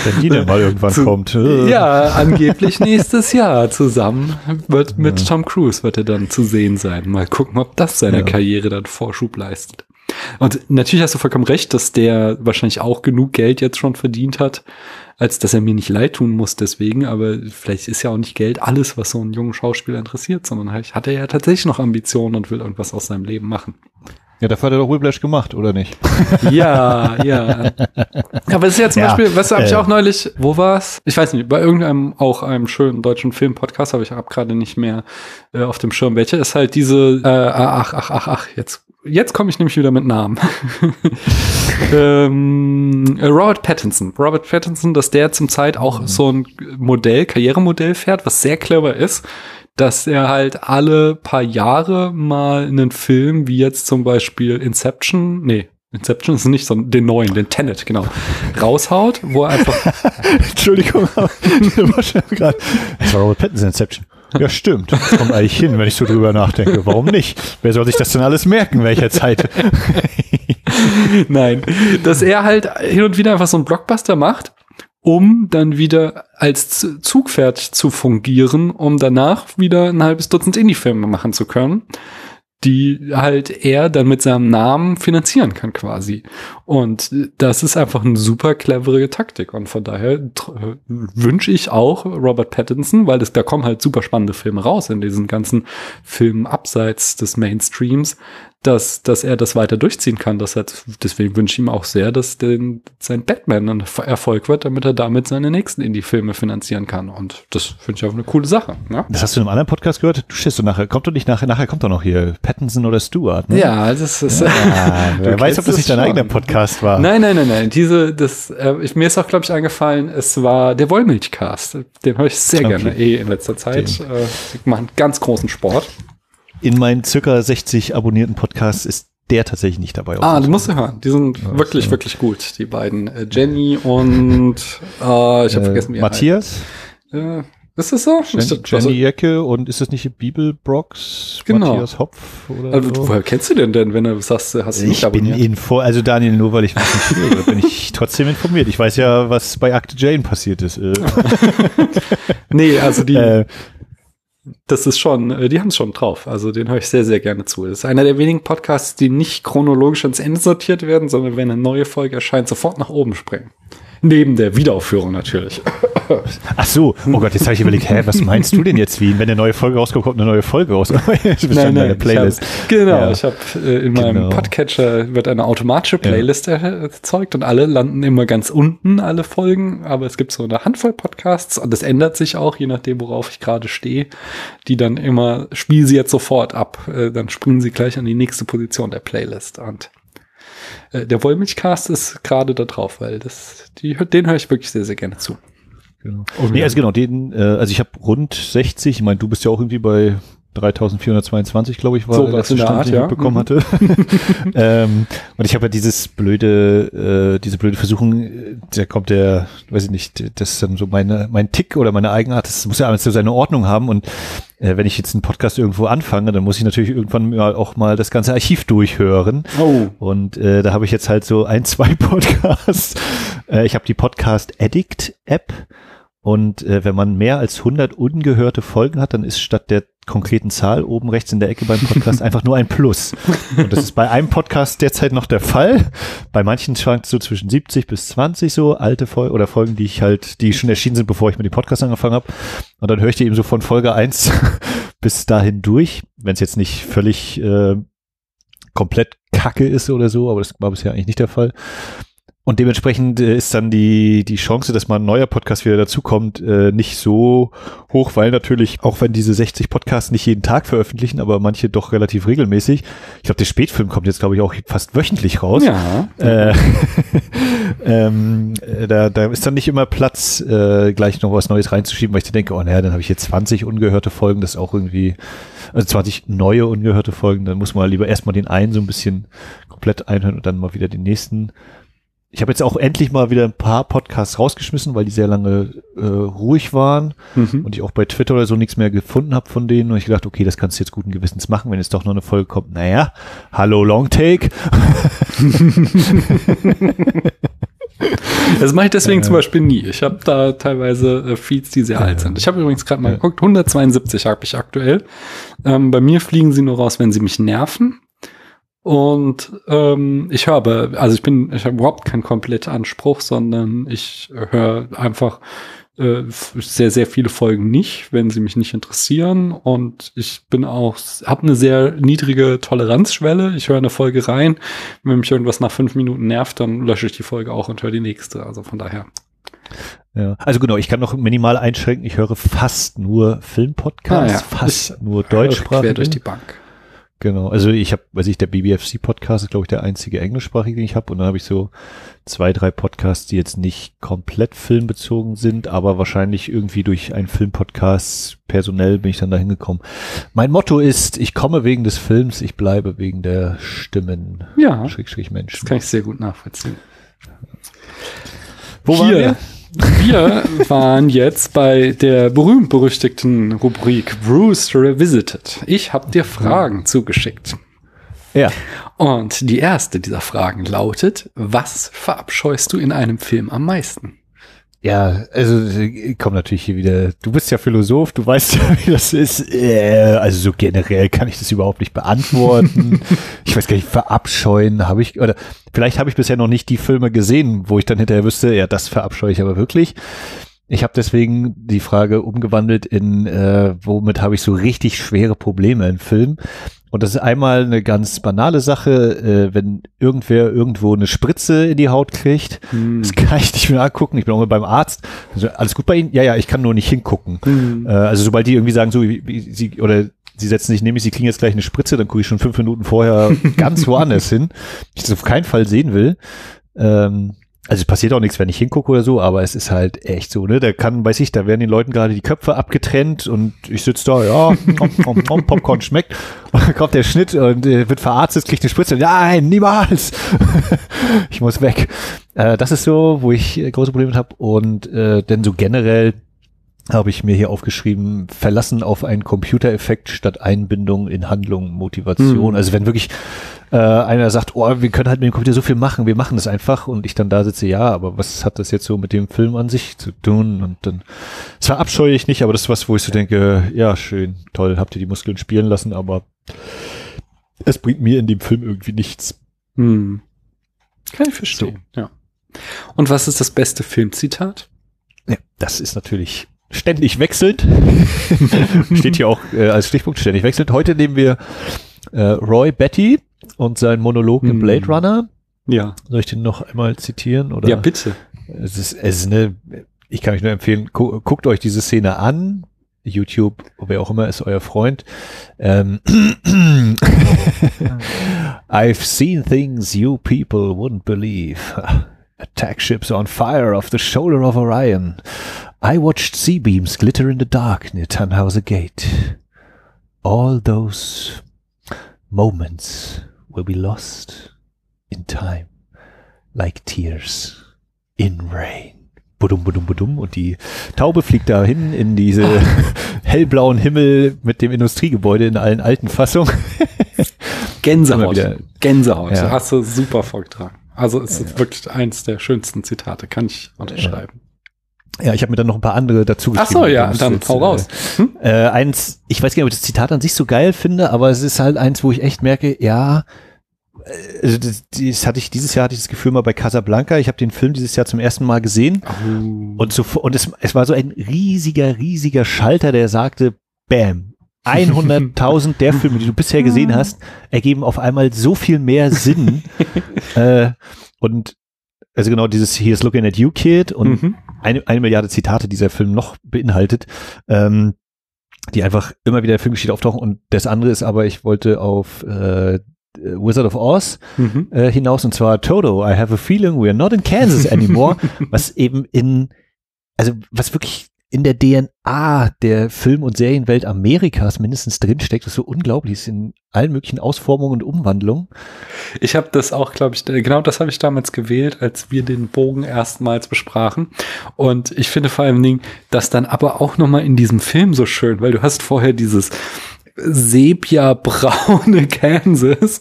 [SPEAKER 2] Wenn die denn mal irgendwann Zu, kommt.
[SPEAKER 1] ja, angeblich nächstes Jahr zusammen wird mit ja. Tom Cruise wird er dann zu sehen sein. Mal gucken, ob das seiner ja. Karriere dann Vorschub leistet. Und natürlich hast du vollkommen recht, dass der wahrscheinlich auch genug Geld jetzt schon verdient hat, als dass er mir nicht leid tun muss deswegen. Aber vielleicht ist ja auch nicht Geld alles, was so einen jungen Schauspieler interessiert, sondern halt hat er ja tatsächlich noch Ambitionen und will irgendwas aus seinem Leben machen.
[SPEAKER 2] Ja, dafür hat er doch Whiplash gemacht, oder nicht?
[SPEAKER 1] Ja, ja. Aber es ist ja zum
[SPEAKER 2] Ja,
[SPEAKER 1] Beispiel, was habe ich
[SPEAKER 2] äh.
[SPEAKER 1] auch neulich, wo war's? Ich weiß nicht, bei irgendeinem auch einem schönen deutschen Filmpodcast, aber ich habe gerade nicht mehr äh, auf dem Schirm welche, ist halt diese, äh, ach, ach, ach, ach, jetzt, jetzt komme ich nämlich wieder mit Namen. ähm, äh, Robert Pattinson. Robert Pattinson, dass der zum Zeit auch so ein Modell, Karrieremodell fährt, was sehr clever ist dass er halt alle paar Jahre mal einen Film, wie jetzt zum Beispiel Inception, nee, Inception ist nicht so den neuen, den Tenet, genau, raushaut, wo er einfach,
[SPEAKER 2] Entschuldigung, aber gerade. Das war Robert Pattinson Inception. Ja, stimmt. Das kommt eigentlich hin, wenn ich so drüber nachdenke. Warum nicht? Wer soll sich das denn alles merken, welcher Zeit?
[SPEAKER 1] nein, dass er halt hin und wieder einfach so einen Blockbuster macht, um dann wieder als Zugpferd zu fungieren, um danach wieder ein halbes Dutzend Indie-Filme machen zu können, die halt er dann mit seinem Namen finanzieren kann quasi. Und das ist einfach eine super clevere Taktik. Und von daher wünsche ich auch Robert Pattinson, weil das, da kommen halt super spannende Filme raus in diesen ganzen Filmen abseits des Mainstreams, dass, dass er das weiter durchziehen kann. Das hat, deswegen wünsche ich ihm auch sehr, dass den, sein Batman ein Erfolg wird, damit er damit seine nächsten Indie-Filme finanzieren kann. Und das finde ich auch eine coole Sache. Ne?
[SPEAKER 2] Das hast du in einem anderen Podcast gehört? Du stehst so nachher. Kommt doch nicht nachher, nachher kommt doch noch hier Pattinson oder Stewart. Ne?
[SPEAKER 1] Ja, das ist.
[SPEAKER 2] Ah, wer
[SPEAKER 1] Du
[SPEAKER 2] weiß, ob das nicht dein
[SPEAKER 1] schon.
[SPEAKER 2] eigener Podcast war.
[SPEAKER 1] Nein, nein, nein, nein. Diese, das, äh, ich, mir ist auch, glaube ich, eingefallen, es war der Wollmilchcast. Den höre ich sehr
[SPEAKER 2] Okay.
[SPEAKER 1] gerne eh in letzter Zeit. Äh, machen ganz großen Sport.
[SPEAKER 2] In meinen circa 60 abonnierten Podcasts ist der tatsächlich nicht dabei.
[SPEAKER 1] Ah, du musst du hören. Die sind wirklich,
[SPEAKER 2] so.
[SPEAKER 1] wirklich gut, die beiden. Äh, Jenny und äh, ich habe vergessen, wie er
[SPEAKER 2] Matthias.
[SPEAKER 1] Äh, ist das so?
[SPEAKER 2] Jen,
[SPEAKER 1] Ist das-
[SPEAKER 2] Jenny
[SPEAKER 1] also,
[SPEAKER 2] Jecke und ist das nicht Bibelbrox?
[SPEAKER 1] Genau.
[SPEAKER 2] Matthias Hopf oder
[SPEAKER 1] also,
[SPEAKER 2] so?
[SPEAKER 1] woher kennst du den denn, wenn du sagst, du hast ihn nicht
[SPEAKER 2] Ich bin
[SPEAKER 1] abonniert?
[SPEAKER 2] info, also Daniel, nur weil ich mich nicht höre, bin ich trotzdem informiert. Ich weiß ja, was bei Akte Jane passiert ist. Äh,
[SPEAKER 1] Nee, also die,
[SPEAKER 2] äh,
[SPEAKER 1] das ist schon, äh, die haben es schon drauf. Also den höre ich sehr, sehr gerne zu. Das ist einer der wenigen Podcasts, die nicht chronologisch ans Ende sortiert werden, sondern wenn eine neue Folge erscheint, sofort nach oben springen. Neben der Wiederaufführung natürlich.
[SPEAKER 2] ach so, oh Gott, jetzt habe ich überlegt, hä, was meinst du denn jetzt, wie, wenn eine neue Folge rauskommt, kommt eine neue Folge raus? Das ist dann deine Playlist.
[SPEAKER 1] Ich hab, genau,
[SPEAKER 2] Ja.
[SPEAKER 1] ich habe äh, in meinem
[SPEAKER 2] Genau.
[SPEAKER 1] Podcatcher wird eine automatische Playlist erzeugt und alle landen immer ganz unten, alle Folgen, aber es gibt so eine Handvoll Podcasts und das ändert sich auch, je nachdem, worauf ich gerade stehe, die dann immer, spiel sie jetzt sofort ab, äh, dann springen sie gleich an die nächste Position der Playlist und äh, der Wollmilchcast ist gerade da drauf, weil das, die, den höre ich wirklich sehr, sehr gerne zu.
[SPEAKER 2] Genau. nee, also genau, den, äh, also ich habe rund 60, ich meine, du bist ja auch irgendwie bei 3422, glaube ich, war
[SPEAKER 1] So,
[SPEAKER 2] der Stand,
[SPEAKER 1] Art,
[SPEAKER 2] den ich
[SPEAKER 1] ja.
[SPEAKER 2] mitbekommen
[SPEAKER 1] Mhm.
[SPEAKER 2] hatte. ähm, und ich habe ja dieses blöde, äh, diese blöde Versuchung, äh, da kommt der, weiß ich nicht, das ist dann so meine, mein Tick oder meine Eigenart, das muss ja alles so seine Ordnung haben und äh, wenn ich jetzt einen Podcast irgendwo anfange, dann muss ich natürlich irgendwann mal auch mal das ganze Archiv durchhören.
[SPEAKER 1] Oh.
[SPEAKER 2] Und äh, da habe ich jetzt halt so ein, zwei Podcasts. Äh, ich habe die Podcast Addict App. Und äh, wenn man mehr als 100 ungehörte Folgen hat, dann ist statt der konkreten Zahl oben rechts in der Ecke beim Podcast einfach nur ein Plus. Und das ist bei einem Podcast derzeit noch der Fall. Bei manchen schwankt es so zwischen 70 bis 20 so alte Folgen oder Folgen, die ich halt, die schon erschienen sind, bevor ich mit dem Podcast angefangen habe. Und dann höre ich die eben so von Folge 1 bis dahin durch, wenn es jetzt nicht völlig äh, komplett kacke ist oder so, aber das war bisher eigentlich nicht der Fall. Und dementsprechend äh, ist dann die, die Chance, dass mal ein neuer Podcast wieder dazukommt, äh, nicht so hoch, weil natürlich, auch wenn diese 60 Podcasts nicht jeden Tag veröffentlichen, aber manche doch relativ regelmäßig. Ich glaube, der Spätfilm kommt jetzt, glaube ich, auch fast wöchentlich raus.
[SPEAKER 1] Ja.
[SPEAKER 2] Äh, ähm, äh, da, da ist dann nicht immer Platz, äh, gleich noch was Neues reinzuschieben, weil ich dann denke, oh naja, dann habe ich jetzt 20 ungehörte Folgen, das ist auch irgendwie, also 20 neue ungehörte Folgen, dann muss man lieber erstmal den einen so ein bisschen komplett einhören und dann mal wieder den nächsten. Ich habe jetzt auch endlich mal wieder ein paar Podcasts rausgeschmissen, weil die sehr lange äh, ruhig waren
[SPEAKER 1] Mhm.
[SPEAKER 2] und ich auch bei Twitter oder so nichts mehr gefunden habe von denen und ich gedacht, okay, das kannst du jetzt guten Gewissens machen, wenn jetzt doch noch eine Folge kommt. Naja, hallo Longtake.
[SPEAKER 1] Das mache ich deswegen zum Beispiel nie. Ich habe da teilweise äh, Feeds, die sehr alt sind. Ich habe übrigens gerade mal geguckt, 172 habe ich aktuell. Ähm, bei mir fliegen sie nur raus, wenn sie mich nerven. Und ähm, ich höre aber, also ich bin, ich habe überhaupt keinen Komplettanspruch, sondern ich höre einfach äh, sehr, sehr viele Folgen nicht, wenn sie mich nicht interessieren. Und ich bin auch, habe eine sehr niedrige Toleranzschwelle. Ich höre eine Folge rein. Wenn mich irgendwas nach fünf Minuten nervt, dann lösche ich die Folge auch und höre die nächste. Also von daher.
[SPEAKER 2] Ja, also genau, ich kann noch minimal einschränken. Ich höre fast nur Filmpodcasts, ah, ja. fast ich nur deutschsprachig.
[SPEAKER 1] Quer durch die Bank.
[SPEAKER 2] Genau, also ich habe, weiß ich, der BBFC-Podcast ist, glaube ich, der einzige englischsprachige, den ich habe. Und dann habe ich so zwei, drei Podcasts, die jetzt nicht komplett filmbezogen sind, aber wahrscheinlich irgendwie durch einen Filmpodcast personell bin ich dann da hingekommen. Mein Motto ist, ich komme wegen des Films, ich bleibe wegen der Stimmen.
[SPEAKER 1] Ja. Schräg, schräg Menschen. Das kann ich sehr gut nachvollziehen.
[SPEAKER 2] Wo Hier. waren wir?
[SPEAKER 1] Wir waren jetzt bei der berühmt-berüchtigten Rubrik Bruce Revisited. Ich habe dir Fragen zugeschickt.
[SPEAKER 2] Ja.
[SPEAKER 1] Und die erste dieser Fragen lautet, was verabscheust du in einem Film am meisten?
[SPEAKER 2] Ja, also komm natürlich hier wieder. Du bist ja Philosoph, du weißt ja, wie das ist. Äh, also so generell kann ich das überhaupt nicht beantworten. ich weiß gar nicht, verabscheuen habe ich oder vielleicht habe ich bisher noch nicht die Filme gesehen, wo ich dann hinterher wüsste, ja, das verabscheue ich aber wirklich. Ich habe deswegen die Frage umgewandelt in, äh, womit habe ich so richtig schwere Probleme in Filmen. Und das ist einmal eine ganz banale Sache, äh, wenn irgendwer irgendwo eine Spritze in die Haut kriegt, hm. das kann ich nicht mehr angucken. Ich bin auch mal beim Arzt. Also, alles gut bei Ihnen? Ja, ja, ich kann nur nicht hingucken. Hm. Äh, also sobald die irgendwie sagen, so wie, wie sie oder sie setzen sich nämlich, sie kriegen jetzt gleich eine Spritze, dann gucke ich schon fünf Minuten vorher ganz woanders hin. Ich das auf keinen Fall sehen will. Ähm, also es passiert auch nichts, wenn ich hingucke oder so, aber es ist halt echt so, ne? Da kann, weiß ich, da werden den Leuten gerade die Köpfe abgetrennt und ich sitze da, ja, Popcorn schmeckt. Und dann kommt der Schnitt und äh, wird verarztet, kriegt eine Spritze. Nein, niemals! ich muss weg. Äh, das ist so, wo ich äh, große Probleme habe. Und äh, denn so generell habe ich mir hier aufgeschrieben, verlassen auf einen Computereffekt statt Einbindung in Handlung, Motivation. Mhm. Also wenn wirklich äh, einer sagt, oh, wir können halt mit dem Computer so viel machen, wir machen das einfach und ich dann da sitze, ja, aber was hat das jetzt so mit dem Film an sich zu tun? Und dann, zwar abscheue ich nicht, aber das ist was, wo ich so denke, ja, schön, toll, habt ihr die Muskeln spielen lassen, aber es bringt mir in dem Film irgendwie nichts.
[SPEAKER 1] Hm. Kann ich verstehen, so. ja. Und was ist das beste Filmzitat?
[SPEAKER 2] Ja, das ist natürlich ständig wechselnd. Steht hier auch äh, als Stichpunkt ständig wechselnd. Heute nehmen wir äh, Roy Betty und sein Monolog hm. im Blade Runner.
[SPEAKER 1] Ja.
[SPEAKER 2] Soll ich den noch einmal zitieren? Oder?
[SPEAKER 1] Ja, bitte.
[SPEAKER 2] Es ist, es ist eine, ich kann euch nur empfehlen, gu guckt euch diese Szene an. YouTube, wer auch immer ist euer Freund. Ähm, I've seen things you people wouldn't believe. Attack ships on fire off the shoulder of Orion. I watched sea beams glitter in the dark near Tannhauser Gate. All those moments will be lost in time, like tears in rain. Budum, budum, budum. Und die Taube fliegt da hin in diese hellblauen Himmel mit dem Industriegebäude in allen alten Fassungen.
[SPEAKER 1] Gänsehaut. Gänsehaut. Ja. Hast du super vorgetragen. Also es ist ja. wirklich eins der schönsten Zitate, kann ich unterschreiben.
[SPEAKER 2] Ja, ich habe mir dann noch ein paar andere dazu
[SPEAKER 1] geschrieben. Ach so, ja, dann jetzt, hau raus.
[SPEAKER 2] Äh, hm? Äh, eins, ich weiß gar nicht, ob ich das Zitat an sich so geil finde, aber es ist halt eins, wo ich echt merke, ja, äh, also das, das hatte ich dieses Jahr hatte ich das Gefühl mal bei Casablanca. Ich habe den Film dieses Jahr zum ersten Mal gesehen oh. und so und es, es war so ein riesiger riesiger Schalter, der sagte, Bam, 100.000 der Filme, die du bisher gesehen hast, ergeben auf einmal so viel mehr Sinn. äh, und also genau dieses Here's Looking at You Kid und mhm. eine, eine Milliarde Zitate dieser Film noch beinhaltet, ähm, die einfach immer wieder in der Filmgeschichte auftauchen. Und das andere ist aber, ich wollte auf äh, Wizard of Oz mhm. äh, hinaus und zwar Toto, I have a feeling we are not in Kansas anymore, was eben in, also was wirklich in der DNA der Film- und Serienwelt Amerikas mindestens drinsteckt, was so unglaublich ist in allen möglichen Ausformungen und Umwandlungen.
[SPEAKER 1] Ich habe das auch, glaube ich, genau das habe ich damals gewählt, als wir den Bogen erstmals besprachen. Und ich finde vor allem Dingen, das dann aber auch nochmal in diesem Film so schön, weil du hast vorher dieses sepia-braune Kansas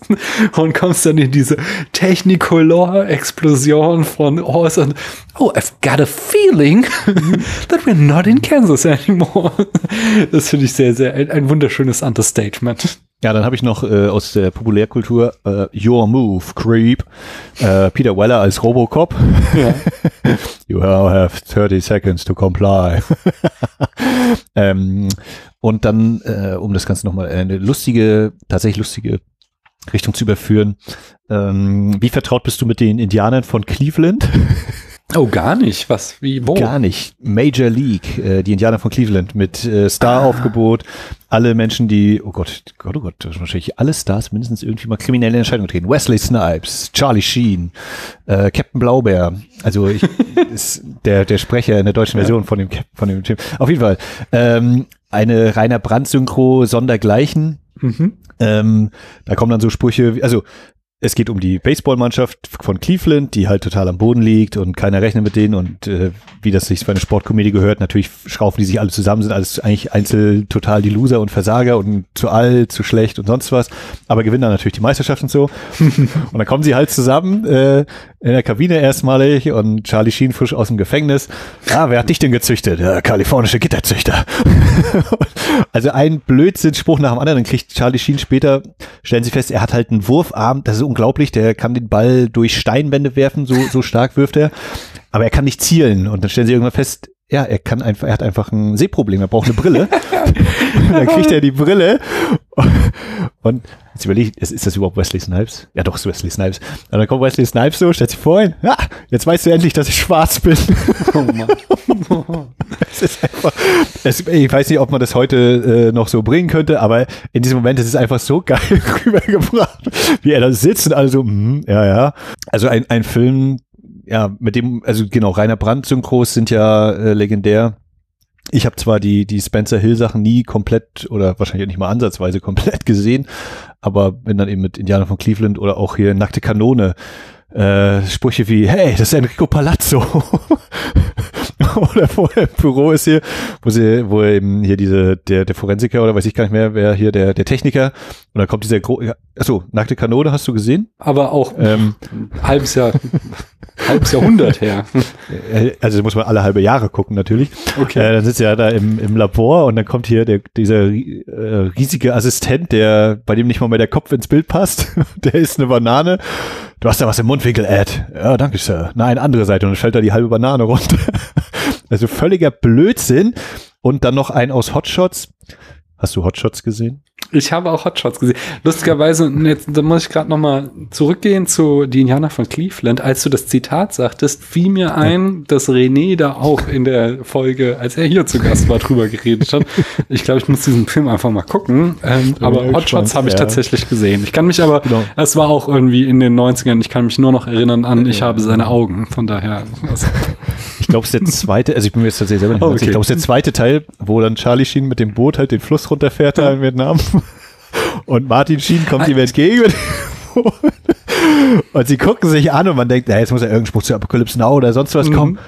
[SPEAKER 1] und kommst dann in diese Technicolor-Explosion von Oz und oh, I've got a feeling that we're not in Kansas anymore. Das finde ich sehr, sehr, ein, ein wunderschönes Understatement.
[SPEAKER 2] Ja, dann habe ich noch äh, aus der Populärkultur äh, Your Move, Creep, äh, Peter Weller als Robocop.
[SPEAKER 1] Ja.
[SPEAKER 2] you now have 30 seconds to comply. ähm, und dann, äh, um das Ganze nochmal eine lustige, tatsächlich lustige Richtung zu überführen. Ähm, wie vertraut bist du mit den Indianern von Cleveland?
[SPEAKER 1] Oh, gar nicht. Was? Wie? Wo?
[SPEAKER 2] Gar nicht. Major League, äh, die Indianer von Cleveland mit äh, Star-Aufgebot. Alle Menschen, die, oh Gott, Gott, oh Gott, wahrscheinlich alle Stars mindestens irgendwie mal kriminelle Entscheidungen treten. Wesley Snipes, Charlie Sheen, äh, Captain Blaubeer. Also ich, ist der, der Sprecher in der deutschen Version von dem, von dem Film. Auf jeden Fall. Ähm, eine reiner Brandsynchro sondergleichen.
[SPEAKER 1] Mhm.
[SPEAKER 2] Ähm, da kommen dann so Sprüche, wie- also es geht um die Baseballmannschaft von Cleveland, die halt total am Boden liegt und keiner rechnet mit denen und äh, wie das sich für eine Sportkomödie gehört, natürlich schraufen die sich alle zusammen, sind alles eigentlich einzel total die Loser und Versager und zu alt, zu schlecht und sonst was, aber gewinnen dann natürlich die Meisterschaft und so. und dann kommen sie halt zusammen äh, in der Kabine erstmalig und Charlie Sheen frisch aus dem Gefängnis. Ja, wer hat dich denn gezüchtet? Der kalifornische Gitterzüchter. also ein Blödsinnspruch nach dem anderen. Kriegt Charlie Sheen später, stellen sie fest, er hat halt einen Wurfarm, das ist unglaublich, der kann den Ball durch Steinwände werfen, so, so stark wirft er. Aber er kann nicht zielen. Und dann stellen sie irgendwann fest, ja, er kann einfach, er hat einfach ein Sehproblem, er braucht eine Brille. Und dann kriegt er die Brille und jetzt überlege ich, ist, das überhaupt Wesley Snipes? Ja, doch, ist Wesley Snipes. Und dann kommt Wesley Snipes so, stellt sich vor ihn, ja, jetzt weißt du endlich, dass ich schwarz bin.
[SPEAKER 1] Oh Mann.
[SPEAKER 2] Es ist einfach, es, ich weiß nicht, ob man das heute äh, noch so bringen könnte, aber in diesem Moment ist es einfach so geil rübergebracht, wie er da sitzt und alle so, mm, ja, ja. Also ein, ein Film, ja, mit dem, also genau, Rainer Brandt Synchros sind ja äh, legendär. Ich habe zwar die, die Spencer Hill Sachen nie komplett oder wahrscheinlich nicht mal ansatzweise komplett gesehen, aber bin dann eben mit Indianer von Cleveland oder auch hier Nackte Kanone äh, Sprüche wie, hey, das ist Enrico Palazzo. oder wo er im Büro ist hier, wo sie, wo eben hier diese, der, der Forensiker oder weiß ich gar nicht mehr, wer hier der, der Techniker. Und dann kommt dieser gro achso, Nackte Kanone hast du gesehen?
[SPEAKER 1] Aber auch
[SPEAKER 2] Ähm,
[SPEAKER 1] halbes Jahr, halbes Jahrhundert her.
[SPEAKER 2] also muss man alle halbe Jahre gucken natürlich.
[SPEAKER 1] Okay.
[SPEAKER 2] Äh, dann sitzt er da im, im Labor und dann kommt hier der, dieser äh, riesige Assistent, der, bei dem nicht mal mehr der Kopf ins Bild passt. der ist eine Banane. Du hast da was im Mundwinkel, Ed. Ja, danke, Sir. Nein, andere Seite. Und dann fällt da die halbe Banane runter. Also völliger Blödsinn. Und dann noch ein aus Hotshots. Hast du Hotshots gesehen?
[SPEAKER 1] Ich habe auch Hotshots gesehen. Lustigerweise, jetzt, da muss ich gerade noch mal zurückgehen zu die Indianer von Cleveland. Als du das Zitat sagtest, fiel mir ein, dass René da auch in der Folge, als er hier zu Gast war, drüber geredet hat. Ich glaube, ich muss diesen Film einfach mal gucken. Ähm, aber Hotshots habe ich
[SPEAKER 2] ja.
[SPEAKER 1] tatsächlich gesehen. Ich kann mich aber,
[SPEAKER 2] Genau.
[SPEAKER 1] es war auch irgendwie in den 90ern, ich kann mich nur noch erinnern an, ich habe seine Augen. Von daher, also,
[SPEAKER 2] Ich glaube, es ist der zweite, also ich bin mir jetzt tatsächlich selber nicht
[SPEAKER 1] Oh, okay.
[SPEAKER 2] Ich glaube, es ist der zweite Teil, wo dann Charlie Sheen mit dem Boot halt den Fluss runterfährt da in Vietnam. Und Martin Sheen kommt ihm entgegen. Und sie gucken sich an und man denkt, na, jetzt muss ja irgendein Spruch zu Apocalypse Now oder sonst was
[SPEAKER 1] Mhm.
[SPEAKER 2] kommen.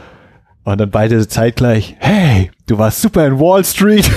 [SPEAKER 2] Und dann beide zeitgleich, hey, du warst super in Wall Street.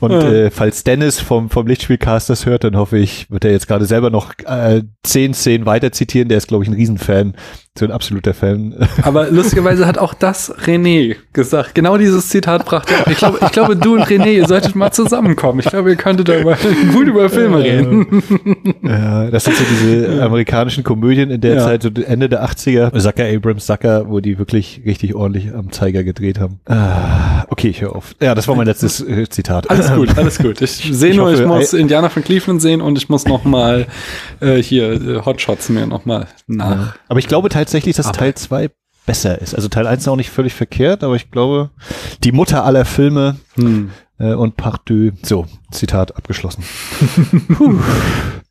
[SPEAKER 2] Und äh, falls Dennis vom, vom Lichtspielcast das hört, dann hoffe ich, wird er jetzt gerade selber noch äh, zehn Szenen weiter zitieren. Der ist, glaube ich, ein Riesenfan, so ein absoluter Fan.
[SPEAKER 1] Aber lustigerweise hat auch das René gesagt. Genau dieses Zitat brachte er. Ich glaube, ich glaube, du und René, ihr solltet mal zusammenkommen. Ich glaube, ihr könntet da über, gut über Filme reden.
[SPEAKER 2] Ja, das sind so diese amerikanischen Komödien in der
[SPEAKER 1] Ja.
[SPEAKER 2] Zeit, so Ende der 80er. Zucker, Abrams, Zucker, wo die wirklich richtig ordentlich am Zeiger gedreht haben. Ah, okay, ich höre auf. Ja, das war mein letztes äh, Zitat.
[SPEAKER 1] Alles gut, alles gut. Ich sehe
[SPEAKER 2] Ich
[SPEAKER 1] nur, ich muss
[SPEAKER 2] ei-
[SPEAKER 1] Indianer von Cleveland sehen und ich muss noch mal äh, hier äh, Hotshots mir noch mal nach.
[SPEAKER 2] Aber ich glaube tatsächlich, dass
[SPEAKER 1] Aber-
[SPEAKER 2] Teil 2 besser ist. Also Teil 1 ist auch nicht völlig verkehrt, aber ich glaube, die Mutter aller Filme
[SPEAKER 1] Hm.
[SPEAKER 2] äh, und Pardieu. So, Zitat abgeschlossen.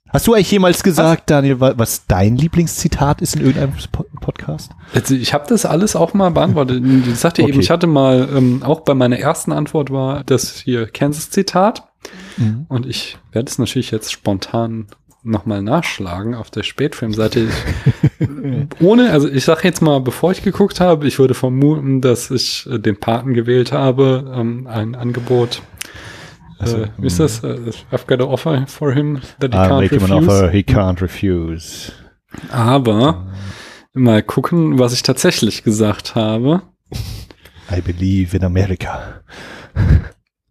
[SPEAKER 2] Hast du eigentlich jemals gesagt, Daniel, wa- was dein Lieblingszitat ist in irgendeinem Po- Podcast?
[SPEAKER 1] Also ich habe das alles auch mal beantwortet. Ich sagte
[SPEAKER 2] Okay.
[SPEAKER 1] eben, ich hatte mal, ähm, auch bei meiner ersten Antwort war das hier Kansas-Zitat.
[SPEAKER 2] Mhm.
[SPEAKER 1] Und ich werde es natürlich jetzt spontan nochmal nachschlagen auf der Spätfilmseite. Ohne, also ich sage jetzt mal, bevor ich geguckt habe, ich würde vermuten, dass ich äh, den Paten gewählt habe, ähm, ein Angebot.
[SPEAKER 2] Also,
[SPEAKER 1] äh, wie ist das? Äh, I've got an offer for him that he can't
[SPEAKER 2] make him an
[SPEAKER 1] refuse.
[SPEAKER 2] offer he can't refuse.
[SPEAKER 1] Aber Mal gucken, was ich tatsächlich gesagt habe.
[SPEAKER 2] I believe in America.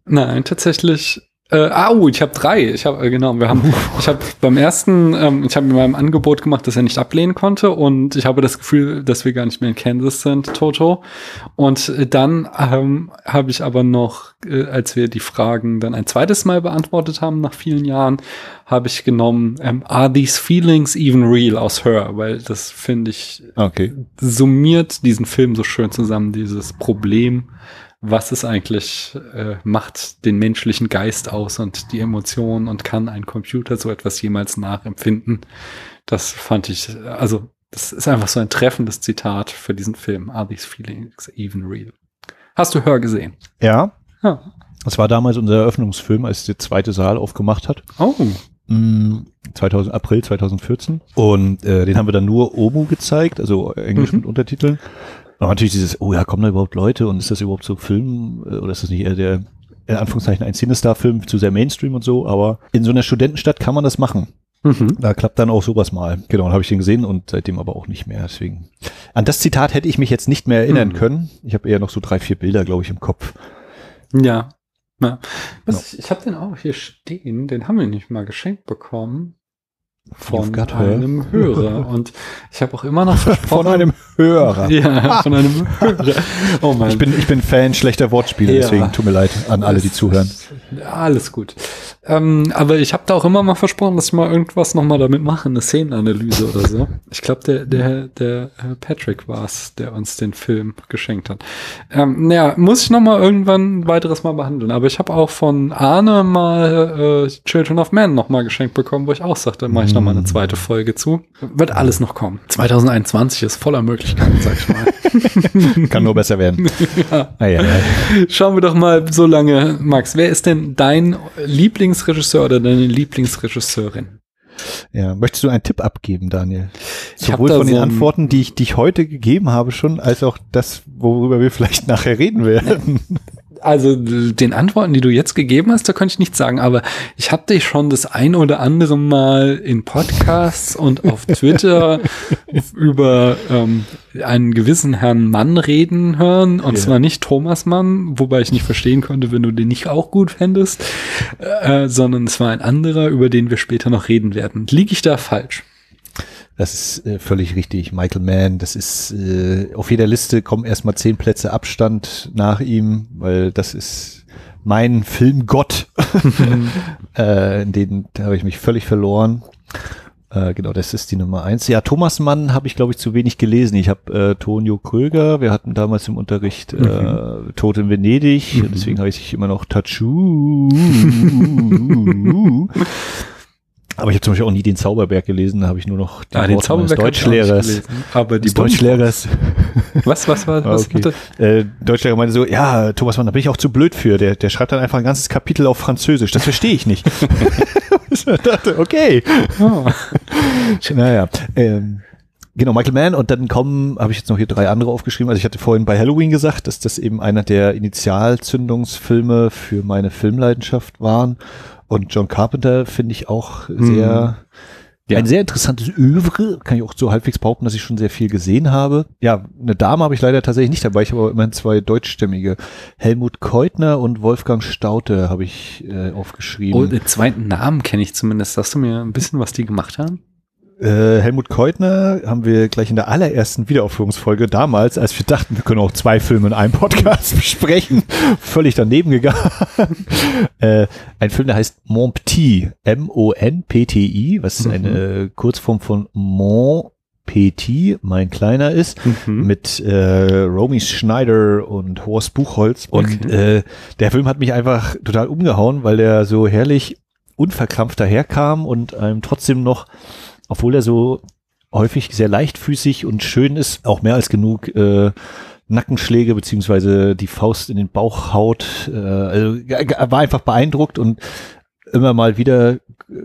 [SPEAKER 1] Nein, tatsächlich äh, au, ich habe drei. Ich habe äh, genau, wir haben, ich habe beim ersten, ähm, ich habe mir meinem Angebot gemacht, dass er nicht ablehnen konnte und ich habe das Gefühl, dass wir gar nicht mehr in Kansas sind, Toto. Und äh, dann ähm, habe ich aber noch, äh, als wir die Fragen dann ein zweites Mal beantwortet haben nach vielen Jahren, habe ich genommen, ähm, Are these feelings even real aus Her, weil das finde ich
[SPEAKER 2] Okay.
[SPEAKER 1] summiert diesen Film so schön zusammen, dieses Problem was es eigentlich äh, macht den menschlichen Geist aus und die Emotionen und kann ein Computer so etwas jemals nachempfinden. Das fand ich, also das ist einfach so ein treffendes Zitat für diesen Film. Are these feelings even real? Hast du Hör gesehen?
[SPEAKER 2] Ja.
[SPEAKER 1] Ja.
[SPEAKER 2] Das war damals unser Eröffnungsfilm, als der zweite Saal aufgemacht hat.
[SPEAKER 1] Oh.
[SPEAKER 2] Mm, 2000, April 2014. Und äh, den haben wir dann nur Omu gezeigt, also Englisch
[SPEAKER 1] Mhm.
[SPEAKER 2] mit Untertiteln. Und natürlich dieses, oh ja, kommen da überhaupt Leute und ist das überhaupt so Film äh, oder ist das nicht eher der, in Anführungszeichen, ein Cinestar-Film zu sehr Mainstream und so, aber in so einer Studentenstadt kann man das machen.
[SPEAKER 1] Mhm.
[SPEAKER 2] Da klappt dann auch sowas mal. Genau, dann habe ich den gesehen und seitdem aber auch nicht mehr. Deswegen. An das Zitat hätte ich mich jetzt nicht mehr erinnern
[SPEAKER 1] Mhm.
[SPEAKER 2] können. Ich habe eher noch so drei, vier Bilder, glaube ich, im Kopf.
[SPEAKER 1] Ja. ja. Was, ich ich habe den auch hier stehen, den haben wir nicht mal geschenkt bekommen. Von einem Hörer. Und ich habe auch immer noch versprochen.
[SPEAKER 2] Von einem Hörer.
[SPEAKER 1] Ja, von einem Hörer. Oh mein
[SPEAKER 2] Ich bin, ich bin Fan schlechter Wortspiele,
[SPEAKER 1] Ja.
[SPEAKER 2] deswegen tut mir leid an alle, die zuhören.
[SPEAKER 1] Alles gut. Ähm, aber ich habe da auch immer mal versprochen, dass ich mal irgendwas noch mal damit mache, eine Szenenanalyse oder so. Ich glaube, der, der, der Patrick war es, der uns den Film geschenkt hat. Ähm, naja, muss ich noch mal irgendwann ein weiteres Mal behandeln. Aber ich habe auch von Arne mal äh, Children of Men noch mal geschenkt bekommen, wo ich auch sagte, mache ich noch mal eine zweite Folge zu. Wird alles noch kommen. 2021 ist voller Möglichkeiten, sag ich mal.
[SPEAKER 2] Kann nur besser werden.
[SPEAKER 1] ja.
[SPEAKER 2] Ah, ja, ja.
[SPEAKER 1] Schauen wir doch mal so lange, Max. Wer ist denn dein Lieblingsregisseur oder deine Lieblingsregisseurin?
[SPEAKER 2] ja. Möchtest du einen Tipp abgeben, Daniel?
[SPEAKER 1] Ich
[SPEAKER 2] Sowohl von den
[SPEAKER 1] so
[SPEAKER 2] Antworten, die ich, die ich heute gegeben habe schon, als auch das, worüber wir vielleicht nachher reden werden.
[SPEAKER 1] Also den Antworten, die du jetzt gegeben hast, da könnte ich nichts sagen, aber ich habe dich schon das ein oder andere Mal in Podcasts und auf Twitter über ähm, einen gewissen Herrn Mann reden hören, und
[SPEAKER 2] Ja.
[SPEAKER 1] zwar nicht Thomas Mann, wobei ich nicht verstehen konnte, wenn du den nicht auch gut fändest, äh, sondern es war ein anderer, über den wir später noch reden werden. Liege ich da falsch?
[SPEAKER 2] Das ist äh, völlig richtig. Michael Mann, das ist äh, auf jeder Liste kommen erstmal zehn Plätze Abstand nach ihm, weil das ist mein Filmgott. äh, in den habe ich mich völlig verloren. Äh, genau, das ist die Nummer eins. Ja, Thomas Mann habe ich, glaube ich, zu wenig gelesen. Ich habe äh, Tonio Kröger, wir hatten damals im Unterricht äh, Tod in Venedig,
[SPEAKER 1] Mhm.
[SPEAKER 2] deswegen heiße ich immer noch Tachu. Aber ich habe zum Beispiel auch nie den Zauberberg gelesen, da habe ich nur noch die
[SPEAKER 1] Ah, den
[SPEAKER 2] meines
[SPEAKER 1] Zauberberg
[SPEAKER 2] Deutschlehrers.
[SPEAKER 1] gelesen. Aber die
[SPEAKER 2] Deutschlehrers,
[SPEAKER 1] Was, was war,
[SPEAKER 2] Ah,
[SPEAKER 1] was
[SPEAKER 2] okay.
[SPEAKER 1] hatte?
[SPEAKER 2] äh, Deutschlehrer meinte so, ja, Thomas Mann, da bin ich auch zu blöd für. Der, der schreibt dann einfach ein ganzes Kapitel auf Französisch. Das verstehe ich nicht. ich dachte, okay.
[SPEAKER 1] Oh.
[SPEAKER 2] Naja, ähm, genau, Michael Mann und dann kommen, habe ich jetzt noch hier drei andere aufgeschrieben. Also ich hatte vorhin bei Halloween gesagt, dass das eben einer der Initialzündungsfilme für meine Filmleidenschaft waren. Und John Carpenter finde ich auch sehr,
[SPEAKER 1] Ja.
[SPEAKER 2] ein sehr interessantes Övre. Kann ich auch so halbwegs behaupten, dass ich schon sehr viel gesehen habe. Ja, eine Dame habe ich leider tatsächlich nicht dabei. Ich habe aber immerhin zwei deutschstämmige. Helmut Keutner und Wolfgang Staute habe ich äh, aufgeschrieben.
[SPEAKER 1] Oh, den zweiten Namen kenne ich zumindest. Sagst du mir ein bisschen, was die gemacht haben?
[SPEAKER 2] Äh, Helmut Keutner haben wir gleich in der allerersten Wiederaufführungsfolge damals, als wir dachten, wir können auch zwei Filme in einem Podcast besprechen, völlig daneben gegangen. äh, ein Film, der heißt Mon Petit, M-O-N-P-T-I, was
[SPEAKER 1] Mhm.
[SPEAKER 2] eine Kurzform von Mon Petit, mein Kleiner ist,
[SPEAKER 1] Mhm.
[SPEAKER 2] mit äh, Romy Schneider und Horst Buchholz. Und
[SPEAKER 1] Okay.
[SPEAKER 2] äh, der Film hat mich einfach total umgehauen, weil der so herrlich unverkrampft daherkam und einem trotzdem noch, obwohl er so häufig sehr leichtfüßig und schön ist, auch mehr als genug äh, Nackenschläge beziehungsweise die Faust in den Bauch haut. Äh, also er war einfach beeindruckt und immer mal wieder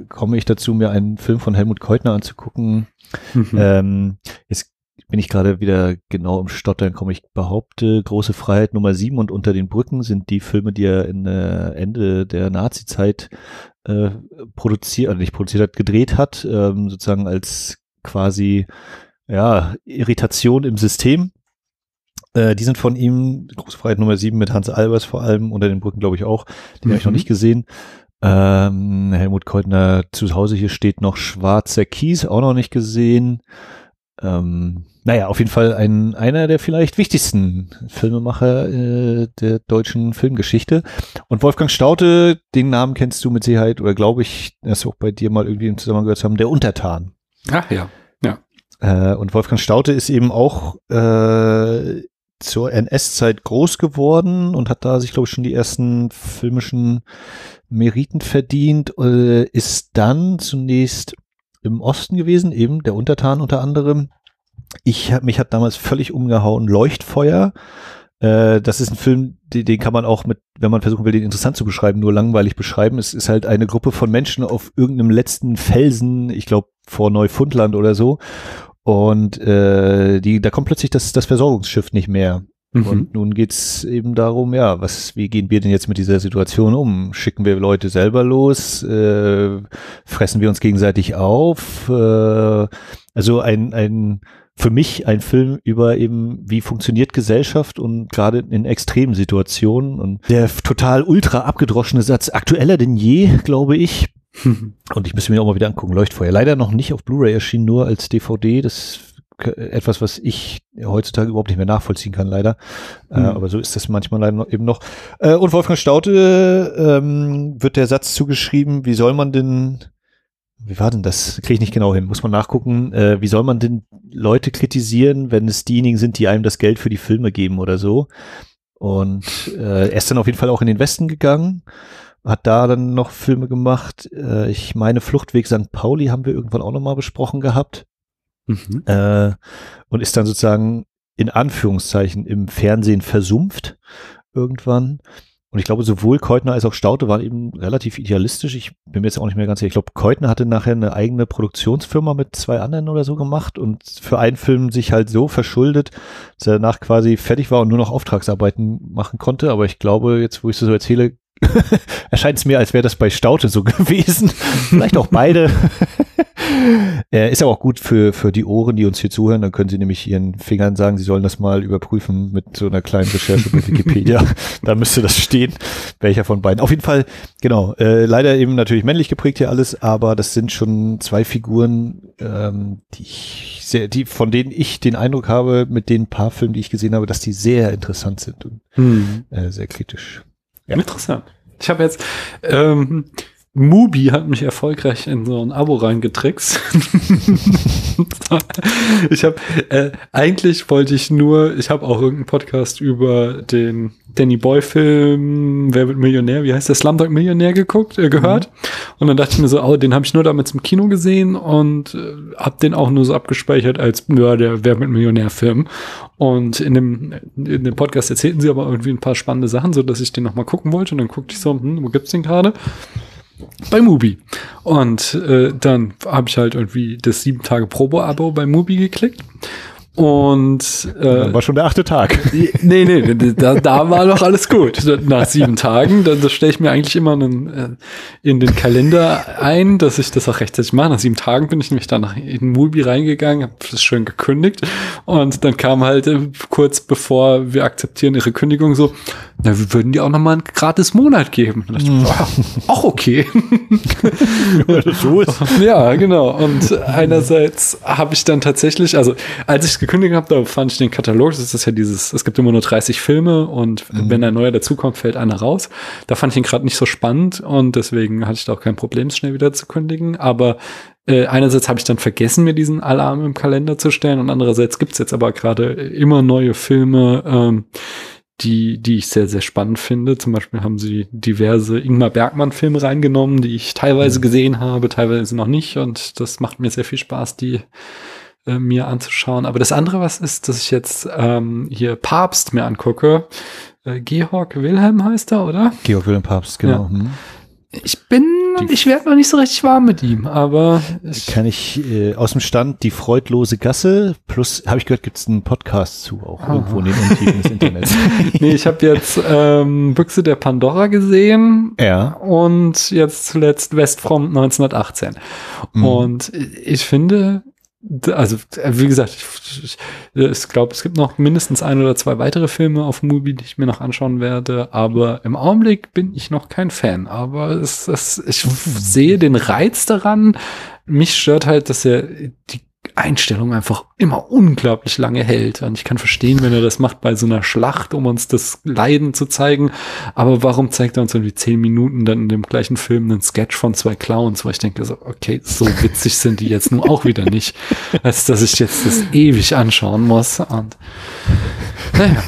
[SPEAKER 2] komme ich dazu, mir einen Film von Helmut Keutner anzugucken.
[SPEAKER 1] Mhm.
[SPEAKER 2] Ähm, jetzt bin ich gerade wieder genau im Stottern, komme ich behaupte, Große Freiheit Nummer 7 und Unter den Brücken sind die Filme, die er in äh, Ende der Nazi-Zeit äh, produziert, also nicht produziert hat, gedreht hat, ähm, sozusagen als quasi ja, Irritation im System. Äh, die sind von ihm, Große Freiheit Nummer 7 mit Hans Albers vor allem, unter den Brücken glaube ich auch, den mhm. habe ich noch nicht gesehen. Ähm, Helmut Keutner zu Hause hier steht noch Schwarzer Kies, auch noch nicht gesehen. Ähm, naja, auf jeden Fall ein, einer der vielleicht wichtigsten Filmemacher äh, der deutschen Filmgeschichte. Und Wolfgang Staute, den Namen kennst du mit Sicherheit, oder glaube ich, dass wir auch bei dir mal irgendwie im Zusammenhang gehört haben, der Untertan.
[SPEAKER 1] Ach ja, ja.
[SPEAKER 2] Äh, und Wolfgang Staute ist eben auch äh, zur NS-Zeit groß geworden und hat da sich, glaube ich, schon die ersten filmischen Meriten verdient, äh, ist dann zunächst im Osten gewesen, eben der Untertan unter anderem. Ich hab, mich hat damals völlig umgehauen Leuchtfeuer. Äh, das ist ein Film, den, den kann man auch mit, wenn man versuchen will, den interessant zu beschreiben, nur langweilig beschreiben. Es ist halt eine Gruppe von Menschen auf irgendeinem letzten Felsen, ich glaube vor Neufundland oder so. Und äh, die, da kommt plötzlich das, das Versorgungsschiff nicht mehr. Mhm. Und nun geht's eben darum, ja, was, wie gehen wir denn jetzt mit dieser Situation um? Schicken wir Leute selber los? Äh, fressen wir uns gegenseitig auf? Äh, also ein, ein, für mich ein Film über eben, wie funktioniert Gesellschaft und gerade in extremen Situationen. Und der total ultra abgedroschene Satz, aktueller denn je, glaube ich. und ich müsste mir auch mal wieder angucken, Leuchtfeuer. Leider noch nicht auf Blu-ray erschienen, nur als DVD. Das etwas, was ich heutzutage überhaupt nicht mehr nachvollziehen kann, leider. Mhm. Äh, aber so ist das manchmal leider noch, eben noch. Äh, und Wolfgang Staute ähm, wird der Satz zugeschrieben, wie soll man denn, wie war denn das? Kriege ich nicht genau hin, muss man nachgucken. Äh, wie soll man denn Leute kritisieren, wenn es diejenigen sind, die einem das Geld für die Filme geben oder so? Und äh, er ist dann auf jeden Fall auch in den Westen gegangen hat da dann noch Filme gemacht. Äh, ich meine, Fluchtweg St. Pauli haben wir irgendwann auch nochmal besprochen gehabt. Mhm. Äh, und ist dann sozusagen in Anführungszeichen im Fernsehen versumpft irgendwann. Und ich glaube, sowohl Keutner als auch Staute waren eben relativ idealistisch. Ich bin mir jetzt auch nicht mehr ganz sicher. Ich glaube, Keutner hatte nachher eine eigene Produktionsfirma mit zwei anderen oder so gemacht und für einen Film sich halt so verschuldet, dass er danach quasi fertig war und nur noch Auftragsarbeiten machen konnte. Aber ich glaube, jetzt, wo ich es so erzähle, erscheint es mir, als wäre das bei Staute so gewesen. Vielleicht auch beide. äh, ist aber auch gut für, für die Ohren, die uns hier zuhören. Dann können sie nämlich ihren Fingern sagen, sie sollen das mal überprüfen mit so einer kleinen Recherche bei Wikipedia. da müsste das stehen, welcher von beiden. Auf jeden Fall, genau, äh, leider eben natürlich männlich geprägt hier alles, aber das sind schon zwei Figuren, ähm, die ich sehr, die, von denen ich den Eindruck habe, mit den paar Filmen, die ich gesehen habe, dass die sehr interessant sind und hm. äh, sehr kritisch.
[SPEAKER 1] Ja. Interessant. Ich habe jetzt ähm, Mubi hat mich erfolgreich in so ein Abo reingetrickst. ich habe äh, eigentlich wollte ich nur, ich habe auch irgendeinen Podcast über den Danny Boy Film Wer wird Millionär, wie heißt der Slumdog Millionär geguckt, äh, gehört mhm. und dann dachte ich mir so, oh, den habe ich nur damals im Kino gesehen und äh, habe den auch nur so abgespeichert als ja, der Wer wird Millionär Film und in dem in dem Podcast erzählten sie aber irgendwie ein paar spannende Sachen, so dass ich den noch mal gucken wollte und dann guckte ich so, hm, wo gibt's den gerade? Bei Mubi. Und äh, dann habe ich halt irgendwie das sieben Tage Probo-Abo bei Mubi geklickt und
[SPEAKER 2] äh, war schon der achte Tag.
[SPEAKER 1] Nee, nee, da, da war doch alles gut. Nach sieben Tagen, dann das stelle ich mir eigentlich immer einen, äh, in den Kalender ein, dass ich das auch rechtzeitig mache. Nach sieben Tagen bin ich nämlich dann in Mubi reingegangen, habe das schön gekündigt und dann kam halt äh, kurz bevor wir akzeptieren ihre Kündigung so, na, wir würden die auch noch mal einen gratis Monat geben. Und ich, oh, auch okay. Ja, genau. Und einerseits habe ich dann tatsächlich, also als ich gekündigt habe, da fand ich den Katalog, das ist ja dieses, es gibt immer nur 30 Filme und mhm. wenn ein neuer dazukommt, fällt einer raus. Da fand ich ihn gerade nicht so spannend und deswegen hatte ich da auch kein Problem, schnell wieder zu kündigen. Aber äh, einerseits habe ich dann vergessen, mir diesen Alarm im Kalender zu stellen und andererseits gibt's jetzt aber gerade immer neue Filme, ähm, die, die ich sehr, sehr spannend finde. Zum Beispiel haben sie diverse Ingmar Bergmann-Filme reingenommen, die ich teilweise mhm. gesehen habe, teilweise noch nicht. Und das macht mir sehr viel Spaß, die äh, mir anzuschauen. Aber das andere, was ist, dass ich jetzt ähm, hier Papst mir angucke. Äh, Georg Wilhelm heißt er, oder?
[SPEAKER 2] Georg Wilhelm Papst, genau. Ja. Hm.
[SPEAKER 1] Ich bin, die, ich werde noch nicht so richtig warm mit ihm, aber
[SPEAKER 2] ich kann ich äh, aus dem Stand die freudlose Gasse plus habe ich gehört, gibt es einen Podcast zu auch Aha. irgendwo in den Untiefen des Internets.
[SPEAKER 1] nee, ich habe jetzt ähm, Büchse der Pandora gesehen.
[SPEAKER 2] Ja.
[SPEAKER 1] Und jetzt zuletzt Westfront 1918. Mhm. Und ich finde, also wie gesagt, ich, ich, glaube, es gibt noch mindestens ein oder zwei weitere Filme auf Movie, die ich mir noch anschauen werde, aber im Augenblick bin ich noch kein Fan. Aber es, es, ich sehe den Reiz daran. Mich stört halt, dass er die Einstellung einfach immer unglaublich lange hält. Und ich kann verstehen, wenn er das macht bei so einer Schlacht, um uns das Leiden zu zeigen. Aber warum zeigt er uns irgendwie zehn Minuten dann in dem gleichen Film einen Sketch von zwei Clowns, wo ich denke so, okay, so witzig sind die jetzt nun auch wieder nicht, als dass ich jetzt das ewig anschauen muss. Und
[SPEAKER 2] naja.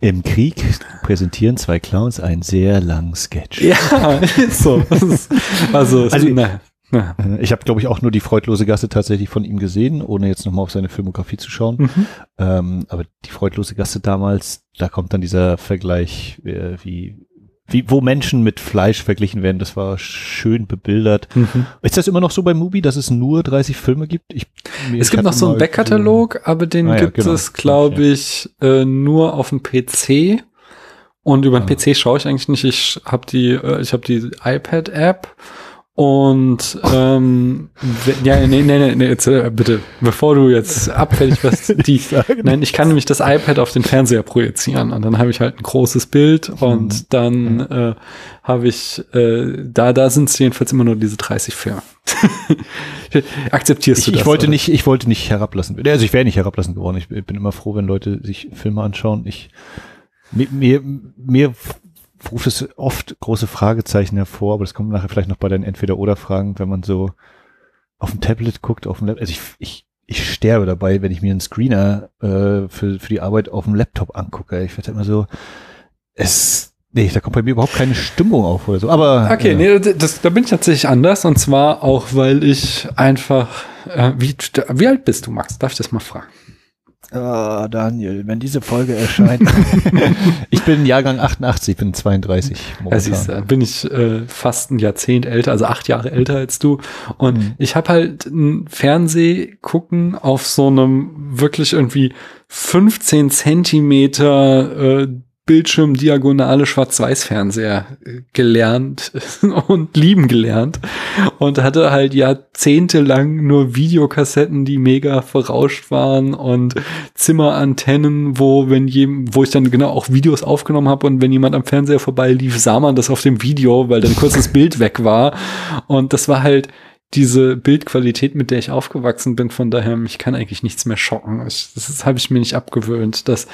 [SPEAKER 2] Im Krieg präsentieren zwei Clowns einen sehr langen Sketch.
[SPEAKER 1] Ja, ist so. Ist, also, also
[SPEAKER 2] naja. Ja. Äh, ich habe, glaube ich, auch nur die freudlose Gasse tatsächlich von ihm gesehen, ohne jetzt nochmal auf seine Filmografie zu schauen. Mhm. Ähm, aber die freudlose Gasse damals, da kommt dann dieser Vergleich, äh, wie, wie, wo Menschen mit Fleisch verglichen werden. Das war schön bebildert. Mhm. Ist das immer noch so bei Mubi, dass es nur 30 Filme gibt? Ich,
[SPEAKER 1] es gibt noch so einen Backkatalog, aber den ah, gibt ja, genau. es, glaube ich, äh, nur auf dem PC. Und über den ah. PC schaue ich eigentlich nicht. Ich habe die, äh, ich habe die iPad-App und ähm, ja, nee, nee, nee, nee, jetzt, äh, bitte, bevor du jetzt abfällig wirst, die, nein, ich kann nämlich das iPad auf den Fernseher projizieren und dann habe ich halt ein großes Bild und mhm. dann äh, habe ich, äh, da, da sind es jedenfalls immer nur diese 30 Filme. Akzeptierst
[SPEAKER 2] du
[SPEAKER 1] ich,
[SPEAKER 2] das? Ich wollte oder? nicht, ich wollte nicht herablassen. Also ich wäre nicht herablassen geworden. Ich bin immer froh, wenn Leute sich Filme anschauen. Ich mir, mir, mir ruft es oft große Fragezeichen hervor, aber das kommt nachher vielleicht noch bei deinen Entweder-Oder-Fragen, wenn man so auf dem Tablet guckt, auf dem Laptop. Also ich, ich, ich sterbe dabei, wenn ich mir einen Screener äh, für, für die Arbeit auf dem Laptop angucke. Ich werde immer so, es, Nee, da kommt bei mir überhaupt keine Stimmung auf oder so. Aber
[SPEAKER 1] okay, äh, nee, das, da bin ich tatsächlich anders und zwar auch, weil ich einfach äh, wie, wie alt bist du, Max? Darf ich das mal fragen?
[SPEAKER 2] Ah, Daniel, wenn diese Folge erscheint. ich bin Jahrgang 88, bin 32.
[SPEAKER 1] Momentan. Ja, siehst du, bin ich äh, fast ein Jahrzehnt älter, also acht Jahre älter als du. Und mhm. ich habe halt ein Fernseh gucken auf so einem wirklich irgendwie 15 Zentimeter äh, Bildschirmdiagonale Schwarz-Weiß-Fernseher äh, gelernt und lieben gelernt und hatte halt jahrzehntelang nur Videokassetten, die mega verrauscht waren und Zimmerantennen, wo wenn jedem, wo ich dann genau auch Videos aufgenommen habe und wenn jemand am Fernseher vorbei lief, sah man das auf dem Video, weil dann kurz das Bild weg war und das war halt diese Bildqualität, mit der ich aufgewachsen bin, von daher mich kann eigentlich nichts mehr schocken. Ich, das habe ich mir nicht abgewöhnt, dass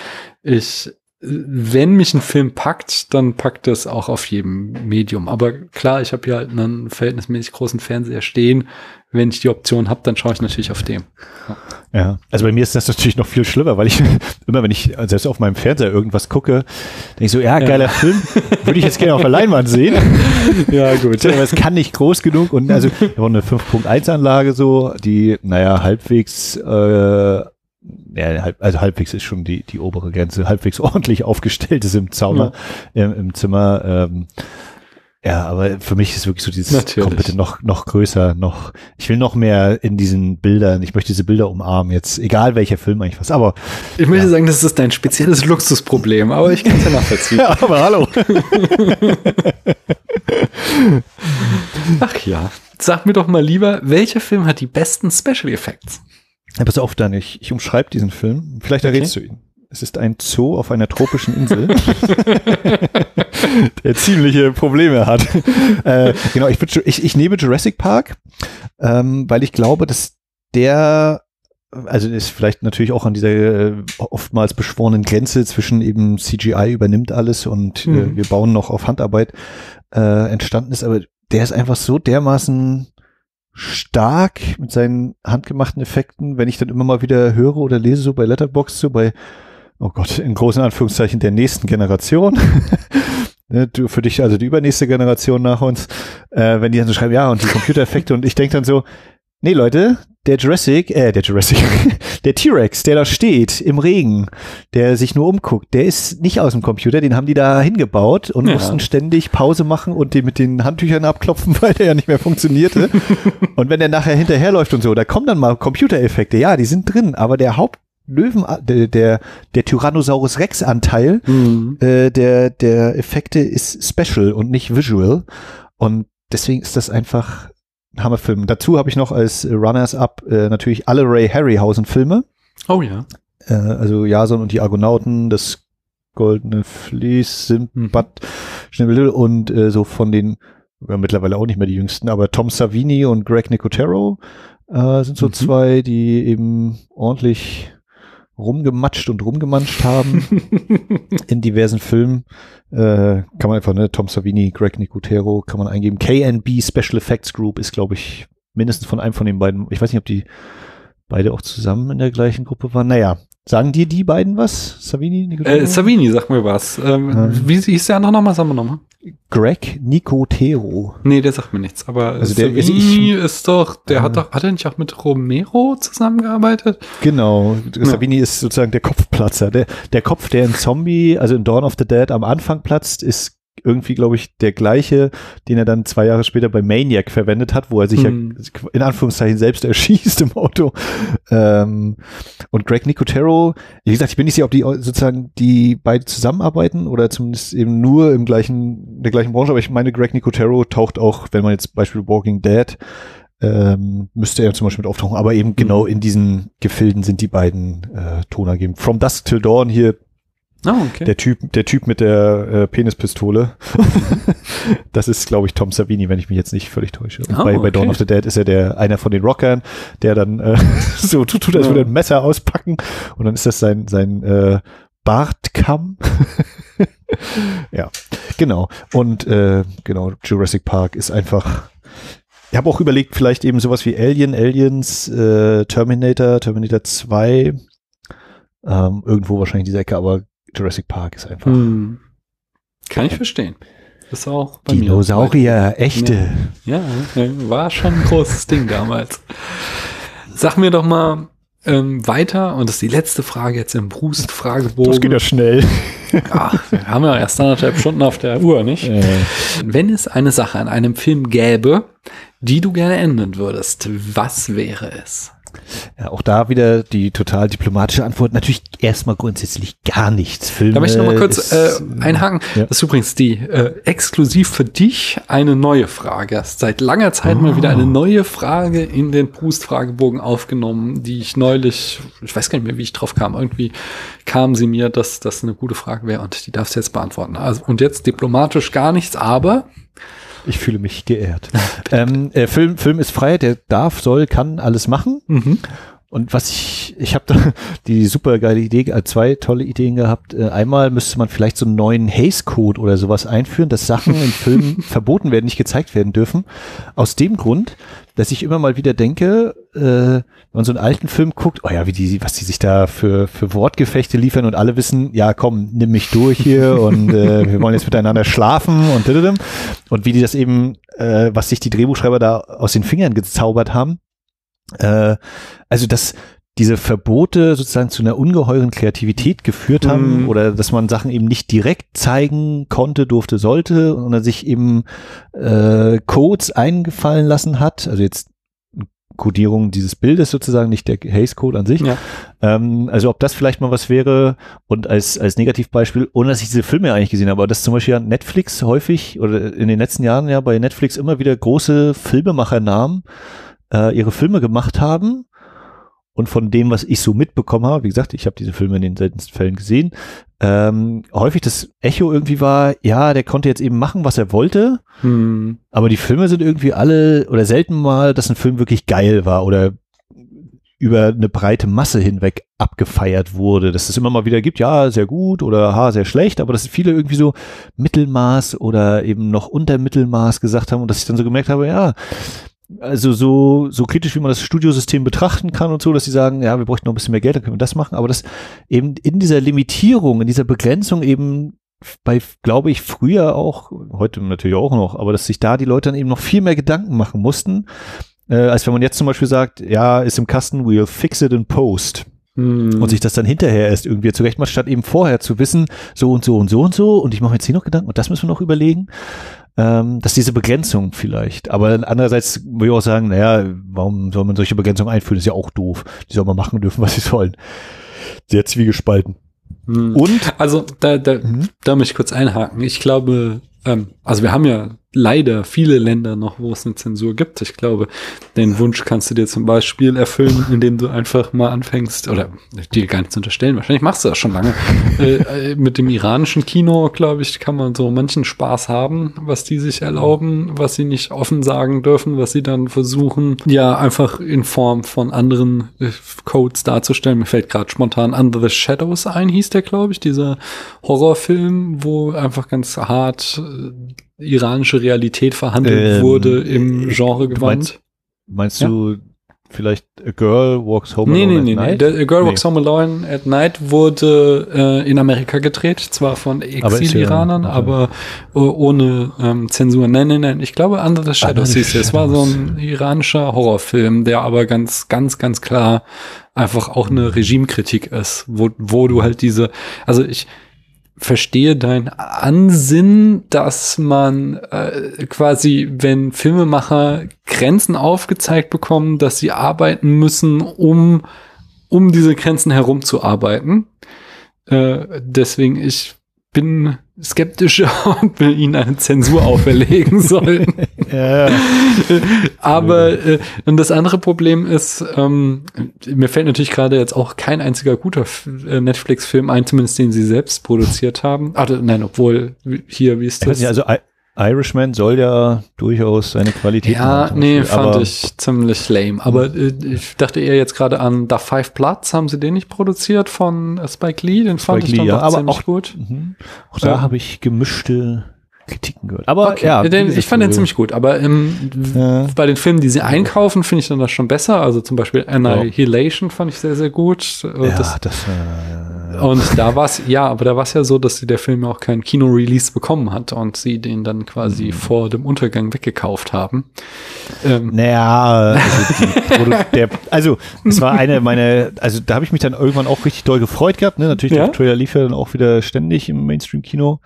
[SPEAKER 1] ich wenn mich ein Film packt, dann packt das auch auf jedem Medium. Aber klar, ich habe hier halt einen verhältnismäßig großen Fernseher stehen. Wenn ich die Option habe, dann schaue ich natürlich auf dem.
[SPEAKER 2] Ja. ja. also bei mir ist das natürlich noch viel schlimmer, weil ich immer, wenn ich selbst auf meinem Fernseher irgendwas gucke, denke ich so, ja, geiler ja. Film, würde ich jetzt gerne auf der Leinwand sehen. ja, gut. Aber es kann nicht groß genug und also wir haben eine 5.1 Anlage so, die, naja, halbwegs äh, ja, also halbwegs ist schon die, die obere Grenze, halbwegs ordentlich aufgestellt ist im Zauber, ja. im, im, Zimmer. Ähm, ja, aber für mich ist wirklich so dieses, Natürlich. komm bitte noch, noch größer, noch, ich will noch mehr in diesen Bildern, ich möchte diese Bilder umarmen, jetzt, egal welcher Film eigentlich was, aber.
[SPEAKER 1] Ich möchte ja. sagen, das ist dein spezielles Luxusproblem, aber ich kann es ja nachvollziehen. ja, aber hallo. Ach ja, sag mir doch mal lieber, welcher Film hat die besten Special Effects?
[SPEAKER 2] Ja, pass auf, Dan, ich, ich umschreibe diesen Film. Vielleicht errätst okay. du ihn. Es ist ein Zoo auf einer tropischen Insel, der ziemliche Probleme hat. Äh, genau, ich, ich, ich nehme Jurassic Park, ähm, weil ich glaube, dass der also ist vielleicht natürlich auch an dieser äh, oftmals beschworenen Grenze zwischen eben CGI übernimmt alles und äh, mhm. äh, wir bauen noch auf Handarbeit äh, entstanden ist, aber der ist einfach so dermaßen stark mit seinen handgemachten Effekten, wenn ich dann immer mal wieder höre oder lese, so bei Letterbox, so bei, oh Gott, in großen Anführungszeichen der nächsten Generation. ne, du, für dich also die übernächste Generation nach uns, äh, wenn die dann so schreiben, ja, und die Computereffekte und ich denke dann so, nee Leute, der Jurassic, äh, der Jurassic, der T-Rex, der da steht im Regen, der sich nur umguckt, der ist nicht aus dem Computer, den haben die da hingebaut und ja. mussten ständig Pause machen und den mit den Handtüchern abklopfen, weil der ja nicht mehr funktionierte. und wenn der nachher hinterherläuft und so, da kommen dann mal Computereffekte, ja, die sind drin, aber der Haupt Löwen, der, der, der Tyrannosaurus Rex Anteil mhm. äh, der, der Effekte ist special und nicht visual. Und deswegen ist das einfach Hammerfilm. Dazu habe ich noch als Runners-Up äh, natürlich alle Ray Harryhausen-Filme.
[SPEAKER 1] Oh ja.
[SPEAKER 2] Äh, also Jason und die Argonauten, das Goldene Vlies, Simbad, Schnibbel und äh, so von den, ja, mittlerweile auch nicht mehr die jüngsten, aber Tom Savini und Greg Nicotero äh, sind so
[SPEAKER 1] Mhm.
[SPEAKER 2] zwei, die eben ordentlich rumgematscht und rumgemanscht haben in diversen Filmen. Äh, kann man einfach, ne, Tom Savini, Greg Nicotero, kann man eingeben. KNB Special Effects Group ist, glaube ich, mindestens von einem von den beiden. Ich weiß nicht, ob die beide auch zusammen in der gleichen Gruppe waren. Naja, sagen dir die beiden was? Savini, Nicotero?
[SPEAKER 1] äh, Savini, sag mir was. Ähm,
[SPEAKER 2] Ähm.
[SPEAKER 1] Wie hieß der andere nochmal? Sagen wir nochmal.
[SPEAKER 2] Greg Nicotero.
[SPEAKER 1] Nee, der sagt mir nichts. Aber
[SPEAKER 2] Also der- also
[SPEAKER 1] Savini ist doch, der
[SPEAKER 2] Äh.
[SPEAKER 1] hat doch, hat er nicht auch mit Romero zusammengearbeitet?
[SPEAKER 2] Genau, Savini ist sozusagen der Kopfplatzer. Der, der Kopf, der in Zombie, also in Dawn of the Dead am Anfang platzt, ist irgendwie, glaube ich, der gleiche, den er dann zwei Jahre später bei Maniac verwendet hat, wo er sich
[SPEAKER 1] Hm.
[SPEAKER 2] ja in Anführungszeichen selbst erschießt im Auto. Ähm, und Greg Nicotero, wie gesagt, ich bin nicht sicher, ob die sozusagen die beide zusammenarbeiten oder zumindest eben nur im gleichen, der gleichen Branche, aber ich meine, Greg Nicotero taucht auch, wenn man jetzt Beispiel Walking Dead ähm, müsste er zum Beispiel mit auftauchen, aber eben genau in diesen Gefilden sind die beiden äh, Tonergeben. From Dusk Till Dawn hier
[SPEAKER 1] Oh, okay.
[SPEAKER 2] der Typ, der Typ mit der äh, Penispistole. das ist, glaube ich, Tom Savini, wenn ich mich jetzt nicht völlig täusche.
[SPEAKER 1] Oh,
[SPEAKER 2] bei, bei Dawn of the Dead ist er der einer von den Rockern, der dann äh, so tut, tut als würde ein Messer auspacken und dann ist das sein sein äh, Bartkamm. ja, genau. Und äh, genau, Jurassic Park ist einfach. Ich habe auch überlegt, vielleicht eben sowas wie Alien, Aliens, äh, Terminator, Terminator 2, ähm, irgendwo wahrscheinlich diese Ecke, aber Jurassic Park ist einfach.
[SPEAKER 1] Hm. Kann ich verstehen. Ist auch bei mir.
[SPEAKER 2] Dinosaurier, echte.
[SPEAKER 1] Ja, ja, war schon ein großes Ding damals. Sag mir doch mal ähm, weiter, und das ist die letzte Frage jetzt im Brust-Fragebogen.
[SPEAKER 2] Das geht ja schnell.
[SPEAKER 1] Ach, wir haben ja erst anderthalb Stunden auf der Uhr, nicht? Wenn es eine Sache an einem Film gäbe, die du gerne ändern würdest, was wäre es?
[SPEAKER 2] Ja, auch da wieder die total diplomatische Antwort. Natürlich erstmal grundsätzlich gar nichts. Film,
[SPEAKER 1] Da möchte ich noch mal kurz äh,
[SPEAKER 2] ist,
[SPEAKER 1] einhaken.
[SPEAKER 2] ja.
[SPEAKER 1] Das ist übrigens die äh, exklusiv für dich eine neue Frage. Hast seit langer Zeit mal wieder eine
[SPEAKER 2] Oh.
[SPEAKER 1] neue Frage in den Brust-Fragebogen aufgenommen, die ich neulich, ich weiß gar nicht mehr, wie ich drauf kam. Irgendwie kam sie mir, dass das eine gute Frage wäre und die darfst du jetzt beantworten. Also, und jetzt diplomatisch gar nichts, aber
[SPEAKER 2] Ich fühle mich geehrt. ähm, äh, Film, Film ist frei, der darf, soll, kann alles machen.
[SPEAKER 1] mhm.
[SPEAKER 2] Und was ich, ich habe da die super geile Idee, äh, zwei tolle Ideen gehabt. Äh, einmal müsste man vielleicht so einen neuen Haze-Code oder sowas einführen, dass Sachen in Filmen verboten werden, nicht gezeigt werden dürfen. Aus dem Grund, dass ich immer mal wieder denke, äh, wenn man so einen alten Film guckt, oh ja, wie die, was die sich da für, für Wortgefechte liefern und alle wissen, ja komm, nimm mich durch hier und äh, wir wollen jetzt miteinander schlafen und dididum. und wie die das eben, äh, was sich die Drehbuchschreiber da aus den Fingern gezaubert haben. Äh, also dass diese Verbote sozusagen zu einer ungeheuren Kreativität geführt haben
[SPEAKER 1] Mhm.
[SPEAKER 2] oder dass man Sachen eben nicht direkt zeigen konnte, durfte, sollte und er sich eben äh, Codes eingefallen lassen hat. Also jetzt Codierung dieses Bildes sozusagen, nicht der Haze Code an sich.
[SPEAKER 1] Ja.
[SPEAKER 2] Ähm, also ob das vielleicht mal was wäre und als, als Negativbeispiel, ohne dass ich diese Filme eigentlich gesehen habe, aber dass zum Beispiel ja Netflix häufig oder in den letzten Jahren ja bei Netflix immer wieder große Filmemachernamen äh, ihre Filme gemacht haben und von dem, was ich so mitbekommen habe, wie gesagt, ich habe diese Filme in den seltensten Fällen gesehen, ähm, häufig das Echo irgendwie war, ja, der konnte jetzt eben machen, was er wollte,
[SPEAKER 1] Hm.
[SPEAKER 2] aber die Filme sind irgendwie alle oder selten mal, dass ein Film wirklich geil war oder über eine breite Masse hinweg abgefeiert wurde. Dass es immer mal wieder gibt, ja, sehr gut oder ha, sehr schlecht, aber dass viele irgendwie so Mittelmaß oder eben noch unter Mittelmaß gesagt haben und dass ich dann so gemerkt habe, ja, also so, so kritisch, wie man das Studiosystem betrachten kann und so, dass sie sagen, ja, wir bräuchten noch ein bisschen mehr Geld, dann können wir das machen, aber dass eben in dieser Limitierung, in dieser Begrenzung eben bei, glaube ich, früher auch, heute natürlich auch noch, aber dass sich da die Leute dann eben noch viel mehr Gedanken machen mussten, äh, als wenn man jetzt zum Beispiel sagt, ja, ist im Kasten, we'll fix it in post
[SPEAKER 1] Hm.
[SPEAKER 2] und sich das dann hinterher erst irgendwie zurecht macht, statt eben vorher zu wissen, so und so und so und so und ich mache mir jetzt hier noch Gedanken und das müssen wir noch überlegen. Ähm, dass diese Begrenzung vielleicht. Aber andererseits würde ich auch sagen, naja, warum soll man solche Begrenzungen einführen? Das ist ja auch doof. Die soll man machen dürfen, was sie sollen. Sehr zwiegespalten.
[SPEAKER 1] Hm.
[SPEAKER 2] Und
[SPEAKER 1] Also da, da,
[SPEAKER 2] Mhm.
[SPEAKER 1] da möchte ich kurz einhaken. Ich glaube, ähm, also wir haben ja leider viele Länder noch, wo es eine Zensur gibt. Ich glaube, den Wunsch kannst du dir zum Beispiel erfüllen, indem du einfach mal anfängst, oder dir gar nichts unterstellen, wahrscheinlich machst du das schon lange. äh, äh, mit dem iranischen Kino, glaube ich, kann man so manchen Spaß haben, was die sich erlauben, was sie nicht offen sagen dürfen, was sie dann versuchen, ja, einfach in Form von anderen äh, Codes darzustellen. Mir fällt gerade spontan Under the Shadows ein, hieß der, glaube ich, dieser Horrorfilm, wo einfach ganz hart äh, iranische Realität verhandelt
[SPEAKER 2] Ähm,
[SPEAKER 1] wurde im
[SPEAKER 2] äh,
[SPEAKER 1] Genre gewandt.
[SPEAKER 2] meinst
[SPEAKER 1] Ja.
[SPEAKER 2] du vielleicht A Girl Walks Home
[SPEAKER 1] Nee, nee,
[SPEAKER 2] Alone
[SPEAKER 1] nee,
[SPEAKER 2] at
[SPEAKER 1] nee.
[SPEAKER 2] Night?
[SPEAKER 1] Der A Girl
[SPEAKER 2] Nee.
[SPEAKER 1] Walks Home Alone at Night wurde äh, in Amerika gedreht, zwar von Exil-Iranern,
[SPEAKER 2] okay.
[SPEAKER 1] aber äh, ohne ähm, Zensur. Nein, nein, nein. Ich glaube, Under the Shadows
[SPEAKER 2] the
[SPEAKER 1] hieß der. Es war so
[SPEAKER 2] Shadows.
[SPEAKER 1] ein iranischer Horrorfilm, der aber ganz, ganz, ganz klar einfach auch eine Regimekritik ist, wo, wo du halt diese, also ich verstehe dein Ansinn, dass man äh, quasi, wenn Filmemacher Grenzen aufgezeigt bekommen, dass sie arbeiten müssen, um um diese Grenzen herumzuarbeiten. Äh, deswegen, ich bin skeptisch, ob wir ihnen eine Zensur auferlegen sollten.
[SPEAKER 2] Ja,
[SPEAKER 1] Aber äh, und das andere Problem ist, ähm, mir fällt natürlich gerade jetzt auch kein einziger guter äh, Netflix-Film ein, zumindest den sie selbst produziert haben. Ah, nein, obwohl hier, wie ist das?
[SPEAKER 2] nicht, also I Irishman soll ja durchaus seine Qualität
[SPEAKER 1] ja,
[SPEAKER 2] zum
[SPEAKER 1] nee,
[SPEAKER 2] Beispiel,
[SPEAKER 1] fand ich ziemlich lame. Aber äh, ich dachte eher jetzt gerade an Da Five Bloods, haben sie den nicht produziert von äh, Spike Lee? Den fand
[SPEAKER 2] Spike
[SPEAKER 1] ich dann
[SPEAKER 2] ja,
[SPEAKER 1] doch
[SPEAKER 2] aber
[SPEAKER 1] ziemlich
[SPEAKER 2] auch-
[SPEAKER 1] gut.
[SPEAKER 2] Mhm. Auch da
[SPEAKER 1] Ja.
[SPEAKER 2] habe ich gemischte Kritiken gehört. Aber
[SPEAKER 1] Okay,
[SPEAKER 2] ja,
[SPEAKER 1] den, ich fand den ziemlich gut, aber ähm,
[SPEAKER 2] Ja.
[SPEAKER 1] bei den Filmen, die sie einkaufen, finde ich dann das schon besser. Also zum Beispiel Annihilation fand ich sehr, sehr gut. Äh,
[SPEAKER 2] Ja,
[SPEAKER 1] das,
[SPEAKER 2] das, äh,
[SPEAKER 1] und da war es, ja, aber da war es ja so, dass sie der Film ja auch keinen Kino-Release bekommen hat und sie den dann quasi
[SPEAKER 2] Mhm.
[SPEAKER 1] vor dem Untergang weggekauft haben. Ähm,
[SPEAKER 2] Naja, also, der, also es war eine meiner, also da habe ich mich dann irgendwann auch richtig doll gefreut gehabt. Ne? Natürlich,
[SPEAKER 1] Ja.
[SPEAKER 2] der Trailer lief ja dann auch wieder ständig im Mainstream-Kino.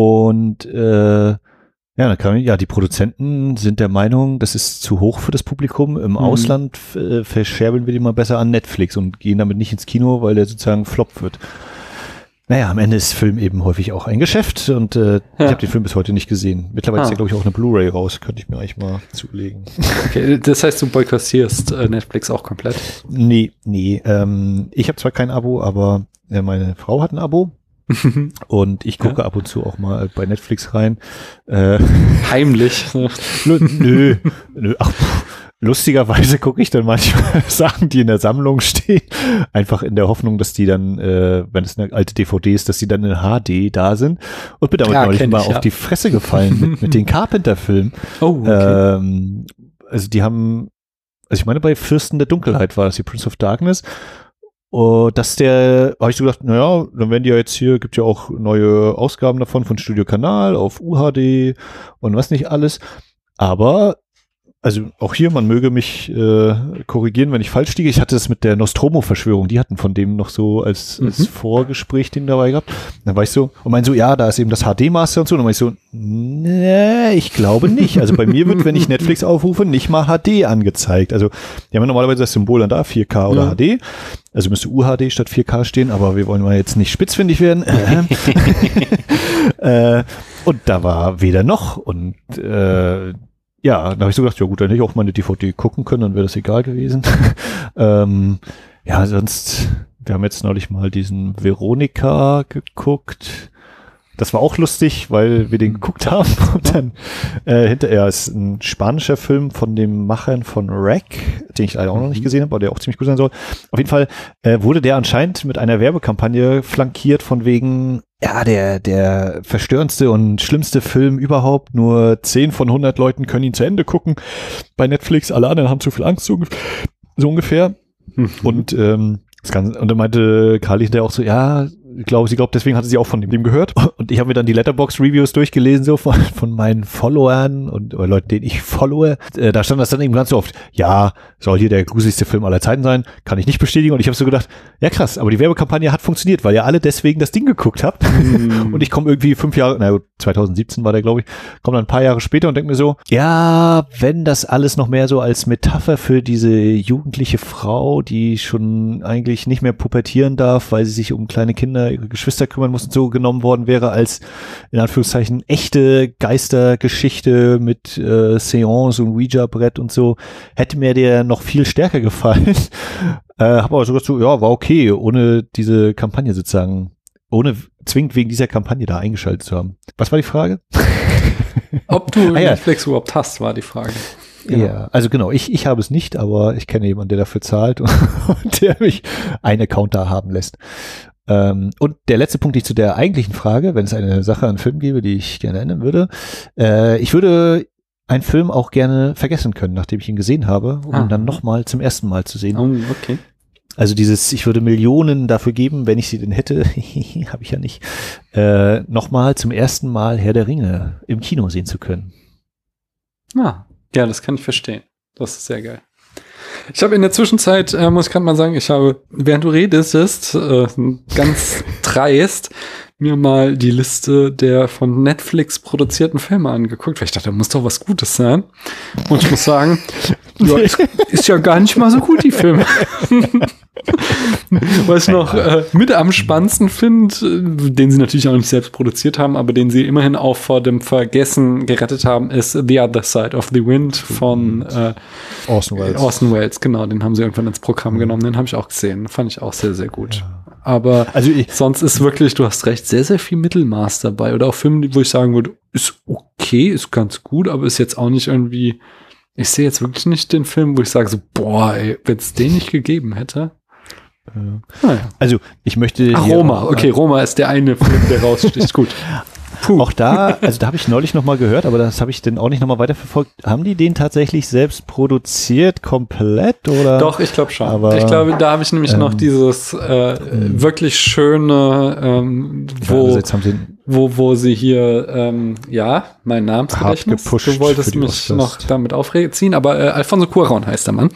[SPEAKER 2] Und äh, ja, kam, ja, die Produzenten sind der Meinung, das ist zu hoch für das Publikum. Im Ausland f- äh, verscherbeln wir den mal besser an Netflix und gehen damit nicht ins Kino, weil der sozusagen flop wird. Naja, am Ende ist Film eben häufig auch ein Geschäft und äh, ich
[SPEAKER 1] Ja.
[SPEAKER 2] habe den Film bis heute nicht gesehen. Mittlerweile ist
[SPEAKER 1] Ah.
[SPEAKER 2] ja, glaube ich, auch eine Blu-ray raus. Könnte ich mir eigentlich mal zulegen.
[SPEAKER 1] okay, das heißt, du boykottierst äh, Netflix auch komplett.
[SPEAKER 2] Nee, nee. Ähm, ich habe zwar kein Abo, aber äh, meine Frau hat ein Abo und ich gucke ab und zu auch mal bei Netflix rein. Äh,
[SPEAKER 1] Heimlich.
[SPEAKER 2] nö, nö. Ach, lustigerweise gucke ich dann manchmal Sachen, die in der Sammlung stehen, einfach in der Hoffnung, dass die dann, äh, wenn es eine alte DVD ist, dass die dann in HD da sind. Und bin damit
[SPEAKER 1] Ja,
[SPEAKER 2] neulich mal
[SPEAKER 1] ich,
[SPEAKER 2] auf
[SPEAKER 1] ja.
[SPEAKER 2] die Fresse gefallen mit, mit den Carpenter-Filmen.
[SPEAKER 1] Oh, okay.
[SPEAKER 2] Ähm, also die haben, also ich meine, bei Fürsten der Dunkelheit war das die Prince of Darkness. Oh, dass der, habe ich so gedacht, naja, dann werden die ja jetzt hier, gibt ja auch neue Ausgaben davon von Studio Kanal auf UHD und was nicht alles. Aber, also auch hier, man möge mich äh, korrigieren, wenn ich falsch liege. Ich hatte das mit der Nostromo-Verschwörung, die hatten von dem noch so als, als
[SPEAKER 1] Mhm.
[SPEAKER 2] Vorgespräch den dabei gehabt. Dann war ich so, und mein so, ja, da ist eben das HD-Master und so. Und dann war ich so, nee, ich glaube nicht. Also bei mir wird, wenn ich Netflix aufrufe, nicht mal HD angezeigt. Also die haben ja normalerweise das Symbol dann da, 4K oder
[SPEAKER 1] Ja.
[SPEAKER 2] HD. Also müsste UHD statt 4K stehen, aber wir wollen mal jetzt nicht spitzfindig werden. äh, und da war weder noch. Und äh, ja, da habe ich so gedacht, ja gut, dann hätte ich auch mal eine DVD gucken können, dann wäre das egal gewesen. ähm, ja, sonst, wir haben jetzt neulich mal diesen Veronika geguckt. Das war auch lustig, weil wir den geguckt haben und dann äh, hinterher ist ein spanischer Film von dem Machern von Rack, den ich leider auch noch nicht gesehen habe, aber der auch ziemlich gut sein soll. Auf jeden Fall äh, wurde der anscheinend mit einer Werbekampagne flankiert von wegen, ja, der, der verstörendste und schlimmste Film überhaupt. Nur 10 von 100 Leuten können ihn zu Ende gucken bei Netflix. Alle anderen haben zu viel Angst, so, so ungefähr. Und, ähm, das Ganze, und dann meinte Carly hinterher auch so, ja, ich glaube, sie glaubt, deswegen hatte sie auch von dem, gehört. Und ich habe mir dann die Letterbox-Reviews durchgelesen, so von, von meinen Followern und oder Leuten, denen ich followe. Äh, da stand das dann eben ganz so oft, ja, soll hier der gruseligste Film aller Zeiten sein, kann ich nicht bestätigen. Und ich habe so gedacht, ja krass, aber die Werbekampagne hat funktioniert, weil ihr alle deswegen das Ding geguckt habt. Und ich komme irgendwie fünf Jahre, na gut, 2017 war der, glaube ich, komme dann ein paar Jahre später und denke mir so, ja, wenn das alles noch mehr so als Metapher für diese jugendliche Frau, die schon eigentlich nicht mehr pubertieren darf, weil sie sich um kleine Kinder Ihre Geschwister kümmern mussten, so genommen worden wäre als in Anführungszeichen echte Geistergeschichte mit äh, Seance und Ouija-Brett und so, hätte mir der noch viel stärker gefallen. äh, habe aber sogar so, ja, war okay, ohne diese Kampagne sozusagen, ohne zwingend wegen dieser Kampagne da eingeschaltet zu haben. Was war die Frage?
[SPEAKER 1] Ob du ah, ja. Netflix überhaupt hast, war die Frage.
[SPEAKER 2] Genau. Ja, also genau, ich, ich habe es nicht, aber ich kenne jemanden, der dafür zahlt und, und der mich einen Account da haben lässt. Ähm, und der letzte Punkt, ich zu der eigentlichen Frage, wenn es eine Sache an Film gäbe, die ich gerne ändern würde. Äh, ich würde einen Film auch gerne vergessen können, nachdem ich ihn gesehen habe, um ah. ihn dann nochmal zum ersten Mal zu sehen.
[SPEAKER 1] Oh, okay.
[SPEAKER 2] Also dieses, ich würde Millionen dafür geben, wenn ich sie denn hätte, habe ich ja nicht, äh, nochmal zum ersten Mal Herr der Ringe im Kino sehen zu können.
[SPEAKER 1] Ah, ja, das kann ich verstehen. Das ist sehr geil. Ich habe in der Zwischenzeit, äh, muss ich gerade mal sagen, ich habe, während du redest, äh, ganz dreist mir mal die Liste der von Netflix produzierten Filme angeguckt, weil ich dachte, da muss doch was Gutes sein. Und ich muss sagen, ja, ist, ist ja gar nicht mal so gut, die Filme. Was ich noch äh, mit am spannendsten finde, äh, den sie natürlich auch nicht selbst produziert haben, aber den sie immerhin auch vor dem Vergessen gerettet haben, ist The Other Side of the Wind von äh,
[SPEAKER 2] Orson Welles.
[SPEAKER 1] Orson Welles, genau, den haben sie irgendwann ins Programm genommen, den habe ich auch gesehen. Fand ich auch sehr, sehr gut. Ja. Aber also ich, sonst ist wirklich, du hast recht, sehr, sehr viel Mittelmaß dabei. Oder auch Filme, wo ich sagen würde, ist okay, ist ganz gut, aber ist jetzt auch nicht irgendwie. Ich sehe jetzt wirklich nicht den Film, wo ich sage so, boah, ey, wenn es den nicht gegeben hätte.
[SPEAKER 2] Ah, ja. Also ich möchte.
[SPEAKER 1] Ach, Roma, okay, Roma ist der eine Film, der raussticht. Gut.
[SPEAKER 2] Puh. Auch da, also da habe ich neulich nochmal gehört, aber das habe ich denn auch nicht nochmal weiterverfolgt. Haben die den tatsächlich selbst produziert, komplett oder?
[SPEAKER 1] Doch, ich glaube schon. Aber, ich glaube, da habe ich nämlich ähm, noch dieses äh, hm. wirklich schöne, ähm, wo, ja, also wo, wo sie hier, ähm, ja, mein Namensgedächtnis. Du wolltest mich Oscars. noch damit aufziehen, aber äh, Alfonso Cuarón heißt der Mann.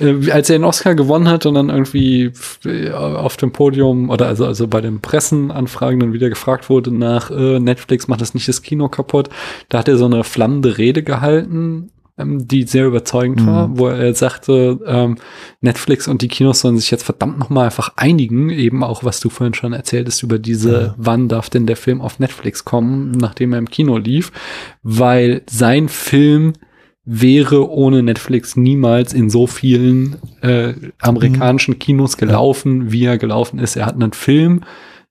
[SPEAKER 1] Äh, als er den Oscar gewonnen hat und dann irgendwie äh, auf dem Podium oder also, also bei den Pressenanfragen dann wieder gefragt wurde nach äh, Netflix macht das nicht das Kino kaputt, da hat er so eine flammende Rede gehalten die sehr überzeugend mhm. war, wo er sagte, ähm, Netflix und die Kinos sollen sich jetzt verdammt nochmal einfach einigen, eben auch, was du vorhin schon erzähltest über diese, ja. wann darf denn der Film auf Netflix kommen, nachdem er im Kino lief, weil sein Film wäre ohne Netflix niemals in so vielen äh, amerikanischen Kinos gelaufen, wie er gelaufen ist. Er hat einen Film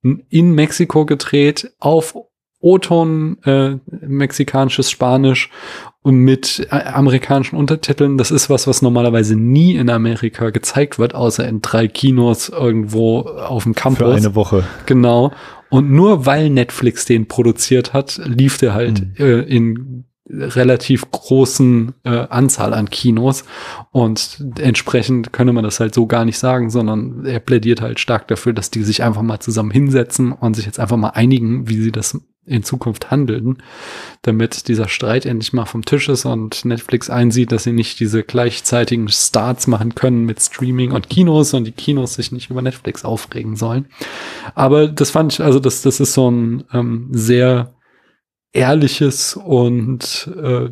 [SPEAKER 1] in Mexiko gedreht, auf O-Ton, äh, mexikanisches Spanisch mit äh, amerikanischen Untertiteln. Das ist was, was normalerweise nie in Amerika gezeigt wird, außer in drei Kinos irgendwo auf dem Campus.
[SPEAKER 2] Für eine Woche.
[SPEAKER 1] Genau. Und nur weil Netflix den produziert hat, lief der halt mhm. äh, in relativ großen äh, Anzahl an Kinos und entsprechend könne man das halt so gar nicht sagen, sondern er plädiert halt stark dafür, dass die sich einfach mal zusammen hinsetzen und sich jetzt einfach mal einigen, wie sie das in Zukunft handeln, damit dieser Streit endlich mal vom Tisch ist und Netflix einsieht, dass sie nicht diese gleichzeitigen Starts machen können mit Streaming und Kinos und die Kinos sich nicht über Netflix aufregen sollen. Aber das fand ich, also das, das ist so ein ähm, sehr ehrliches und äh,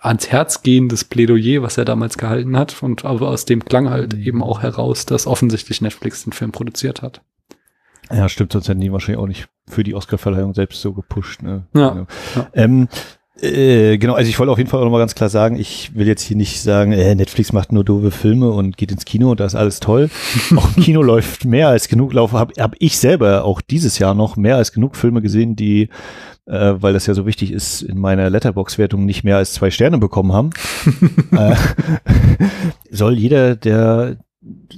[SPEAKER 1] ans Herz gehendes Plädoyer, was er damals gehalten hat. Und aber aus dem klang halt eben auch heraus, dass offensichtlich Netflix den Film produziert hat.
[SPEAKER 2] Ja, stimmt, sonst hätten die wahrscheinlich auch nicht für die Oscarverleihung selbst so gepusht. Ne?
[SPEAKER 1] Ja.
[SPEAKER 2] Genau. ja. Ähm, äh, genau, also ich wollte auf jeden Fall auch nochmal ganz klar sagen, ich will jetzt hier nicht sagen, äh, Netflix macht nur doofe Filme und geht ins Kino und da ist alles toll. auch im Kino läuft mehr als genug Laufe. Habe hab ich selber auch dieses Jahr noch mehr als genug Filme gesehen, die, äh, weil das ja so wichtig ist, in meiner Letterbox-Wertung nicht mehr als zwei Sterne bekommen haben. äh, soll jeder, der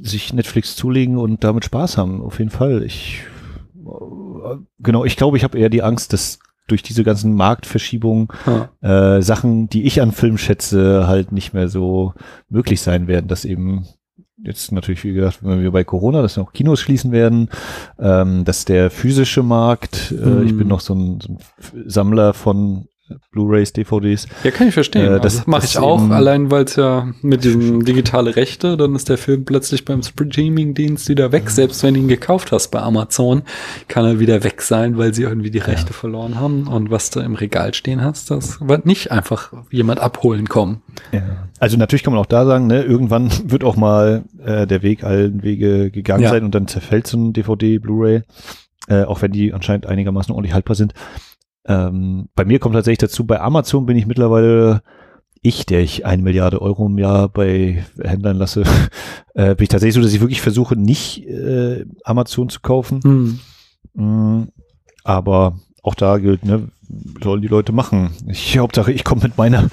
[SPEAKER 2] sich Netflix zulegen und damit Spaß haben, auf jeden Fall. Ich genau, ich glaube, ich habe eher die Angst, dass durch diese ganzen Marktverschiebungen ja. äh, Sachen, die ich an Film schätze, halt nicht mehr so möglich sein werden, dass eben jetzt natürlich, wie gesagt, wenn wir bei Corona, dass noch Kinos schließen werden, ähm, dass der physische Markt, äh, mhm. ich bin noch so ein, so ein Sammler von Blu-rays, DVDs.
[SPEAKER 1] Ja, kann ich verstehen. Äh, das also, mache ich auch, allein weil es ja mit diesem digitale Rechte, dann ist der Film plötzlich beim Streaming-Dienst wieder weg. Selbst wenn du ihn gekauft hast bei Amazon, kann er wieder weg sein, weil sie irgendwie die Rechte ja. verloren haben. Und was du im Regal stehen hast, das wird nicht einfach jemand abholen kommen.
[SPEAKER 2] Ja. Also natürlich kann man auch da sagen, ne, irgendwann wird auch mal äh, der Weg allen Wege gegangen ja. sein und dann zerfällt so ein DVD, Blu-ray. äh, auch wenn die anscheinend einigermaßen ordentlich haltbar sind. Ähm, bei mir kommt tatsächlich dazu, bei Amazon bin ich mittlerweile ich, der ich eine Milliarde Euro im Jahr bei Händlern lasse, äh, bin ich tatsächlich so, dass ich wirklich versuche, nicht äh, Amazon zu kaufen.
[SPEAKER 1] Hm.
[SPEAKER 2] Mm, aber auch da gilt, ne, sollen die Leute machen. Ich, Hauptsache, ich komme mit meiner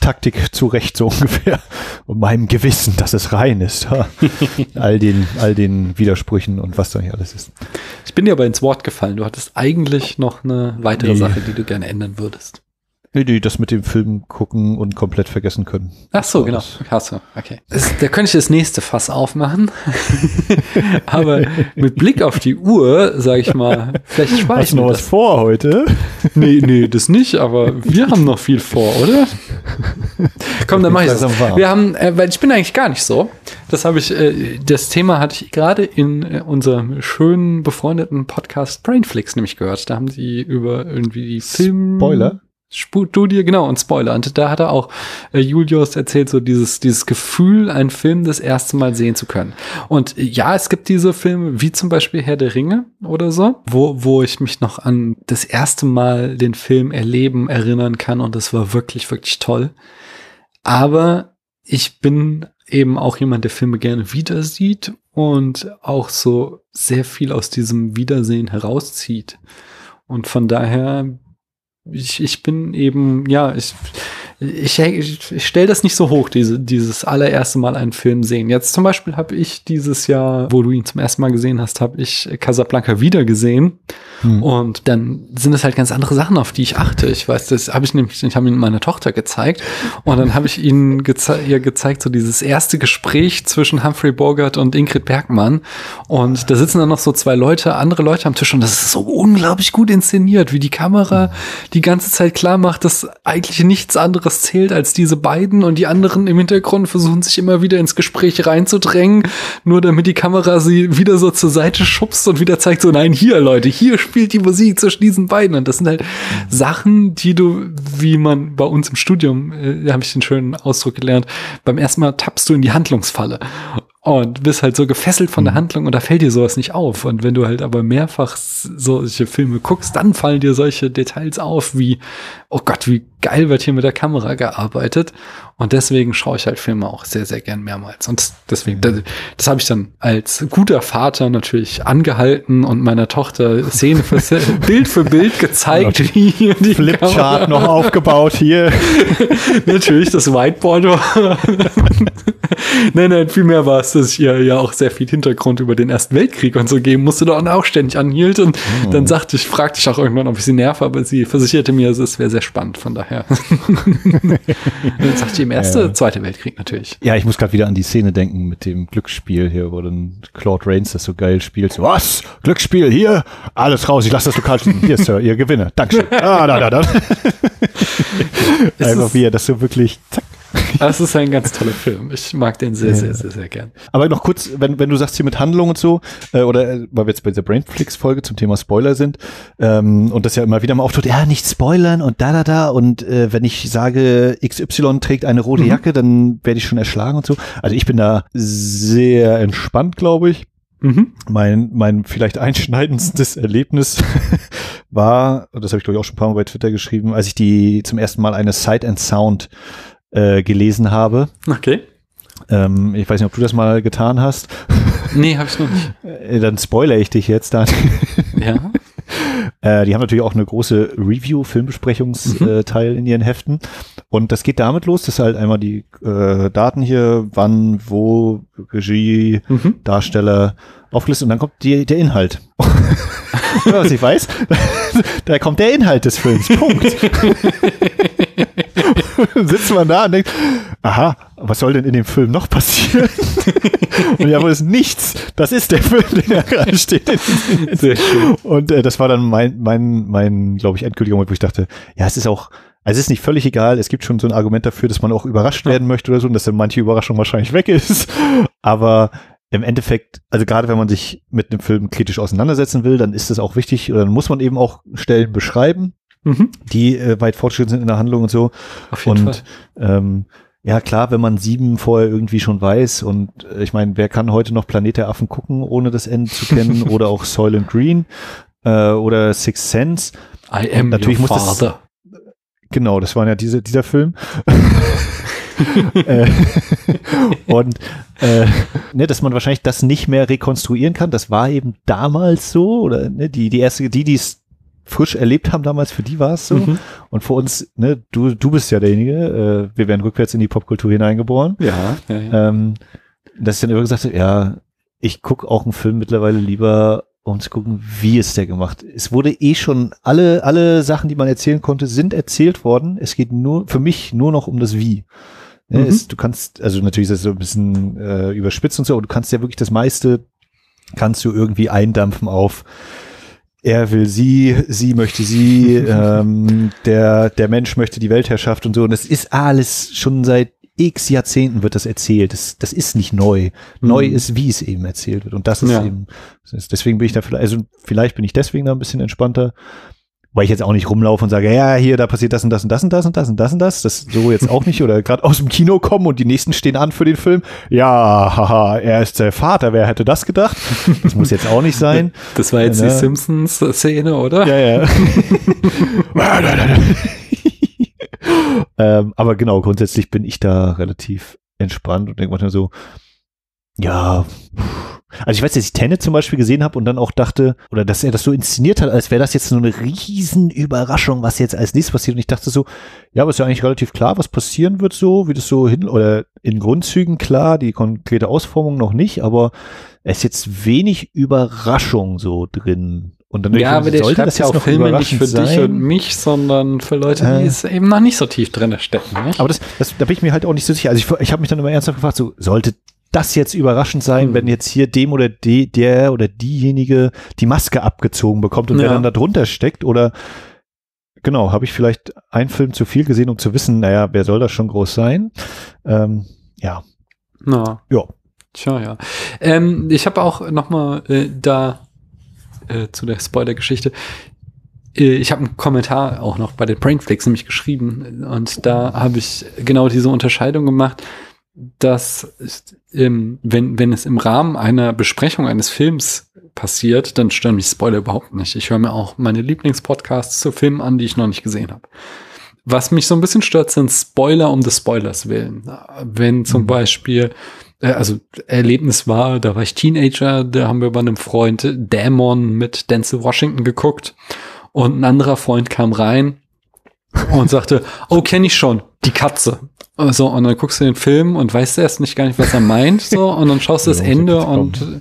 [SPEAKER 2] Taktik zurecht, so ungefähr. Und meinem Gewissen, dass es rein ist. all den, all den Widersprüchen und was da nicht alles ist.
[SPEAKER 1] Ich bin dir aber ins Wort gefallen. Du hattest eigentlich noch eine weitere
[SPEAKER 2] Nee.
[SPEAKER 1] Sache, die du gerne ändern würdest.
[SPEAKER 2] Nee, die das mit dem Film gucken und komplett vergessen können.
[SPEAKER 1] Ach so, genau. Hast du, okay. Das, da könnte ich das nächste Fass aufmachen. Aber mit Blick auf die Uhr, sage ich mal, vielleicht spare ich
[SPEAKER 2] Hast du noch was
[SPEAKER 1] das.
[SPEAKER 2] vor heute?
[SPEAKER 1] Nee, nee, das nicht, aber wir haben noch viel vor, oder? Komm, dann mach ich das. Wir haben, äh, weil ich bin eigentlich gar nicht so. Das habe ich, äh, das Thema hatte ich gerade in äh, unserem schönen befreundeten Podcast Brainflix nämlich gehört. Da haben sie über irgendwie die Film
[SPEAKER 2] Spoiler?
[SPEAKER 1] Studie, genau, und Spoiler. Und da hat er auch äh, Julius erzählt, so dieses, dieses Gefühl, einen Film das erste Mal sehen zu können. Und äh, ja, es gibt diese Filme, wie zum Beispiel Herr der Ringe oder so, wo, wo ich mich noch an das erste Mal den Film erleben erinnern kann und das war wirklich, wirklich toll. Aber ich bin eben auch jemand, der Filme gerne wieder sieht und auch so sehr viel aus diesem Wiedersehen herauszieht. Und von daher, ich, ich bin eben, ja, ich, ich, ich, stelle das nicht so hoch, diese, dieses allererste Mal einen Film sehen. Jetzt zum Beispiel habe ich dieses Jahr, wo du ihn zum ersten Mal gesehen hast, habe ich Casablanca wieder gesehen.
[SPEAKER 2] Hm.
[SPEAKER 1] Und dann sind es halt ganz andere Sachen, auf die ich achte. Ich weiß, das habe ich nämlich, ich habe ihn meiner Tochter gezeigt und dann habe ich ihnen geze ihr gezeigt, so dieses erste Gespräch zwischen Humphrey Bogart und Ingrid Bergmann. Und da sitzen dann noch so zwei Leute, andere Leute am Tisch und das ist so unglaublich gut inszeniert, wie die Kamera die ganze Zeit klar macht, dass eigentlich nichts anderes zählt als diese beiden und die anderen im Hintergrund versuchen sich immer wieder ins Gespräch reinzudrängen, nur damit die Kamera sie wieder so zur Seite schubst und wieder zeigt so, nein, hier Leute, hier spielt die Musik zwischen diesen beiden und das sind halt Sachen, die du, wie man bei uns im Studium, äh, da habe ich den schönen Ausdruck gelernt, beim ersten Mal tappst du in die Handlungsfalle und bist halt so gefesselt von der Handlung und da fällt dir sowas nicht auf. Und wenn du halt aber mehrfach solche Filme guckst, dann fallen dir solche Details auf, wie, oh Gott, wie geil wird hier mit der Kamera gearbeitet. Und deswegen schaue ich halt Filme auch sehr, sehr gern mehrmals. Und deswegen, das, das habe ich dann als guter Vater natürlich angehalten und meiner Tochter Szene für Szene, Bild für Bild gezeigt, wie hier die
[SPEAKER 2] Flipchart noch aufgebaut hier.
[SPEAKER 1] natürlich das Whiteboard war. nein, nein, vielmehr war es, dass ich ihr ja auch sehr viel Hintergrund über den Ersten Weltkrieg und so geben musste und auch ständig anhielt. Und dann sagte ich, fragte ich auch irgendwann, ob ich sie nerve, aber sie versicherte mir, es wäre sehr spannend, von daher. dann sagte ich im Erste,
[SPEAKER 2] Ja.
[SPEAKER 1] Zweite Weltkrieg natürlich.
[SPEAKER 2] Ja, ich muss gerade wieder an die Szene denken mit dem Glücksspiel hier, wo dann Claude Rains das so geil spielt. So, was? Glücksspiel hier? Alles raus, ich lasse das Lokal stehen. Hier, Sir, ihr Gewinne. Dankeschön. Ah, da, da, da. Einfach wie er das so wirklich, zack.
[SPEAKER 1] Das ist ein ganz toller Film. Ich mag den sehr, sehr, sehr, sehr gern.
[SPEAKER 2] Aber noch kurz, wenn, wenn du sagst hier mit Handlung und so, äh, oder äh, weil wir jetzt bei dieser Brainflix-Folge zum Thema Spoiler sind, ähm, und das ja immer wieder mal auftaucht, ja, nicht spoilern und da, da, da, und äh, wenn ich sage, XY trägt eine rote
[SPEAKER 1] Mhm.
[SPEAKER 2] Jacke, dann werde ich schon erschlagen und so. Also ich bin da sehr entspannt, glaube ich.
[SPEAKER 1] Mhm.
[SPEAKER 2] Mein, mein vielleicht einschneidendstes Erlebnis war, und das habe ich glaube ich auch schon ein paar Mal bei Twitter geschrieben, als ich die zum ersten Mal eine Sight and Sound äh, gelesen habe.
[SPEAKER 1] Okay.
[SPEAKER 2] Ähm, ich weiß nicht, ob du das mal getan hast.
[SPEAKER 1] Nee, habe ich noch nicht.
[SPEAKER 2] Äh, Dann spoilere ich dich jetzt dann.
[SPEAKER 1] Ja.
[SPEAKER 2] Äh, die haben natürlich auch eine große Review-Filmbesprechungsteil in ihren Heften. Und das geht damit los, dass halt einmal die äh, Daten hier, wann, wo, Regie,
[SPEAKER 1] Mhm.
[SPEAKER 2] Darsteller aufgelistet und dann kommt die, der Inhalt. Was ich weiß, da kommt der Inhalt des Films. Punkt. Sitzt man da und denkt, aha, was soll denn in dem Film noch passieren? und ja, wohl ist nichts. Das ist der Film, der da gerade steht.
[SPEAKER 1] Sehr schön.
[SPEAKER 2] Und äh, das war dann mein, mein, mein, glaube ich, endgültiger Moment, wo ich dachte, ja, es ist auch, also es ist nicht völlig egal. Es gibt schon so ein Argument dafür, dass man auch überrascht werden möchte oder so und dass dann manche Überraschung wahrscheinlich weg ist. Aber im Endeffekt, also gerade wenn man sich mit einem Film kritisch auseinandersetzen will, dann ist das auch wichtig oder dann muss man eben auch Stellen beschreiben,
[SPEAKER 1] Mhm.
[SPEAKER 2] die äh, weit fortgeschritten sind in der Handlung und so.
[SPEAKER 1] Auf jeden
[SPEAKER 2] Und
[SPEAKER 1] Fall.
[SPEAKER 2] ähm, ja, klar, wenn man sieben vorher irgendwie schon weiß und äh, ich meine, wer kann heute noch Planet der Affen gucken, ohne das Ende zu kennen oder auch Soylent Green? äh, oder Sixth Sense.
[SPEAKER 1] I am
[SPEAKER 2] natürlich
[SPEAKER 1] your
[SPEAKER 2] muss das-
[SPEAKER 1] father.
[SPEAKER 2] Genau, das war ja diese, dieser Film. Äh, und äh, ne, dass man wahrscheinlich das nicht mehr rekonstruieren kann, das war eben damals so, oder ne, die, die erste, die, die es frisch erlebt haben damals, für die war es so.
[SPEAKER 1] Mhm.
[SPEAKER 2] Und für uns, ne, du, du bist ja derjenige, äh, wir werden rückwärts in die Popkultur hineingeboren.
[SPEAKER 1] Ja, ja, ja.
[SPEAKER 2] Ähm, dass ich dann immer gesagt habe, ja, ich gucke auch einen Film mittlerweile lieber, um zu gucken, wie ist der gemacht. Es wurde eh schon, alle, alle Sachen, die man erzählen konnte, sind erzählt worden. Es geht nur, für mich nur noch um das Wie. Ja,
[SPEAKER 1] Mhm.
[SPEAKER 2] es, du kannst, also natürlich ist das so ein bisschen äh, überspitzt und so, aber du kannst ja wirklich das meiste, kannst du irgendwie eindampfen auf er will sie, sie möchte sie, ähm, der, der Mensch möchte die Weltherrschaft und so. Und das ist alles schon seit x Jahrzehnten wird das erzählt. Das, das ist nicht neu. Neu
[SPEAKER 1] Mhm.
[SPEAKER 2] ist, wie es eben erzählt wird. Und das ist
[SPEAKER 1] Ja.
[SPEAKER 2] eben, deswegen bin ich da vielleicht, also vielleicht bin ich deswegen da ein bisschen entspannter, weil ich jetzt auch nicht rumlaufe und sage, ja, hier, da passiert das und das und das und das und das und das und das. Das so jetzt auch nicht. Oder gerade aus dem Kino kommen und die nächsten stehen an für den Film. Ja, haha, er ist der Vater. Wer hätte das gedacht? Das muss jetzt auch nicht sein.
[SPEAKER 1] Das war jetzt
[SPEAKER 2] Ja,
[SPEAKER 1] die
[SPEAKER 2] ne?
[SPEAKER 1] Simpsons-Szene, oder?
[SPEAKER 2] Ja, ja. ähm, aber genau, grundsätzlich bin ich da relativ entspannt und denke manchmal so, ja, also ich weiß, dass ich Tenet zum Beispiel gesehen habe und dann auch dachte, oder dass er das so inszeniert hat, als wäre das jetzt so eine riesen Überraschung, was jetzt als nächstes passiert. Und ich dachte so, ja, aber ist ja eigentlich relativ klar, was passieren wird so, wie das so hin, oder in Grundzügen klar, die konkrete Ausformung noch nicht, aber es ist jetzt wenig Überraschung so drin. Und dann denke
[SPEAKER 1] Ja,
[SPEAKER 2] ich,
[SPEAKER 1] aber der
[SPEAKER 2] sollte das
[SPEAKER 1] ja auch Filme nicht für
[SPEAKER 2] überraschend
[SPEAKER 1] dich
[SPEAKER 2] sein?
[SPEAKER 1] und mich, sondern für Leute, die
[SPEAKER 2] Äh.
[SPEAKER 1] es eben noch nicht so tief drin stecken. Nicht?
[SPEAKER 2] Aber das, das, da bin ich mir halt auch nicht so sicher. Also ich, ich habe mich dann immer ernsthaft gefragt, so sollte das jetzt überraschend sein,
[SPEAKER 1] Hm.
[SPEAKER 2] wenn jetzt hier dem oder die, der oder diejenige die Maske abgezogen bekommt und wer
[SPEAKER 1] Ja.
[SPEAKER 2] dann da drunter steckt oder genau, habe ich vielleicht einen Film zu viel gesehen, um zu wissen, naja, wer soll das schon groß sein? Ähm, ja,
[SPEAKER 1] Na,
[SPEAKER 2] ja.
[SPEAKER 1] tja, ja. Ähm, ich habe auch noch mal äh, da äh, zu der Spoiler-Geschichte. Äh, ich habe einen Kommentar auch noch bei den Prankflix nämlich geschrieben und da habe ich genau diese Unterscheidung gemacht, dass ähm, wenn, wenn es im Rahmen einer Besprechung eines Films passiert, dann stören mich Spoiler überhaupt nicht. Ich höre mir auch meine Lieblingspodcasts zu Filmen an, die ich noch nicht gesehen habe. Was mich so ein bisschen stört, sind Spoiler um des Spoilers willen. Wenn zum
[SPEAKER 2] Mhm.
[SPEAKER 1] Beispiel, äh, also Erlebnis war, da war ich Teenager, da haben wir bei einem Freund Dämon mit Denzel Washington geguckt und ein anderer Freund kam rein und sagte, oh, kenne ich schon, die Katze. So, und dann guckst du den Film und weißt erst nicht gar nicht, was er meint, so, und dann schaust du das Ende und,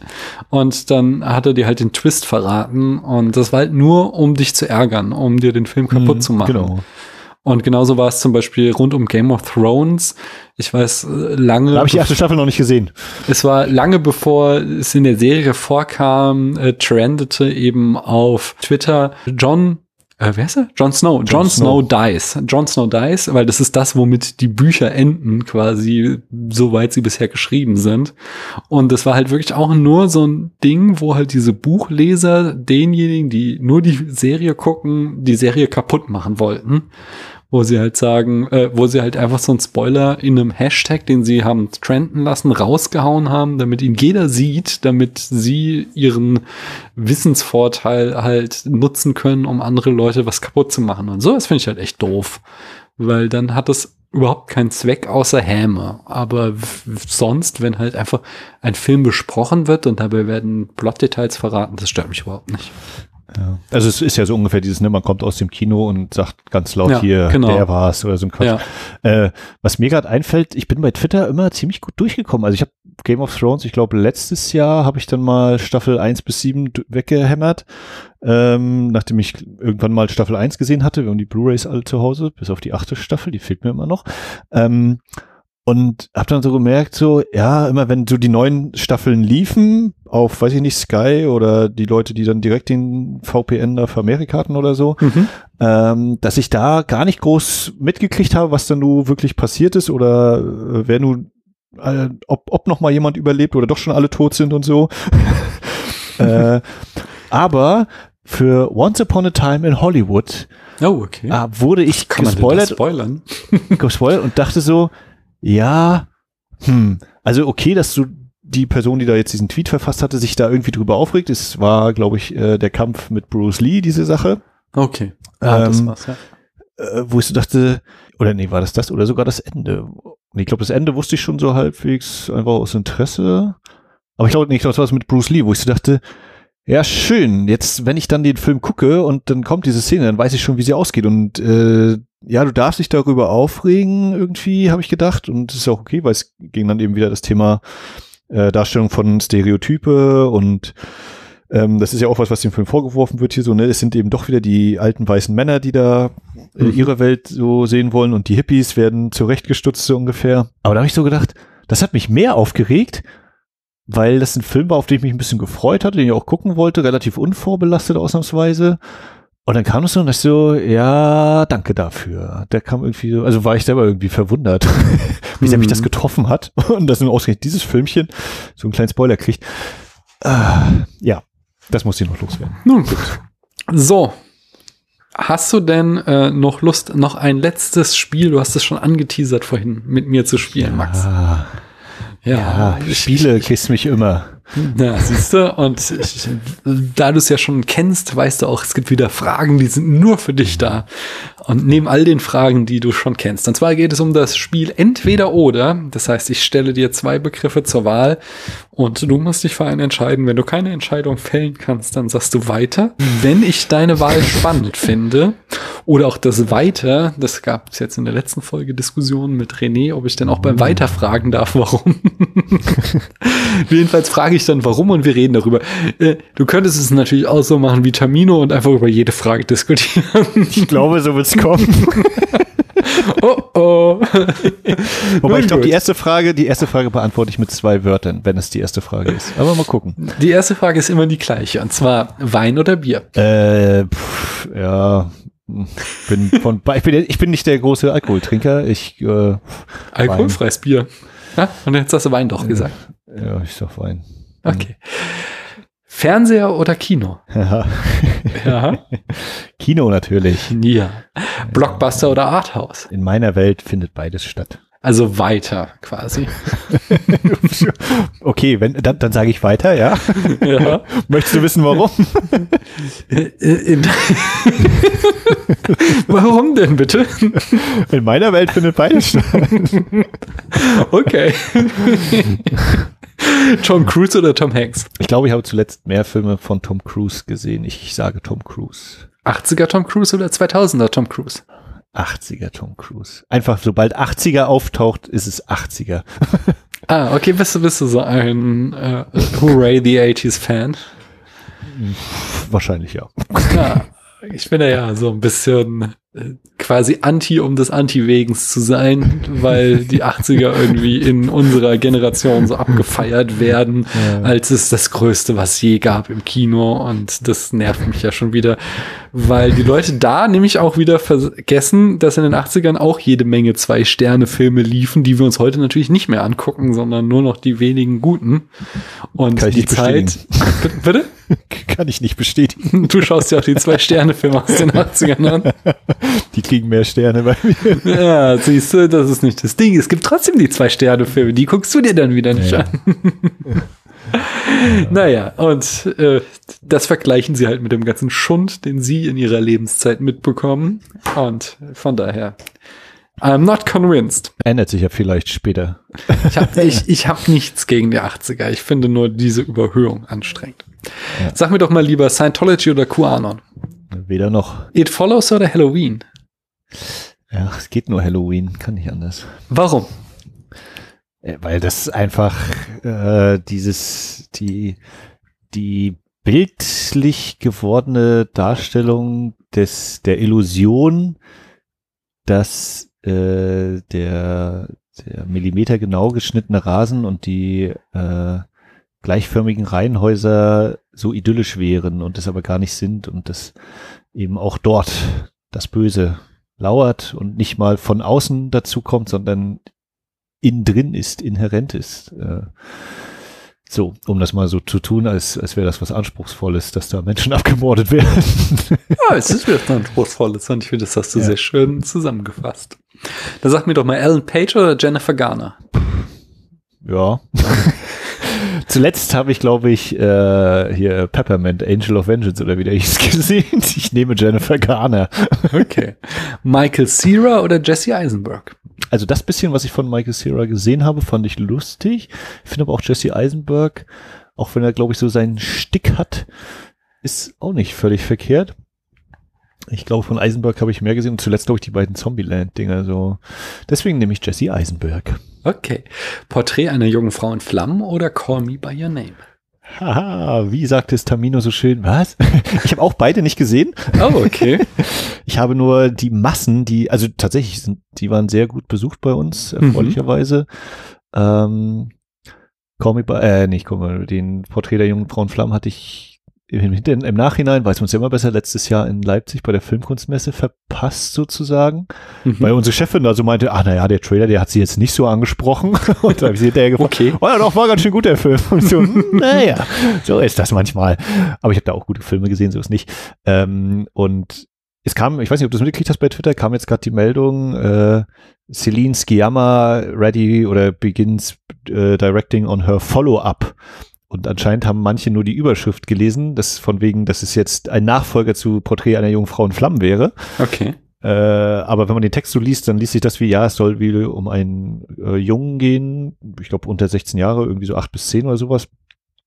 [SPEAKER 1] und dann hat er dir halt den Twist verraten und das war halt nur, um dich zu ärgern, um dir den Film kaputt
[SPEAKER 2] Mhm,
[SPEAKER 1] zu machen.
[SPEAKER 2] Genau.
[SPEAKER 1] Und genauso war es zum Beispiel rund um Game of Thrones. Ich weiß, äh, lange,
[SPEAKER 2] Da habe ich die erste Staffel noch nicht gesehen.
[SPEAKER 1] es war lange bevor es in der Serie vorkam, äh, trendete eben auf Twitter John, äh, wer ist er? Jon Snow. Jon Snow.
[SPEAKER 2] Snow.
[SPEAKER 1] dies. Jon Snow dies, weil das ist das, womit die Bücher enden, quasi, soweit sie bisher geschrieben sind. Und das war halt wirklich auch nur so ein Ding, wo halt diese Buchleser denjenigen, die nur die Serie gucken, die Serie kaputt machen wollten wo sie halt sagen, äh, wo sie halt einfach so einen Spoiler in einem Hashtag, den sie haben trenden lassen, rausgehauen haben, damit ihn jeder sieht, damit sie ihren Wissensvorteil halt nutzen können, um andere Leute was kaputt zu machen. Und so, das finde ich halt echt doof. Weil dann hat es überhaupt keinen Zweck außer Häme. Aber sonst, wenn halt einfach ein Film besprochen wird und dabei werden Plotdetails verraten, das stört mich überhaupt nicht.
[SPEAKER 2] Ja. Also es ist ja so ungefähr dieses, ne, man kommt aus dem Kino und sagt ganz laut
[SPEAKER 1] Ja,
[SPEAKER 2] hier,
[SPEAKER 1] genau.
[SPEAKER 2] der war's oder so ein Quatsch.
[SPEAKER 1] Ja.
[SPEAKER 2] Äh, was mir gerade einfällt, ich bin bei Twitter immer ziemlich gut durchgekommen. Also ich habe Game of Thrones, ich glaube letztes Jahr habe ich dann mal Staffel 1 bis 7 d- weggehämmert, ähm, nachdem ich irgendwann mal Staffel 1 gesehen hatte. Wir haben die Blu-rays alle zu Hause, bis auf die achte Staffel, die fehlt mir immer noch. Ähm, und habe dann so gemerkt, so, ja, immer wenn so die neuen Staffeln liefen, auf, weiß ich nicht, Sky oder die Leute, die dann direkt den VPN da für Amerika hatten oder so, ähm, dass ich da gar nicht groß mitgekriegt habe, was dann nun wirklich passiert ist oder äh, wer nun, äh, ob, ob noch mal jemand überlebt oder doch schon alle tot sind und so. äh, aber für Once Upon a Time in Hollywood
[SPEAKER 1] Oh, okay.
[SPEAKER 2] ah, wurde ich
[SPEAKER 1] Kann
[SPEAKER 2] gespoilert
[SPEAKER 1] spoilern?
[SPEAKER 2] gespoilert und dachte so, ja, hm, also okay, dass du die Person, die da jetzt diesen Tweet verfasst hatte, sich da irgendwie drüber aufregt. Es war, glaube ich, äh, der Kampf mit Bruce Lee, diese Sache.
[SPEAKER 1] Okay. Ah,
[SPEAKER 2] ähm, das war's, ja. Äh, wo ich so dachte, oder nee, war das das oder sogar das Ende? Und ich glaube, das Ende wusste ich schon so halbwegs einfach aus Interesse. Aber ich glaube nicht, das war es mit Bruce Lee, wo ich so dachte, ja, schön. Jetzt, wenn ich dann den Film gucke und dann kommt diese Szene, dann weiß ich schon, wie sie ausgeht. Und äh, ja, du darfst dich darüber aufregen, irgendwie, habe ich gedacht. Und das ist auch okay, weil es ging dann eben wieder das Thema äh, Darstellung von Stereotype und ähm, das ist ja auch was, was dem Film vorgeworfen wird hier so, ne? Es sind eben doch wieder die alten weißen Männer, die da äh, mhm. ihre Welt so sehen wollen und die Hippies werden zurechtgestutzt so ungefähr. Aber da habe ich so gedacht, das hat mich mehr aufgeregt, weil das ein Film war, auf den ich mich ein bisschen gefreut hatte, den ich auch gucken wollte, relativ unvorbelastet ausnahmsweise. Und dann kam es so und ich so, ja, danke dafür. Der kam irgendwie so, also war ich selber irgendwie verwundert, wie sehr mich das mhm. getroffen hat. Und dass nun ausgerechnet dieses Filmchen so einen kleinen Spoiler kriegt. Äh, ja, das muss ich noch loswerden.
[SPEAKER 1] Nun gut. So. Hast du denn äh, noch Lust, noch ein letztes Spiel, du hast es schon angeteasert vorhin, mit mir zu spielen,
[SPEAKER 2] ja.
[SPEAKER 1] Max?
[SPEAKER 2] Ja, ja Spiele kriegst mich immer.
[SPEAKER 1] Ja, siehst du, und ich, da du es ja schon kennst, weißt du auch, es gibt wieder Fragen, die sind nur für dich da. Und neben all den Fragen, die du schon kennst. Und zwar geht es um das Spiel entweder oder. Das heißt, ich stelle dir zwei Begriffe zur Wahl und du musst dich für einen entscheiden. Wenn du keine Entscheidung fällen kannst, dann sagst du weiter. Wenn ich deine Wahl spannend finde oder auch das Weiter, das gab es jetzt in der letzten Folge Diskussionen mit René, ob ich denn auch beim Weiter fragen darf, warum. Jedenfalls frage ich dann, warum und wir reden darüber. Äh, du könntest es natürlich auch so machen wie Tamino und einfach über jede Frage diskutieren.
[SPEAKER 2] Ich glaube, so wird's kommen.
[SPEAKER 1] oh oh.
[SPEAKER 2] Wobei ich glaube, die erste Frage, die erste Frage beantworte ich mit zwei Wörtern, wenn es die erste Frage ist. Aber mal gucken.
[SPEAKER 1] Die erste Frage ist immer die gleiche, und zwar Wein oder Bier?
[SPEAKER 2] Äh, pff, ja, bin von, ich bin, ich bin nicht der große Alkoholtrinker. Ich äh,
[SPEAKER 1] alkoholfreies Wein. Bier. Ja, und jetzt hast du Wein doch gesagt.
[SPEAKER 2] Ja, ich sag Wein.
[SPEAKER 1] Okay. Fernseher oder Kino?
[SPEAKER 2] Ja. ja. Kino natürlich.
[SPEAKER 1] Ja. Blockbuster oder Arthouse?
[SPEAKER 2] In meiner Welt findet beides statt.
[SPEAKER 1] Also weiter quasi.
[SPEAKER 2] okay, wenn, dann, dann sage ich weiter, ja. ja. Möchtest du wissen, warum?
[SPEAKER 1] warum denn bitte?
[SPEAKER 2] In meiner Welt findet beides statt.
[SPEAKER 1] okay. Tom Cruise oder Tom Hanks?
[SPEAKER 2] Ich glaube, ich habe zuletzt mehr Filme von Tom Cruise gesehen. Ich, ich sage Tom Cruise.
[SPEAKER 1] 80er Tom Cruise oder 2000er Tom Cruise?
[SPEAKER 2] 80er Tom Cruise. Einfach, sobald 80er auftaucht, ist es 80er.
[SPEAKER 1] ah, okay, bist du, bist du so ein äh, Hooray the 80s Fan?
[SPEAKER 2] Wahrscheinlich ja.
[SPEAKER 1] Ja, ich bin ja so ein bisschen quasi Anti um des Anti-Wegens zu sein, weil die 80er irgendwie in unserer Generation so abgefeiert werden, ja. als es das Größte, was je gab im Kino. Und das nervt mich ja schon wieder, weil die Leute da nämlich auch wieder vergessen, dass in den 80ern auch jede Menge Zwei-Sterne-Filme liefen, die wir uns heute natürlich nicht mehr angucken, sondern nur noch die wenigen guten. Und die Zeit.
[SPEAKER 2] Bitte? Kann ich nicht bestätigen.
[SPEAKER 1] Du schaust ja auch die Zwei-Sterne-Filme aus den 80ern an.
[SPEAKER 2] Die kriegen mehr Sterne bei
[SPEAKER 1] mir. Ja, siehst du, das ist nicht das Ding. Es gibt trotzdem die Zwei-Sterne-Filme, die guckst du dir dann wieder nicht ja. an. naja, und äh, das vergleichen sie halt mit dem ganzen Schund, den sie in ihrer Lebenszeit mitbekommen. Und von daher, I'm not convinced.
[SPEAKER 2] Ändert sich ja vielleicht später.
[SPEAKER 1] Ich habe ich, ich hab nichts gegen die 80er. Ich finde nur diese Überhöhung anstrengend. Ja. Sag mir doch mal lieber Scientology oder QAnon.
[SPEAKER 2] Weder noch.
[SPEAKER 1] It Follows oder Halloween?
[SPEAKER 2] Ja, es geht nur Halloween, kann nicht anders.
[SPEAKER 1] Warum?
[SPEAKER 2] Äh, weil das einfach äh, dieses, die, die bildlich gewordene Darstellung des, der Illusion, dass äh, der, der millimetergenau geschnittene Rasen und die äh, gleichförmigen Reihenhäuser so idyllisch wären und es aber gar nicht sind und dass eben auch dort das Böse lauert und nicht mal von außen dazu kommt, sondern innen drin ist, inhärent ist. Äh, so, um das mal so zu tun, als, als wäre das was Anspruchsvolles, dass da Menschen abgemordet werden.
[SPEAKER 1] ja, es ist was Anspruchsvolles und ich finde, das hast du ja. sehr schön zusammengefasst. Da sag mir doch mal Alan Page oder Jennifer Garner?
[SPEAKER 2] Ja. Zuletzt habe ich, glaube ich, äh, hier Peppermint, Angel of Vengeance oder wie der hieß gesehen. Ich nehme Jennifer Garner.
[SPEAKER 1] Okay. Michael Cera oder Jesse Eisenberg?
[SPEAKER 2] Also das bisschen, was ich von Michael Cera gesehen habe, fand ich lustig. Ich finde aber auch Jesse Eisenberg, auch wenn er, glaube ich, so seinen Stick hat, ist auch nicht völlig verkehrt. Ich glaube, von Eisenberg habe ich mehr gesehen und zuletzt, glaube ich, die beiden Zombieland-Dinger. So. Deswegen nehme ich Jesse Eisenberg.
[SPEAKER 1] Okay. Porträt einer jungen Frau in Flammen oder Call Me By Your Name?
[SPEAKER 2] Haha, wie sagte es Tamino so schön? Was? Ich habe auch beide nicht gesehen.
[SPEAKER 1] Oh, okay.
[SPEAKER 2] Ich habe nur die Massen, die, also tatsächlich sind, die waren sehr gut besucht bei uns,
[SPEAKER 1] Mhm.
[SPEAKER 2] erfreulicherweise. Ähm, Call Me By, äh, nicht Call Me, den Porträt der jungen Frau in Flammen hatte ich im, im Nachhinein, weiß man es ja immer besser, letztes Jahr in Leipzig bei der Filmkunstmesse verpasst sozusagen. Weil unsere Chefin also meinte, ah naja, der Trailer, der hat sie jetzt nicht so angesprochen. Und da habe ich sie hinterher gefragt,
[SPEAKER 1] Okay.
[SPEAKER 2] oh ja, doch, war ganz schön gut, der Film. Und so, hm, naja, so ist das manchmal. Aber ich habe da auch gute Filme gesehen, so ist nicht. Ähm, und es kam, ich weiß nicht, ob du es mitgekriegt hast bei Twitter, kam jetzt gerade die Meldung, äh, Celine Sciamma ready oder begins äh, directing on her Follow-up. Und anscheinend haben manche nur die Überschrift gelesen, das von wegen, dass es jetzt ein Nachfolger zu Porträt einer jungen Frau in Flammen wäre.
[SPEAKER 1] Okay.
[SPEAKER 2] Äh, aber wenn man den Text so liest, dann liest sich das wie, ja, es soll wie um einen äh, Jungen gehen, ich glaube unter 16 Jahre, irgendwie so 8 bis 10 oder sowas.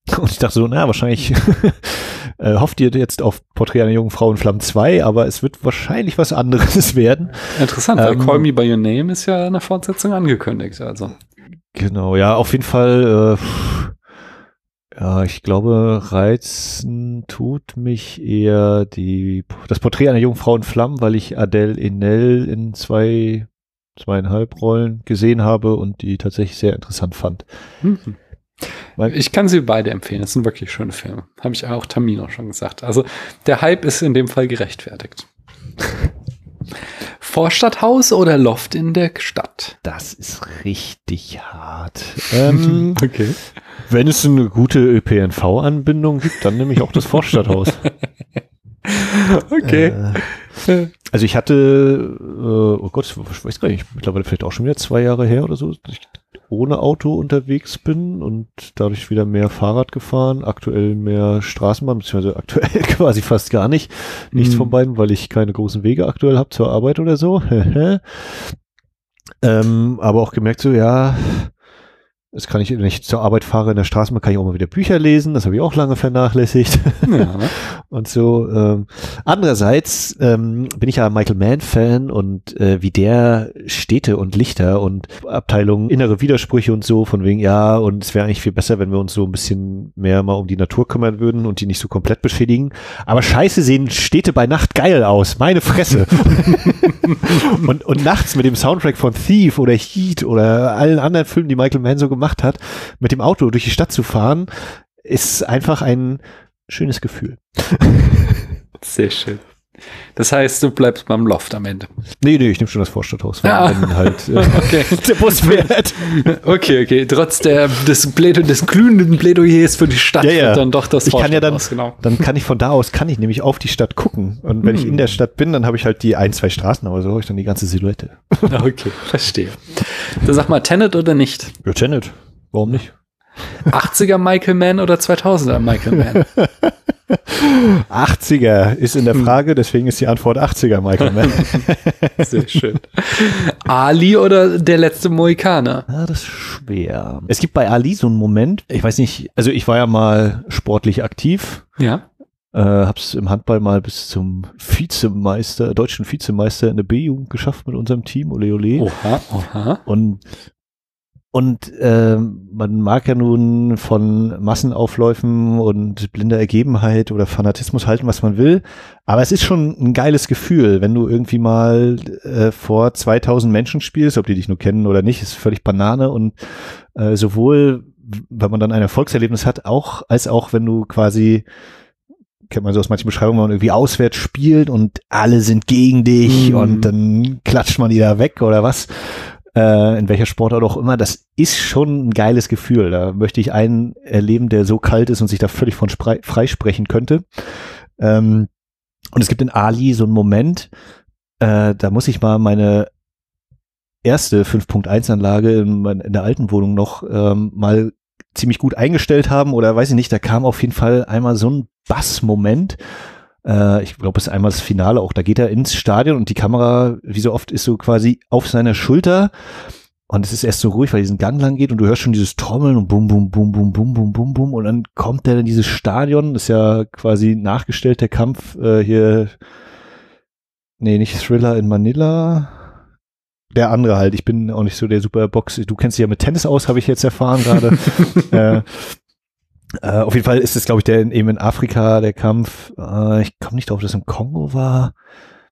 [SPEAKER 2] Und ich dachte so, na, wahrscheinlich äh, hofft ihr jetzt auf Porträt einer jungen Frau in Flammen 2, aber es wird wahrscheinlich was anderes werden.
[SPEAKER 1] Interessant, weil
[SPEAKER 2] Ähm,
[SPEAKER 1] Call Me By Your Name ist ja eine Fortsetzung angekündigt, also.
[SPEAKER 2] Genau, ja, auf jeden Fall, äh, ja, ich glaube, reizen tut mich eher die, das Porträt einer jungen Frau in Flammen, weil ich Adele Enel in zwei, zweieinhalb Rollen gesehen habe und die tatsächlich sehr interessant fand.
[SPEAKER 1] Mhm. Ich kann sie beide empfehlen. Das sind wirklich schöne Filme. Habe ich auch Tamino schon gesagt. Also der Hype ist in dem Fall gerechtfertigt. Vorstadthaus oder Loft in der Stadt?
[SPEAKER 2] Das ist richtig hart. Ähm,
[SPEAKER 1] Okay.
[SPEAKER 2] wenn es eine gute ÖPNV-Anbindung gibt, dann nehme ich auch das Vorstadthaus.
[SPEAKER 1] Okay.
[SPEAKER 2] Äh, also ich hatte, äh, oh Gott, ich weiß gar nicht, mittlerweile vielleicht auch schon wieder zwei Jahre her oder so, ich ohne Auto unterwegs bin und dadurch wieder mehr Fahrrad gefahren, aktuell mehr Straßenbahn, beziehungsweise aktuell quasi fast gar nicht. Nichts
[SPEAKER 1] Mhm.
[SPEAKER 2] von beiden, weil ich keine großen Wege aktuell habe zur Arbeit oder so. ähm, aber auch gemerkt so, ja, das kann ich, wenn ich zur Arbeit fahre in der Straßenbahn, kann ich auch mal wieder Bücher lesen. Das habe ich auch lange vernachlässigt
[SPEAKER 1] Ja.
[SPEAKER 2] und so. Ähm, andererseits ähm, bin ich ja Michael Mann-Fan und äh, wie der Städte und Lichter und Abteilungen, innere Widersprüche und so, von wegen, ja, und es wäre eigentlich viel besser, wenn wir uns so ein bisschen mehr mal um die Natur kümmern würden und die nicht so komplett beschädigen. Aber scheiße sehen Städte bei Nacht geil aus, meine Fresse. und, und nachts mit dem Soundtrack von Thief oder Heat oder allen anderen Filmen, die Michael Mann so gemacht hat, mit dem Auto durch die Stadt zu fahren, ist einfach ein schönes Gefühl.
[SPEAKER 1] Sehr schön. Das heißt, du bleibst beim Loft am Ende.
[SPEAKER 2] Nee, nee, ich nehme schon das Vorstadthaus,
[SPEAKER 1] Ja.
[SPEAKER 2] wenn halt äh,
[SPEAKER 1] Okay.
[SPEAKER 2] der Bus fährt.
[SPEAKER 1] Okay, okay. Trotz der, des, Plädo, des glühenden Plädoyers für die Stadt
[SPEAKER 2] Ja, ja.
[SPEAKER 1] wird dann doch das
[SPEAKER 2] Ich kann ja dann,
[SPEAKER 1] genau.
[SPEAKER 2] dann kann ich von da aus, kann ich nämlich auf die Stadt gucken. Und wenn ich
[SPEAKER 1] Hm.
[SPEAKER 2] in der Stadt bin, dann habe ich halt die ein, zwei Straßen, aber so habe ich dann die ganze Silhouette.
[SPEAKER 1] Okay, verstehe. Dann sag mal, Tenet oder nicht?
[SPEAKER 2] Ja, Janet, warum nicht?
[SPEAKER 1] 80er Michael Mann oder 2000er Michael Mann?
[SPEAKER 2] 80er ist in der Frage, deswegen ist die Antwort 80er, Michael Mann.
[SPEAKER 1] Sehr schön. Ali oder der letzte Mohikaner?
[SPEAKER 2] Ja, das ist schwer. Es gibt bei Ali so einen Moment, ich weiß nicht, also ich war ja mal sportlich aktiv,
[SPEAKER 1] Ja.
[SPEAKER 2] äh, hab's im Handball mal bis zum Vizemeister, deutschen Vizemeister in der B-Jugend geschafft mit unserem Team, ole ole.
[SPEAKER 1] Oha, oha.
[SPEAKER 2] Und und ähm, man mag ja nun von Massenaufläufen und blinder Ergebenheit oder Fanatismus halten, was man will. Aber es ist schon ein geiles Gefühl, wenn du irgendwie mal äh, vor 2000 Menschen spielst, ob die dich nur kennen oder nicht, ist völlig Banane. Und äh, sowohl, wenn man dann ein Erfolgserlebnis hat, auch als auch, wenn du quasi kennt man so aus manchen Beschreibungen, wenn man irgendwie auswärts spielt und alle sind gegen dich
[SPEAKER 1] Mhm.
[SPEAKER 2] und dann klatscht man die da weg oder was äh, in welcher Sportart auch immer, das ist schon ein geiles Gefühl. Da möchte ich einen erleben, der so kalt ist und sich da völlig von freisprechen könnte. Ähm, und es gibt in Ali so einen Moment, äh, da muss ich mal meine erste 5.1-Anlage in, in der alten Wohnung noch ähm, mal ziemlich gut eingestellt haben oder weiß ich nicht, da kam auf jeden Fall einmal so ein Bass-Moment. Äh, ich glaube, es ist einmal das Finale auch. Da geht er ins Stadion und die Kamera, wie so oft, ist so quasi auf seiner Schulter. Und es ist erst so ruhig, weil diesen Gang lang geht und du hörst schon dieses Trommeln und bum, bum, bum, bum, bum, bum, bum, bum. Und dann kommt er in dieses Stadion. Das ist ja quasi nachgestellt, der Kampf äh, hier. Nee, nicht Thriller in Manila der andere halt. Ich bin auch nicht so der super Box. Du kennst dich ja mit Tennis aus, habe ich jetzt erfahren gerade. äh, äh, auf jeden Fall ist es, glaube ich, der in, eben in Afrika der Kampf. Äh, ich komme nicht drauf, dass es im Kongo war.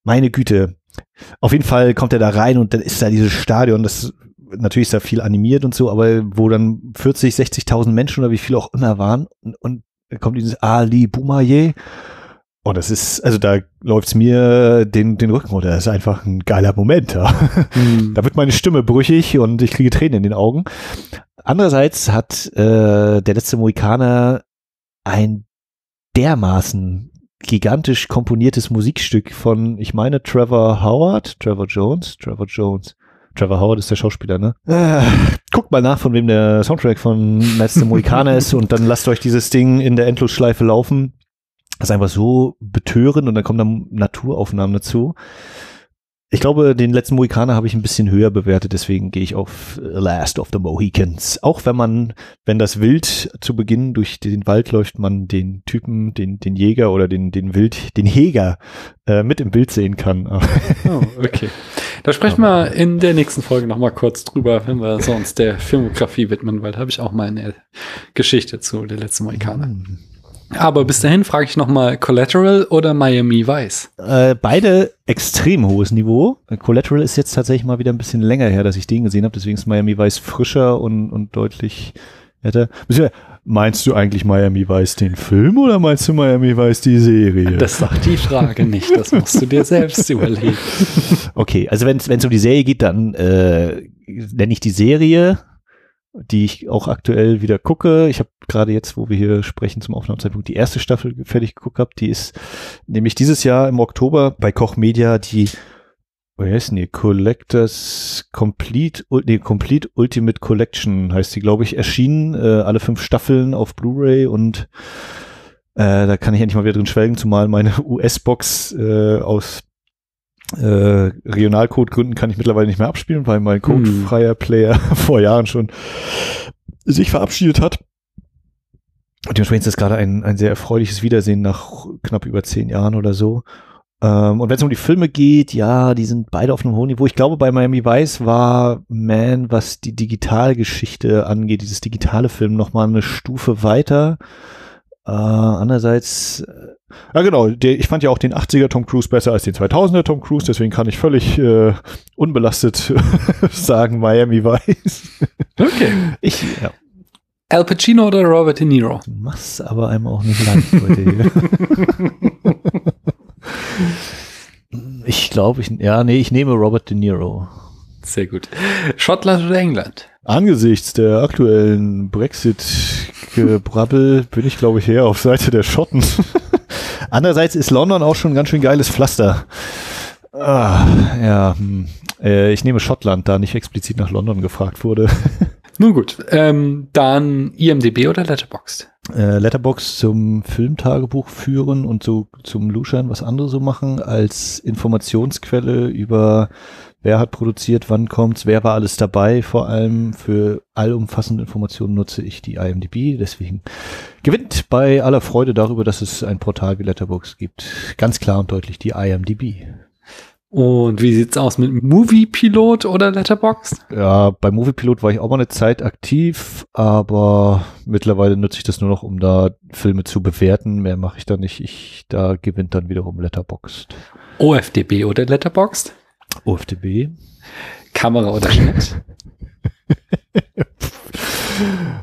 [SPEAKER 2] Meine Güte. Auf jeden Fall kommt er da rein und dann ist da dieses Stadion, das natürlich ist da viel animiert und so, aber wo dann 40, 60.000 Menschen oder wie viele auch immer waren und, und kommt dieses Ali Boumaye und das ist, also da läuft's mir den, den Rücken runter. Das ist einfach ein geiler Moment. Ja. Mhm. Da wird meine Stimme brüchig und ich kriege Tränen in den Augen. Andererseits hat äh, der letzte Mohikaner ein dermaßen gigantisch komponiertes Musikstück von, ich meine, Trevor Howard, Trevor Jones, Trevor Jones. Trevor Howard ist der Schauspieler, ne? Äh, guckt mal nach, von wem der Soundtrack von Letzte Mohikaner ist und dann lasst euch dieses Ding in der Endlosschleife laufen. Das ist einfach so betörend und dann kommen dann Naturaufnahmen dazu. Ich glaube, den letzten Mohikaner habe ich ein bisschen höher bewertet, deswegen gehe ich auf Last of the Mohicans. Auch wenn man, wenn das Wild zu Beginn durch den Wald läuft, man den Typen, den, den Jäger oder den, den Wild, den Jäger äh, mit im Bild sehen kann.
[SPEAKER 1] oh, okay. Da sprechen wir in der nächsten Folge nochmal kurz drüber, wenn wir sonst der Filmografie widmen, weil da habe ich auch mal eine Geschichte zu der letzten Mohikaner. Mhm. Aber bis dahin frage ich nochmal Collateral oder Miami Vice?
[SPEAKER 2] Äh, beide extrem hohes Niveau. Collateral ist jetzt tatsächlich mal wieder ein bisschen länger her, dass ich den gesehen habe. Deswegen ist Miami Vice frischer und, und deutlich netter. Meinst du eigentlich Miami Vice den Film oder meinst du Miami Vice die Serie?
[SPEAKER 1] Das sagt die Frage nicht. Das musst du dir selbst überlegen.
[SPEAKER 2] Okay, also wenn es um die Serie geht, dann äh, nenne ich die Serie die ich auch aktuell wieder gucke. Ich habe gerade jetzt, wo wir hier sprechen zum Aufnahmezeitpunkt, die erste Staffel fertig geguckt gehabt. Die ist nämlich dieses Jahr im Oktober bei Koch Media die wie heißt die? Collectors Complete, nee, Complete Ultimate Collection heißt die, glaube ich, erschienen. Äh, alle fünf Staffeln auf Blu-ray und äh, da kann ich endlich mal wieder drin schwelgen, zumal meine US-Box äh, aus äh, Regionalcode-Gründen kann ich mittlerweile nicht mehr abspielen, weil mein codefreier Player vor Jahren schon sich verabschiedet hat. Und dementsprechend ist das gerade ein, ein sehr erfreuliches Wiedersehen nach knapp über zehn Jahren oder so. Ähm, und wenn es um die Filme geht, ja, die sind beide auf einem hohen Niveau. Ich glaube, bei Miami Vice war Man, was die Digitalgeschichte angeht, dieses digitale Film nochmal eine Stufe weiter. Äh, andererseits, äh, ja genau, der, ich fand ja auch den 80er Tom Cruise besser als den 2000er Tom Cruise, deswegen kann ich völlig äh, unbelastet sagen Miami Vice.
[SPEAKER 1] Okay. Ich, ja. Al Pacino oder Robert De Niro?
[SPEAKER 2] Du machst aber einem auch nicht lang heute hier. ich glaube, ich, ja, nee, ich nehme Robert De Niro.
[SPEAKER 1] Sehr gut. Schottland oder England?
[SPEAKER 2] Angesichts der aktuellen Brexit-Gebrabbel bin ich, glaube ich, eher auf Seite der Schotten. Andererseits ist London auch schon ein ganz schön geiles Pflaster. Ah, ja, hm. äh, ich nehme Schottland, da nicht explizit nach London gefragt wurde.
[SPEAKER 1] Nun gut, ähm, dann IMDB oder Letterboxd?
[SPEAKER 2] Äh, Letterboxd zum Filmtagebuch führen und so zum Luschern was andere so machen als Informationsquelle über wer hat produziert, wann kommt's, wer war alles dabei. Vor allem für allumfassende Informationen nutze ich die IMDb. Deswegen gewinnt bei aller Freude darüber, dass es ein Portal wie Letterbox gibt. Ganz klar und deutlich die IMDb.
[SPEAKER 1] Und wie sieht's aus mit Moviepilot oder Letterboxd?
[SPEAKER 2] Ja, bei Moviepilot war ich auch mal eine Zeit aktiv, aber mittlerweile nutze ich das nur noch, um da Filme zu bewerten. Mehr mache ich da nicht. Ich, da gewinnt dann wiederum Letterboxd.
[SPEAKER 1] OFDB oder Letterboxd?
[SPEAKER 2] OFDB.
[SPEAKER 1] Kamera oder Schnitt?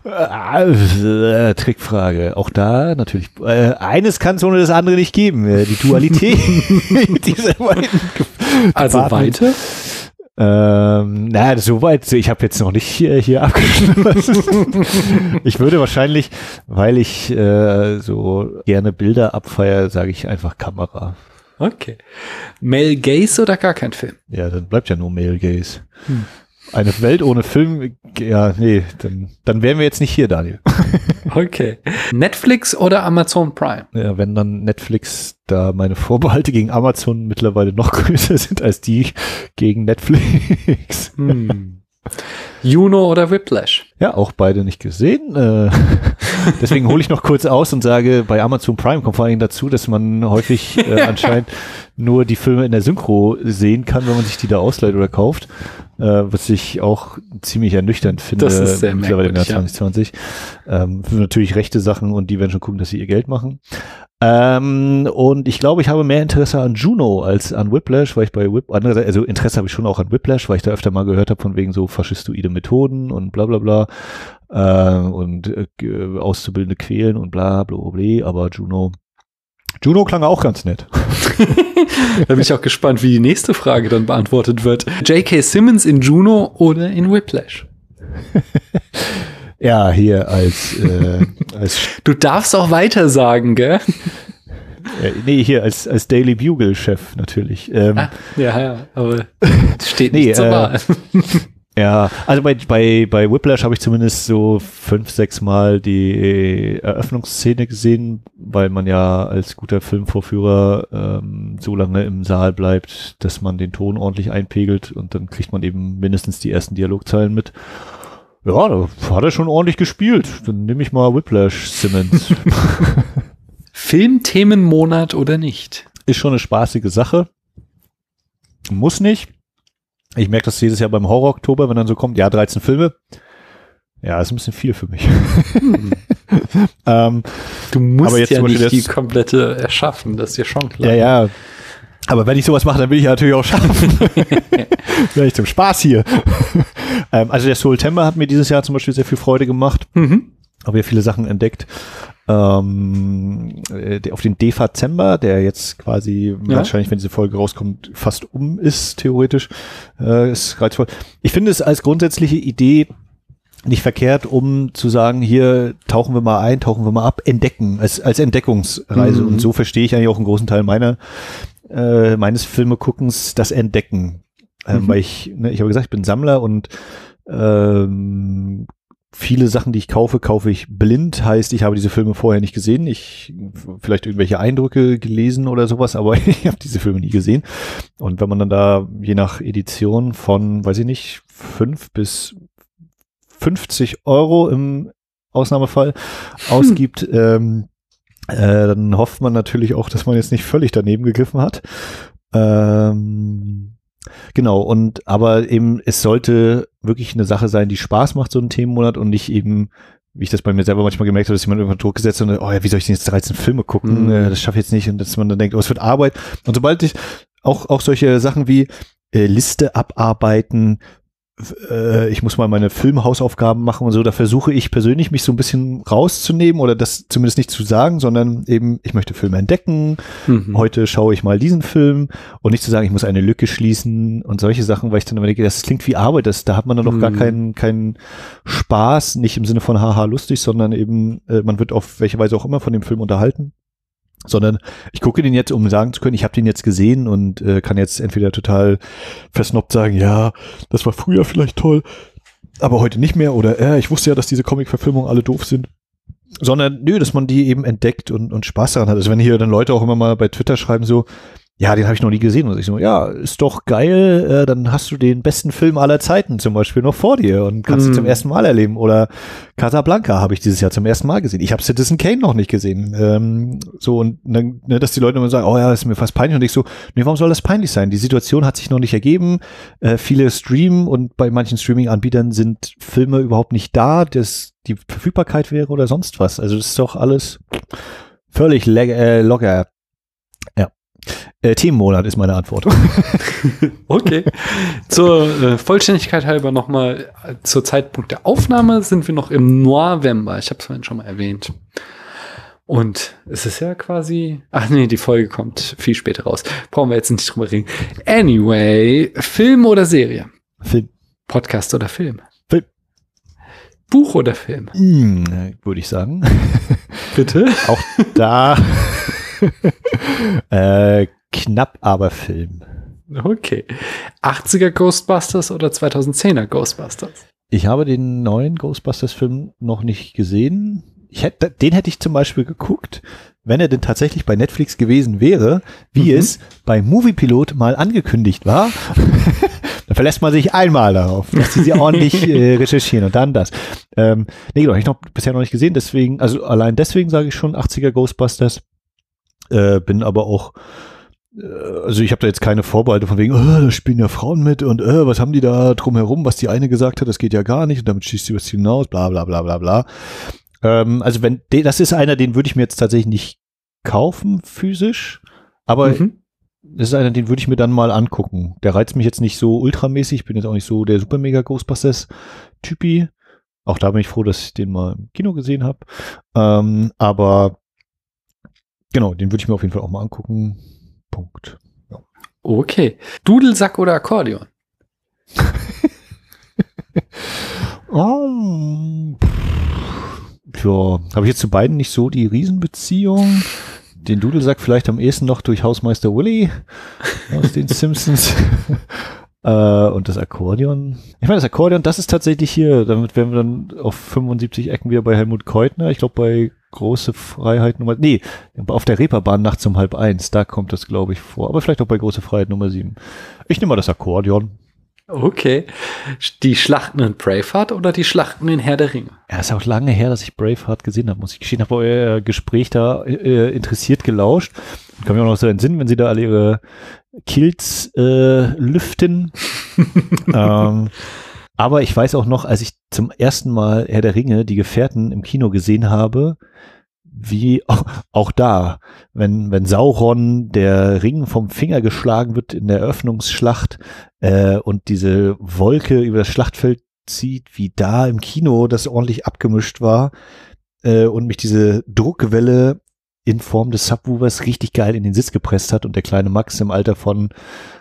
[SPEAKER 2] äh, Trickfrage. Auch da natürlich. Äh, eines kann es ohne das andere nicht geben. Äh, die Dualität
[SPEAKER 1] dieser beiden. Also weiter?
[SPEAKER 2] Ähm, naja, soweit, ich habe jetzt noch nicht hier, hier abgeschlossen. ich würde wahrscheinlich, weil ich äh, so gerne Bilder abfeiere, sage ich einfach Kamera.
[SPEAKER 1] Okay. Male Gaze oder gar kein Film?
[SPEAKER 2] Ja, dann bleibt ja nur Male Gaze. Hm. Eine Welt ohne Film, ja, nee, dann, dann wären wir jetzt nicht hier, Daniel.
[SPEAKER 1] Okay. Netflix oder Amazon Prime?
[SPEAKER 2] Ja, wenn dann Netflix, da meine Vorbehalte gegen Amazon mittlerweile noch größer sind als die gegen Netflix.
[SPEAKER 1] Hm. Juno oder Whiplash?
[SPEAKER 2] Ja, auch beide nicht gesehen. Äh, deswegen hole ich noch kurz aus und sage, bei Amazon Prime kommt vor allem dazu, dass man häufig äh, anscheinend nur die Filme in der Synchro sehen kann, wenn man sich die da ausleiht oder kauft. Äh, was ich auch ziemlich ernüchternd finde
[SPEAKER 1] Das ist sehr
[SPEAKER 2] mittlerweile im Jahr
[SPEAKER 1] merkwürdig,
[SPEAKER 2] 2020. Ähm, natürlich rechte Sachen und die werden schon gucken, dass sie ihr Geld machen. Ähm, und ich glaube, ich habe mehr Interesse an Juno als an Whiplash, weil ich bei Whip, also Interesse habe ich schon auch an Whiplash, weil ich da öfter mal gehört habe von wegen so faschistoide Methoden und bla bla bla äh, und äh, Auszubildende quälen und bla bla bla, aber Juno Juno klang auch ganz nett.
[SPEAKER 1] Da bin ich auch gespannt, wie die nächste Frage dann beantwortet wird. J.K. Simmons in Juno oder in Whiplash?
[SPEAKER 2] Ja, hier als, äh, als
[SPEAKER 1] Du darfst auch weiter sagen, gell?
[SPEAKER 2] äh, nee, hier als, als Daily Bugle-Chef natürlich. Ähm,
[SPEAKER 1] Ah, ja, ja, aber steht
[SPEAKER 2] Nee,
[SPEAKER 1] nicht zur
[SPEAKER 2] äh,
[SPEAKER 1] Wahl.
[SPEAKER 2] Ja, also bei, bei, bei Whiplash habe ich zumindest so fünf, sechs Mal die Eröffnungsszene gesehen, weil man ja als guter Filmvorführer ähm, so lange im Saal bleibt, dass man den Ton ordentlich einpegelt und dann kriegt man eben mindestens die ersten Dialogzeilen mit. Ja, da hat er schon ordentlich gespielt. Dann nehme ich mal Whiplash Simmons.
[SPEAKER 1] Filmthemenmonat oder nicht?
[SPEAKER 2] Ist schon eine spaßige Sache. Muss nicht. Ich merke das jedes Jahr beim Horror-Oktober, wenn dann so kommt, ja, 13 Filme. Ja, ist ein bisschen viel für mich. ähm,
[SPEAKER 1] Du musst
[SPEAKER 2] Aber jetzt
[SPEAKER 1] ja nicht die komplette erschaffen, das ist ja schon klar.
[SPEAKER 2] ja, ja. Aber wenn ich sowas mache, dann will ich ja natürlich auch schaffen. Wäre ich zum Spaß hier. ähm, also der Soultember hat mir dieses Jahr zum Beispiel sehr viel Freude gemacht.
[SPEAKER 1] Mhm.
[SPEAKER 2] Habe ja viele Sachen entdeckt. Ähm, äh, auf den Dezember, der jetzt quasi
[SPEAKER 1] Ja.
[SPEAKER 2] wahrscheinlich, wenn diese Folge rauskommt, fast um ist, theoretisch, äh, ist reizvoll. Ich finde es als grundsätzliche Idee nicht verkehrt, um zu sagen, hier tauchen wir mal ein, tauchen wir mal ab, entdecken, als, als Entdeckungsreise.
[SPEAKER 1] Mhm.
[SPEAKER 2] Und so verstehe ich eigentlich auch einen großen Teil meiner, äh, meines Filmeguckens, das Entdecken. Ähm,
[SPEAKER 1] Mhm.
[SPEAKER 2] Weil ich, ne, ich habe gesagt, ich bin Sammler und ähm, viele Sachen, die ich kaufe, kaufe ich blind. Heißt, ich habe diese Filme vorher nicht gesehen. Ich vielleicht irgendwelche Eindrücke gelesen oder sowas, aber ich habe diese Filme nie gesehen. Und wenn man dann da je nach Edition von, weiß ich nicht, fünf bis 50 Euro im Ausnahmefall ausgibt, ähm, äh, dann hofft man natürlich auch, dass man jetzt nicht völlig daneben gegriffen hat. Ähm, genau, und aber eben, es sollte wirklich eine Sache sein, die Spaß macht, so ein Themenmonat und nicht eben, wie ich das bei mir selber manchmal gemerkt habe, dass jemand irgendwann Druck gesetzt hat und, oh ja, wie soll ich denn jetzt 13 Filme gucken?
[SPEAKER 1] Mhm.
[SPEAKER 2] Äh, das schaffe ich jetzt nicht und dass man dann denkt, oh, es wird Arbeit. Und sobald ich auch, auch solche Sachen wie äh, Liste abarbeiten, äh, ich muss mal meine Filmhausaufgaben machen und so, da versuche ich persönlich mich so ein bisschen rauszunehmen oder das zumindest nicht zu sagen, sondern eben, ich möchte Filme entdecken,
[SPEAKER 1] Mhm.
[SPEAKER 2] heute schaue ich mal diesen Film und nicht zu sagen, ich muss eine Lücke schließen und solche Sachen, weil ich dann immer denke, das klingt wie Arbeit, das, da hat man dann noch gar
[SPEAKER 1] Mhm.
[SPEAKER 2] keinen, keinen Spaß, nicht im Sinne von haha lustig, sondern eben, äh, man wird auf welche Weise auch immer von dem Film unterhalten. Sondern ich gucke den jetzt, um sagen zu können, ich habe den jetzt gesehen und äh, kann jetzt entweder total versnoppt sagen, ja, das war früher vielleicht toll, aber heute nicht mehr oder äh, ich wusste ja, dass diese Comic-Verfilmungen alle doof sind. Sondern, nö, dass man die eben entdeckt und, und Spaß daran hat. Also wenn hier dann Leute auch immer mal bei Twitter schreiben so, ja, den habe ich noch nie gesehen. Und ich so, ja, ist doch geil, äh, dann hast du den besten Film aller Zeiten zum Beispiel noch vor dir und kannst
[SPEAKER 1] Mm.
[SPEAKER 2] ihn zum ersten Mal erleben. Oder Casablanca habe ich dieses Jahr zum ersten Mal gesehen. Ich habe Citizen Kane noch nicht gesehen. Ähm, so, und dann, ne, dass die Leute immer sagen, oh ja, ist mir fast peinlich. Und ich so, nee, warum soll das peinlich sein? Die Situation hat sich noch nicht ergeben. Äh, viele streamen und bei manchen Streaming-Anbietern sind Filme überhaupt nicht da, dass die Verfügbarkeit wäre oder sonst was. Also das ist doch alles völlig äh, locker. Ja. Äh, Themenmonat ist meine Antwort.
[SPEAKER 1] Okay. Zur äh, Vollständigkeit halber nochmal, äh, zur Zeitpunkt der Aufnahme sind wir noch im November. Ich habe es vorhin schon mal erwähnt. Und es ist ja quasi. Ach nee, die Folge kommt viel später raus. Brauchen wir jetzt nicht drüber reden. Anyway, Film oder Serie?
[SPEAKER 2] Film.
[SPEAKER 1] Podcast oder Film?
[SPEAKER 2] Film.
[SPEAKER 1] Buch oder Film?
[SPEAKER 2] Äh, würde ich sagen.
[SPEAKER 1] Bitte?
[SPEAKER 2] Auch da äh, knapp, aber Film.
[SPEAKER 1] Okay. 80er Ghostbusters oder 2010er Ghostbusters?
[SPEAKER 2] Ich habe den neuen Ghostbusters-Film noch nicht gesehen. Ich hätte, den hätte ich zum Beispiel geguckt, wenn er denn tatsächlich bei Netflix gewesen wäre, wie mhm. es bei Moviepilot mal angekündigt war. dann verlässt man sich einmal darauf, dass sie sie ordentlich äh, recherchieren und dann das. Ähm, nee, genau, ich noch bisher noch nicht gesehen, deswegen, also allein deswegen sage ich schon 80er Ghostbusters. Äh, bin aber auch äh, also ich habe da jetzt keine Vorbehalte von wegen, oh, da spielen ja Frauen mit und äh, was haben die da drumherum, was die eine gesagt hat, das geht ja gar nicht und damit schießt sie was hinaus, bla bla bla bla bla. Ähm, also wenn, das ist einer, den würde ich mir jetzt tatsächlich nicht kaufen physisch, aber mhm. das ist einer, den würde ich mir dann mal angucken. Der reizt mich jetzt nicht so ultramäßig, ich bin jetzt auch nicht so der super mega Ghostbusters Typi. Auch da bin ich froh, dass ich den mal im Kino gesehen habe. Ähm, aber genau, den würde ich mir auf jeden Fall auch mal angucken. Punkt. Ja.
[SPEAKER 1] Okay. Dudelsack oder Akkordeon?
[SPEAKER 2] oh, ja, habe ich jetzt zu beiden nicht so die Riesenbeziehung. Den Dudelsack vielleicht am ehesten noch durch Hausmeister Willy aus den Simpsons. äh, und das Akkordeon. Ich meine, das Akkordeon, das ist tatsächlich hier, damit wären wir dann auf 75 Ecken wieder bei Helmut Keutner. Ich glaube, bei Große Freiheit Nummer, nee, auf der Reeperbahn nachts um halb eins, da kommt das, glaube ich, vor. Aber vielleicht auch bei Große Freiheit Nummer sieben. Ich nehme mal das Akkordeon.
[SPEAKER 1] Okay. Die Schlachten in Braveheart oder die Schlachten in Herr der Ringe?
[SPEAKER 2] Ja, ist auch lange her, dass ich Braveheart gesehen habe, muss ich gestehen. Habe euer Gespräch da äh, interessiert gelauscht. Kann mich auch noch so entsinnen, wenn sie da alle ihre Kills äh, lüften. ähm, aber ich weiß auch noch, als ich zum ersten Mal Herr der Ringe, die Gefährten im Kino gesehen habe, wie auch, da, wenn, wenn Sauron der Ring vom Finger geschlagen wird in der Eröffnungsschlacht äh, und diese Wolke über das Schlachtfeld zieht, wie da im Kino das ordentlich abgemischt war äh, und mich diese Druckwelle in Form des Subwoofers richtig geil in den Sitz gepresst hat und der kleine Max im Alter von,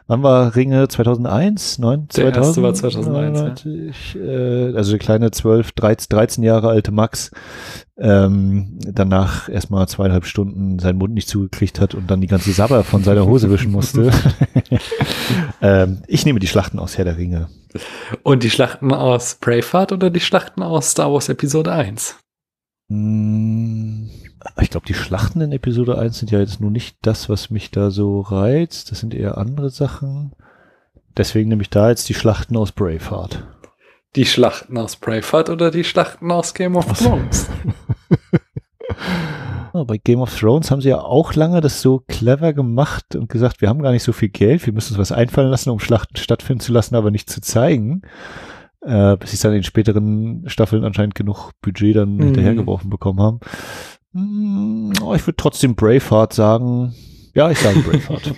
[SPEAKER 2] wann war Ringe 2001? 9,
[SPEAKER 1] der 2000? erste war 2001.
[SPEAKER 2] 90, ja. äh, also der kleine 12, 13, 13 Jahre alte Max ähm, danach erstmal zweieinhalb Stunden seinen Mund nicht zugekriegt hat und dann die ganze Sabber von seiner Hose wischen musste. ähm, ich nehme die Schlachten aus Herr der Ringe.
[SPEAKER 1] Und die Schlachten aus Braveheart oder die Schlachten aus Star Wars Episode 1?
[SPEAKER 2] Ich glaube, die Schlachten in Episode 1 sind ja jetzt nur nicht das, was mich da so reizt. Das sind eher andere Sachen. Deswegen nehme ich da jetzt die Schlachten aus Braveheart.
[SPEAKER 1] Die Schlachten aus Braveheart oder die Schlachten aus Game of Thrones?
[SPEAKER 2] bei Game of Thrones haben sie ja auch lange das so clever gemacht und gesagt, wir haben gar nicht so viel Geld, wir müssen uns was einfallen lassen, um Schlachten stattfinden zu lassen, aber nicht zu zeigen. Äh, bis sie dann in späteren Staffeln anscheinend genug Budget dann mhm. hinterhergeworfen bekommen haben. Mm, oh, ich würde trotzdem Braveheart sagen. Ja, ich sage Braveheart.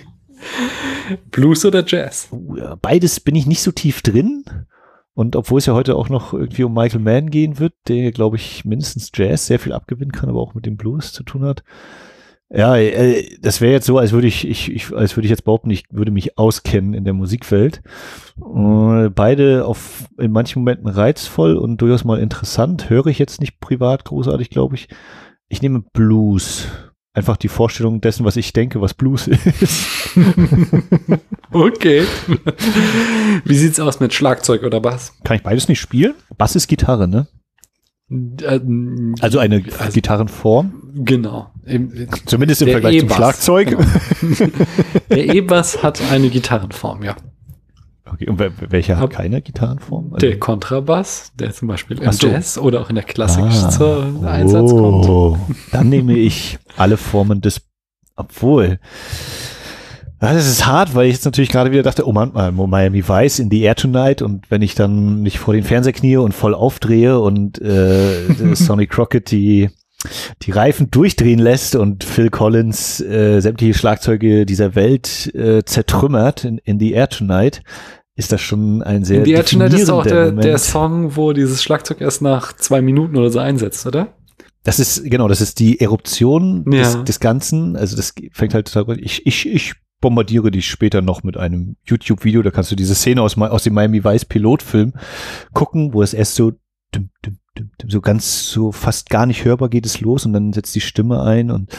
[SPEAKER 1] Blues oder Jazz?
[SPEAKER 2] Uh, beides bin ich nicht so tief drin. Und obwohl es ja heute auch noch irgendwie um Michael Mann gehen wird, der, glaube ich, mindestens Jazz sehr viel abgewinnen kann, aber auch mit dem Blues zu tun hat. Ja, äh, das wäre jetzt so, als würde ich, ich, ich, als würde ich jetzt behaupten, ich würde mich auskennen in der Musikwelt. Äh, beide auf in manchen Momenten reizvoll und durchaus mal interessant. Höre ich jetzt nicht privat großartig, glaube ich. Ich nehme Blues. Einfach die Vorstellung dessen, was ich denke, was Blues ist.
[SPEAKER 1] okay. Wie sieht's aus mit Schlagzeug oder Bass?
[SPEAKER 2] Kann ich beides nicht spielen? Bass ist Gitarre, ne?
[SPEAKER 1] Ähm,
[SPEAKER 2] also eine also, Gitarrenform?
[SPEAKER 1] Genau.
[SPEAKER 2] Zumindest im Vergleich e zum Schlagzeug.
[SPEAKER 1] Genau. Der E-Bass hat eine Gitarrenform, ja.
[SPEAKER 2] Okay, und welcher hat keine Gitarrenform?
[SPEAKER 1] Also der Kontrabass, der zum Beispiel im so. Jazz oder auch in der Klassik ah, Einsatz oh,
[SPEAKER 2] kommt. Dann nehme ich alle Formen des, obwohl, ja, das ist hart, weil ich jetzt natürlich gerade wieder dachte, oh Mann, Miami Vice in the Air Tonight und wenn ich dann mich vor den Fernseher knie und voll aufdrehe und äh, Sonny Crockett die die Reifen durchdrehen lässt und Phil Collins äh, sämtliche Schlagzeuge dieser Welt äh, zertrümmert in, in The Air Tonight, ist das schon ein sehr
[SPEAKER 1] Air Tonight ist auch der, der Song, wo dieses Schlagzeug erst nach zwei Minuten oder so einsetzt, oder?
[SPEAKER 2] Das ist, genau, das ist die Eruption ja. des, des Ganzen. Also das fängt halt total ich, ich, ich bombardiere dich später noch mit einem YouTube-Video. Da kannst du diese Szene aus, aus dem Miami Vice Pilotfilm gucken, wo es erst so so ganz so fast gar nicht hörbar geht es los und dann setzt die Stimme ein und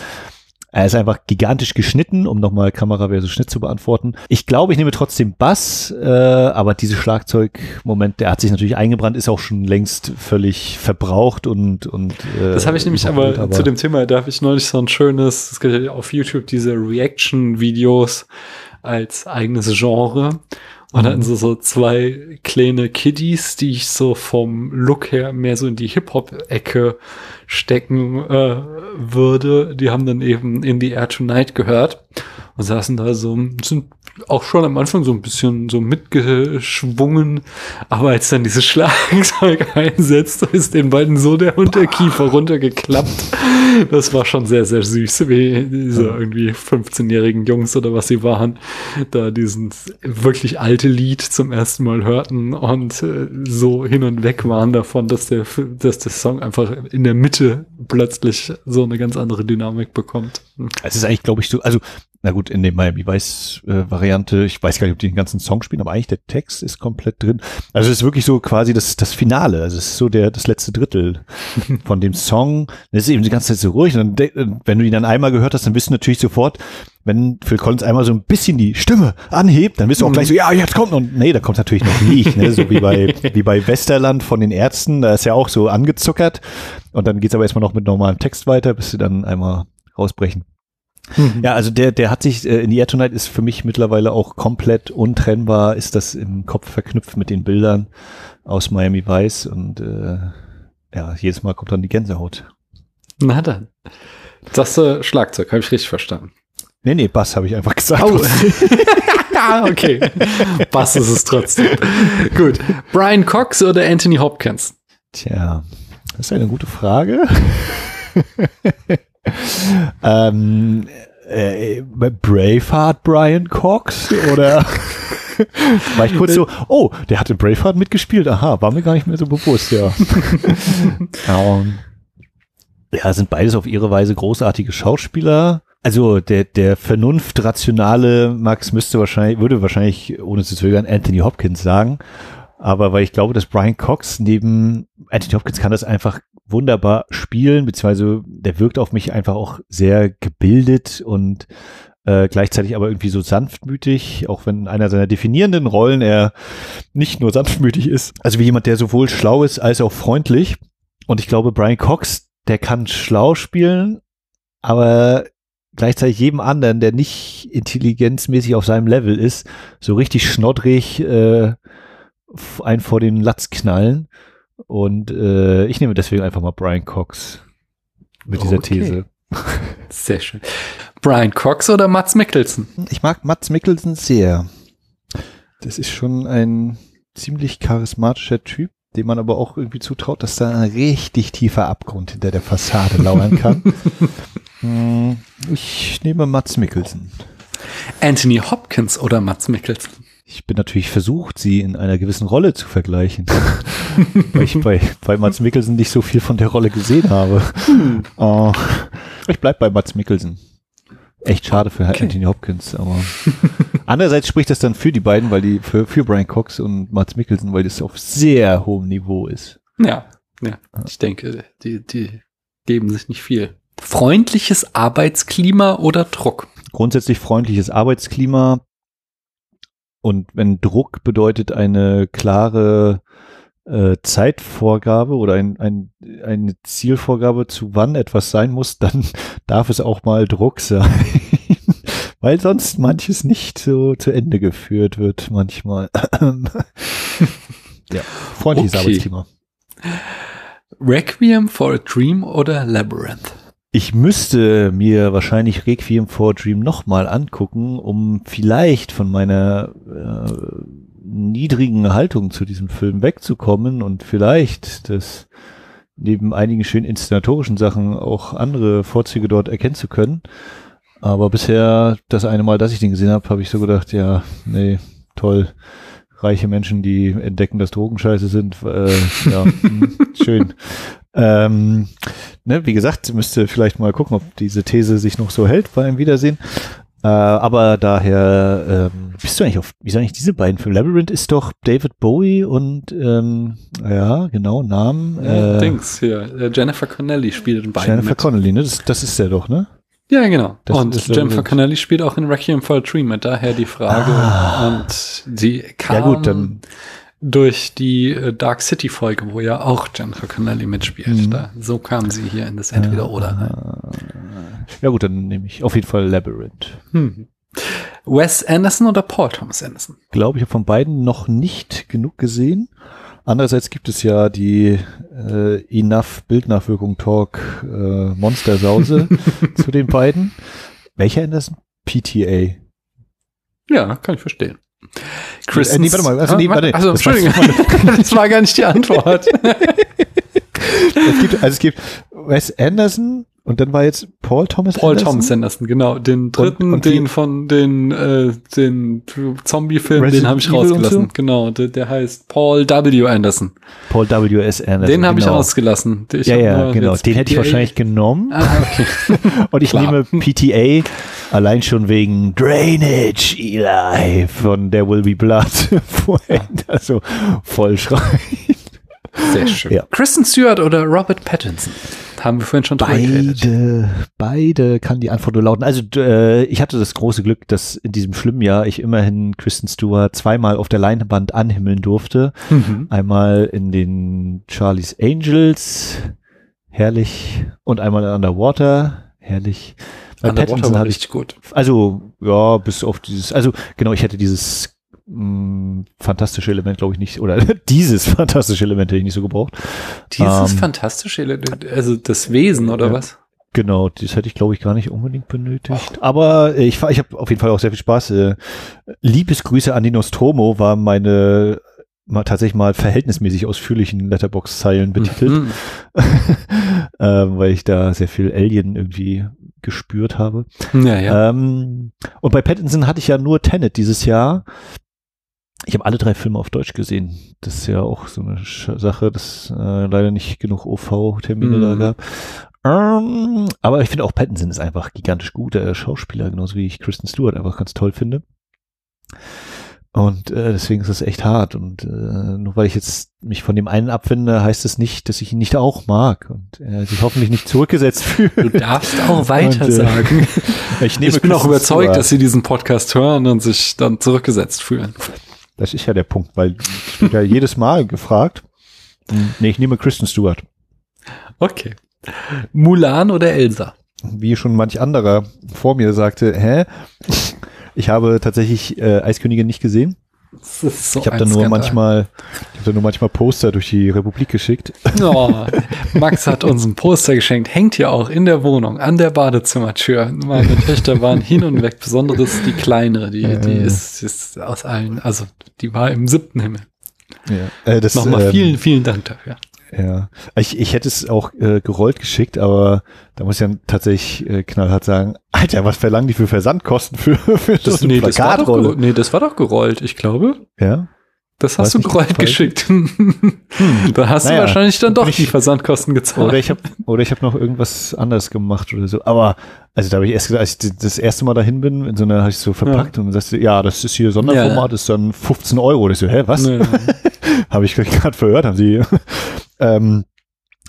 [SPEAKER 2] Er ist einfach gigantisch geschnitten, um nochmal Kamera versus Schnitt zu beantworten. Ich glaube, ich nehme trotzdem Bass, äh, aber diese Schlagzeugmoment, der hat sich natürlich eingebrannt, ist auch schon längst völlig verbraucht und und
[SPEAKER 1] äh, Das habe ich nämlich aber, aber, zu dem Thema, da habe ich neulich so ein schönes, es gibt ja auf YouTube diese Reaction-Videos als eigenes Genre. Und dann so, so zwei kleine Kiddies, die ich so vom Look her mehr so in die Hip-Hop-Ecke stecken äh, würde. Die haben dann eben In the Air Tonight gehört und saßen da so, sind auch schon am Anfang so ein bisschen so mitgeschwungen, aber als dann dieses Schlagzeug einsetzt, ist den beiden so der Unterkiefer runtergeklappt. Das war schon sehr, sehr süß, wie diese irgendwie 15-jährigen Jungs oder was sie waren, da diesen wirklich alte Lied zum ersten Mal hörten und äh, so hin und weg waren davon, dass der, dass der Song einfach in der Mitte plötzlich so eine ganz andere Dynamik bekommt.
[SPEAKER 2] Es ist eigentlich, glaube ich, so, also na gut, in dem Miami Vice äh, ich weiß gar nicht, ob die den ganzen Song spielen, aber eigentlich der Text ist komplett drin. Also es ist wirklich so quasi das, das Finale, also es ist so der, das letzte Drittel von dem Song. Das ist eben die ganze Zeit so ruhig und dann, wenn du ihn dann einmal gehört hast, dann bist du natürlich sofort, wenn Phil Collins einmal so ein bisschen die Stimme anhebt, dann bist du auch gleich so, ja, jetzt kommt und nee, da kommt natürlich noch nicht, ne? so wie bei, wie bei Westerland von den Ärzten, da ist ja auch so angezuckert und dann geht's aber erstmal noch mit normalem Text weiter, bis sie dann einmal rausbrechen. Mhm. Ja, also der, der hat sich, äh, in die Air Tonight ist für mich mittlerweile auch komplett untrennbar, ist das im Kopf verknüpft mit den Bildern aus Miami Vice und äh, ja, jedes Mal kommt dann die Gänsehaut.
[SPEAKER 1] Na dann. Das äh, Schlagzeug, habe ich richtig verstanden.
[SPEAKER 2] Nee, nee, Bass habe ich einfach gesagt.
[SPEAKER 1] Oh. okay. Bass ist es trotzdem. Gut. Brian Cox oder Anthony Hopkins?
[SPEAKER 2] Tja, das ist eine gute Frage. ähm, äh, Braveheart Brian Cox oder war ich kurz so, oh, der hat in Braveheart mitgespielt, aha, war mir gar nicht mehr so bewusst, ja. um, ja, sind beides auf ihre Weise großartige Schauspieler. Also der, der vernunftrationale Max müsste wahrscheinlich, würde wahrscheinlich, ohne zu zögern, Anthony Hopkins sagen. Aber weil ich glaube, dass Brian Cox neben Anthony Hopkins kann das einfach wunderbar spielen, beziehungsweise der wirkt auf mich einfach auch sehr gebildet und äh, gleichzeitig aber irgendwie so sanftmütig, auch wenn einer seiner definierenden Rollen er nicht nur sanftmütig ist, also wie jemand, der sowohl schlau ist als auch freundlich. Und ich glaube, Brian Cox, der kann schlau spielen, aber gleichzeitig jedem anderen, der nicht intelligenzmäßig auf seinem Level ist, so richtig schnoddrig äh, ein vor den Latz knallen. Und äh, ich nehme deswegen einfach mal Brian Cox mit dieser okay. These.
[SPEAKER 1] Sehr schön. Brian Cox oder Mats Mikkelsen?
[SPEAKER 2] Ich mag Mats Mikkelsen sehr. Das ist schon ein ziemlich charismatischer Typ, dem man aber auch irgendwie zutraut, dass da ein richtig tiefer Abgrund hinter der Fassade lauern kann. Hm, ich nehme Mats Mikkelsen.
[SPEAKER 1] Anthony Hopkins oder Mats Mikkelsen?
[SPEAKER 2] Ich bin natürlich versucht, sie in einer gewissen Rolle zu vergleichen, weil ich bei, bei Mats Mikkelsen nicht so viel von der Rolle gesehen habe. Hm. Uh, ich bleib bei Mats Mikkelsen. Echt schade für okay. Anthony Hopkins, aber andererseits spricht das dann für die beiden, weil die für, für Brian Cox und Mats Mikkelsen, weil das auf sehr hohem Niveau ist.
[SPEAKER 1] Ja, ja. Ich denke, die, die geben sich nicht viel. Freundliches Arbeitsklima oder Druck?
[SPEAKER 2] Grundsätzlich freundliches Arbeitsklima. Und wenn Druck bedeutet eine klare äh, Zeitvorgabe oder ein, ein, eine Zielvorgabe, zu wann etwas sein muss, dann darf es auch mal Druck sein. Weil sonst manches nicht so zu Ende geführt wird, manchmal. ja, freundliches okay. Arbeitsklima.
[SPEAKER 1] Requiem for a Dream oder Labyrinth?
[SPEAKER 2] Ich müsste mir wahrscheinlich Requiem for Dream nochmal angucken, um vielleicht von meiner äh, niedrigen Haltung zu diesem Film wegzukommen und vielleicht das neben einigen schönen inszenatorischen Sachen auch andere Vorzüge dort erkennen zu können. Aber bisher, das eine Mal, dass ich den gesehen habe, habe ich so gedacht, ja, nee, toll. Reiche Menschen, die entdecken, dass Drogen scheiße sind. Äh, ja, hm, schön. Ähm, ne, wie gesagt, müsste vielleicht mal gucken, ob diese These sich noch so hält beim Wiedersehen. Äh, aber daher, ähm, bist du eigentlich auf, wie soll ich diese beiden Filme? Labyrinth ist doch David Bowie und, ähm, ja, genau, Namen.
[SPEAKER 1] Äh, Dings, hier, äh, Jennifer Connelly spielt in beiden
[SPEAKER 2] Jennifer mit. Connelly, ne? Das, das ist der doch, ne?
[SPEAKER 1] Ja, genau.
[SPEAKER 2] Das
[SPEAKER 1] und
[SPEAKER 2] ist
[SPEAKER 1] Jennifer. Connelly spielt auch in Requiem for a Dream mit, daher die Frage.
[SPEAKER 2] Ah.
[SPEAKER 1] Und sie kam
[SPEAKER 2] Ja gut, dann
[SPEAKER 1] durch die äh, Dark City Folge, wo ja auch Jennifer Connelly mitspielt.
[SPEAKER 2] Mhm.
[SPEAKER 1] Da, so kam sie hier in das Entweder-Oder rein.
[SPEAKER 2] ja gut, dann nehme ich auf jeden Fall Labyrinth.
[SPEAKER 1] Hm. Wes Anderson oder Paul Thomas Anderson?
[SPEAKER 2] glaube, ich habe von beiden noch nicht genug gesehen. Andererseits gibt es ja die äh, Enough Bildnachwirkung Talk äh, Monstersause zu den beiden. Welcher Anderson? PTA.
[SPEAKER 1] Ja, kann ich verstehen.
[SPEAKER 2] Äh, nee, warte mal, also, nee, warte,
[SPEAKER 1] also,
[SPEAKER 2] das war-
[SPEAKER 1] Entschuldigung, das war gar nicht die Antwort.
[SPEAKER 2] Es gibt, also es gibt Wes Anderson und dann war jetzt Paul Thomas
[SPEAKER 1] Paul
[SPEAKER 2] Anderson.
[SPEAKER 1] Thomas Anderson, genau. Den dritten,
[SPEAKER 2] und wie-
[SPEAKER 1] den von den, äh, den Zombie-Film, den habe ich
[SPEAKER 2] und
[SPEAKER 1] rausgelassen.
[SPEAKER 2] so?
[SPEAKER 1] Genau, der, der heißt Paul W. Anderson.
[SPEAKER 2] Paul W. S. Anderson.
[SPEAKER 1] den habe ich
[SPEAKER 2] genau.
[SPEAKER 1] rausgelassen. Ich
[SPEAKER 2] Ja, ja, genau. Den hätte ich wahrscheinlich genommen.
[SPEAKER 1] Ah, okay.
[SPEAKER 2] Und ich nehme PTA allein schon wegen Drainage, Eli, von There Will Be Blood. Vorhin, also voll schreien.
[SPEAKER 1] Sehr schön.
[SPEAKER 2] Ja.
[SPEAKER 1] Kristen Stewart oder Robert Pattinson? Haben wir vorhin schon drüber geredet.
[SPEAKER 2] Beide, beide kann die Antwort nur lauten. Also äh, ich hatte das große Glück, dass in diesem schlimmen Jahr ich immerhin Kristen Stewart zweimal auf der Leinwand anhimmeln durfte.
[SPEAKER 1] Mhm.
[SPEAKER 2] Einmal in den Charlie's Angels, herrlich, und einmal in Underwater, herrlich. Bei
[SPEAKER 1] Underwater
[SPEAKER 2] Pattinson
[SPEAKER 1] war
[SPEAKER 2] ich
[SPEAKER 1] gut.
[SPEAKER 2] Also, ja, bis auf dieses, also genau, ich hätte dieses mh, fantastische Element, glaube ich, nicht, oder dieses fantastische Element hätte ich nicht so gebraucht.
[SPEAKER 1] Dieses
[SPEAKER 2] Ähm,
[SPEAKER 1] fantastische, Element, also das Wesen oder
[SPEAKER 2] Ja.
[SPEAKER 1] was?
[SPEAKER 2] Genau, das hätte ich, glaube ich, gar nicht unbedingt benötigt. Aber äh, ich, ich habe auf jeden Fall auch sehr viel Spaß. Äh, Liebesgrüße an die Nostromo war meine mal tatsächlich mal verhältnismäßig ausführlichen Letterbox-Zeilen betitelt,
[SPEAKER 1] Mhm.
[SPEAKER 2] ähm, weil ich da sehr viel Alien irgendwie gespürt habe.
[SPEAKER 1] Ja, ja.
[SPEAKER 2] Ähm, und bei Pattinson hatte ich ja nur Tenet dieses Jahr. Ich habe alle drei Filme auf Deutsch gesehen. Das ist ja auch so eine Sache, dass äh, leider nicht genug OV-Termine
[SPEAKER 1] Mhm.
[SPEAKER 2] da gab. Ähm, aber ich finde auch Pattinson ist einfach gigantisch gut, der Schauspieler, genauso wie ich Kristen Stewart einfach ganz toll finde. Und äh, deswegen ist das echt hart. Und äh, nur weil ich jetzt mich von dem einen abwende, heißt es nicht, dass ich ihn nicht auch mag und er sich hoffentlich nicht zurückgesetzt fühlt.
[SPEAKER 1] Du darfst auch weiter
[SPEAKER 2] Und, äh,
[SPEAKER 1] sagen.
[SPEAKER 2] Ich,
[SPEAKER 1] Ich bin auch
[SPEAKER 2] Kristen
[SPEAKER 1] überzeugt,
[SPEAKER 2] Stewart.
[SPEAKER 1] dass sie diesen Podcast hören und sich dann zurückgesetzt fühlen.
[SPEAKER 2] Das ist ja der Punkt, weil ich wird ja jedes Mal gefragt. Nee, ich nehme Kristen Stewart.
[SPEAKER 1] Okay. Mulan oder Elsa?
[SPEAKER 2] Wie schon manch anderer vor mir sagte, hä? Ich habe tatsächlich äh, Eiskönigin nicht gesehen.
[SPEAKER 1] So
[SPEAKER 2] ich habe da nur
[SPEAKER 1] Skandal.
[SPEAKER 2] manchmal, ich habe da nur manchmal Poster durch die Republik geschickt.
[SPEAKER 1] Oh, Max hat uns ein Poster geschenkt, hängt hier auch in der Wohnung, an der Badezimmertür. Meine Töchter waren hin und weg, besonders die kleinere, die, die
[SPEAKER 2] Äh.
[SPEAKER 1] ist, ist aus allen, also die war im siebten Himmel.
[SPEAKER 2] Ja. Äh, das,
[SPEAKER 1] Nochmal
[SPEAKER 2] ähm,
[SPEAKER 1] vielen, vielen Dank dafür.
[SPEAKER 2] Ja, ich, ich hätte es auch äh, gerollt geschickt, aber da muss ich dann tatsächlich äh, knallhart sagen, Alter, was verlangen die für Versandkosten für, für
[SPEAKER 1] Das,
[SPEAKER 2] eine
[SPEAKER 1] nee, das war doch nee, das war doch gerollt, ich glaube.
[SPEAKER 2] Ja,
[SPEAKER 1] Das hast
[SPEAKER 2] es
[SPEAKER 1] du
[SPEAKER 2] falsch?
[SPEAKER 1] geschickt. da hast
[SPEAKER 2] Naja,
[SPEAKER 1] du wahrscheinlich dann doch
[SPEAKER 2] ich-
[SPEAKER 1] die Versandkosten gezahlt.
[SPEAKER 2] oder ich habe oder ich habe noch irgendwas anderes gemacht oder so. Aber also da habe ich erst gesagt, als ich das erste Mal dahin bin, in so einer, habe ich so verpackt und dann sagst du, ja, das ist hier Sonderformat,
[SPEAKER 1] Ja.
[SPEAKER 2] ist dann 15 Euro. Und ich so, hä, was?
[SPEAKER 1] Nee.
[SPEAKER 2] habe ich gerade verhört, haben sie. ähm,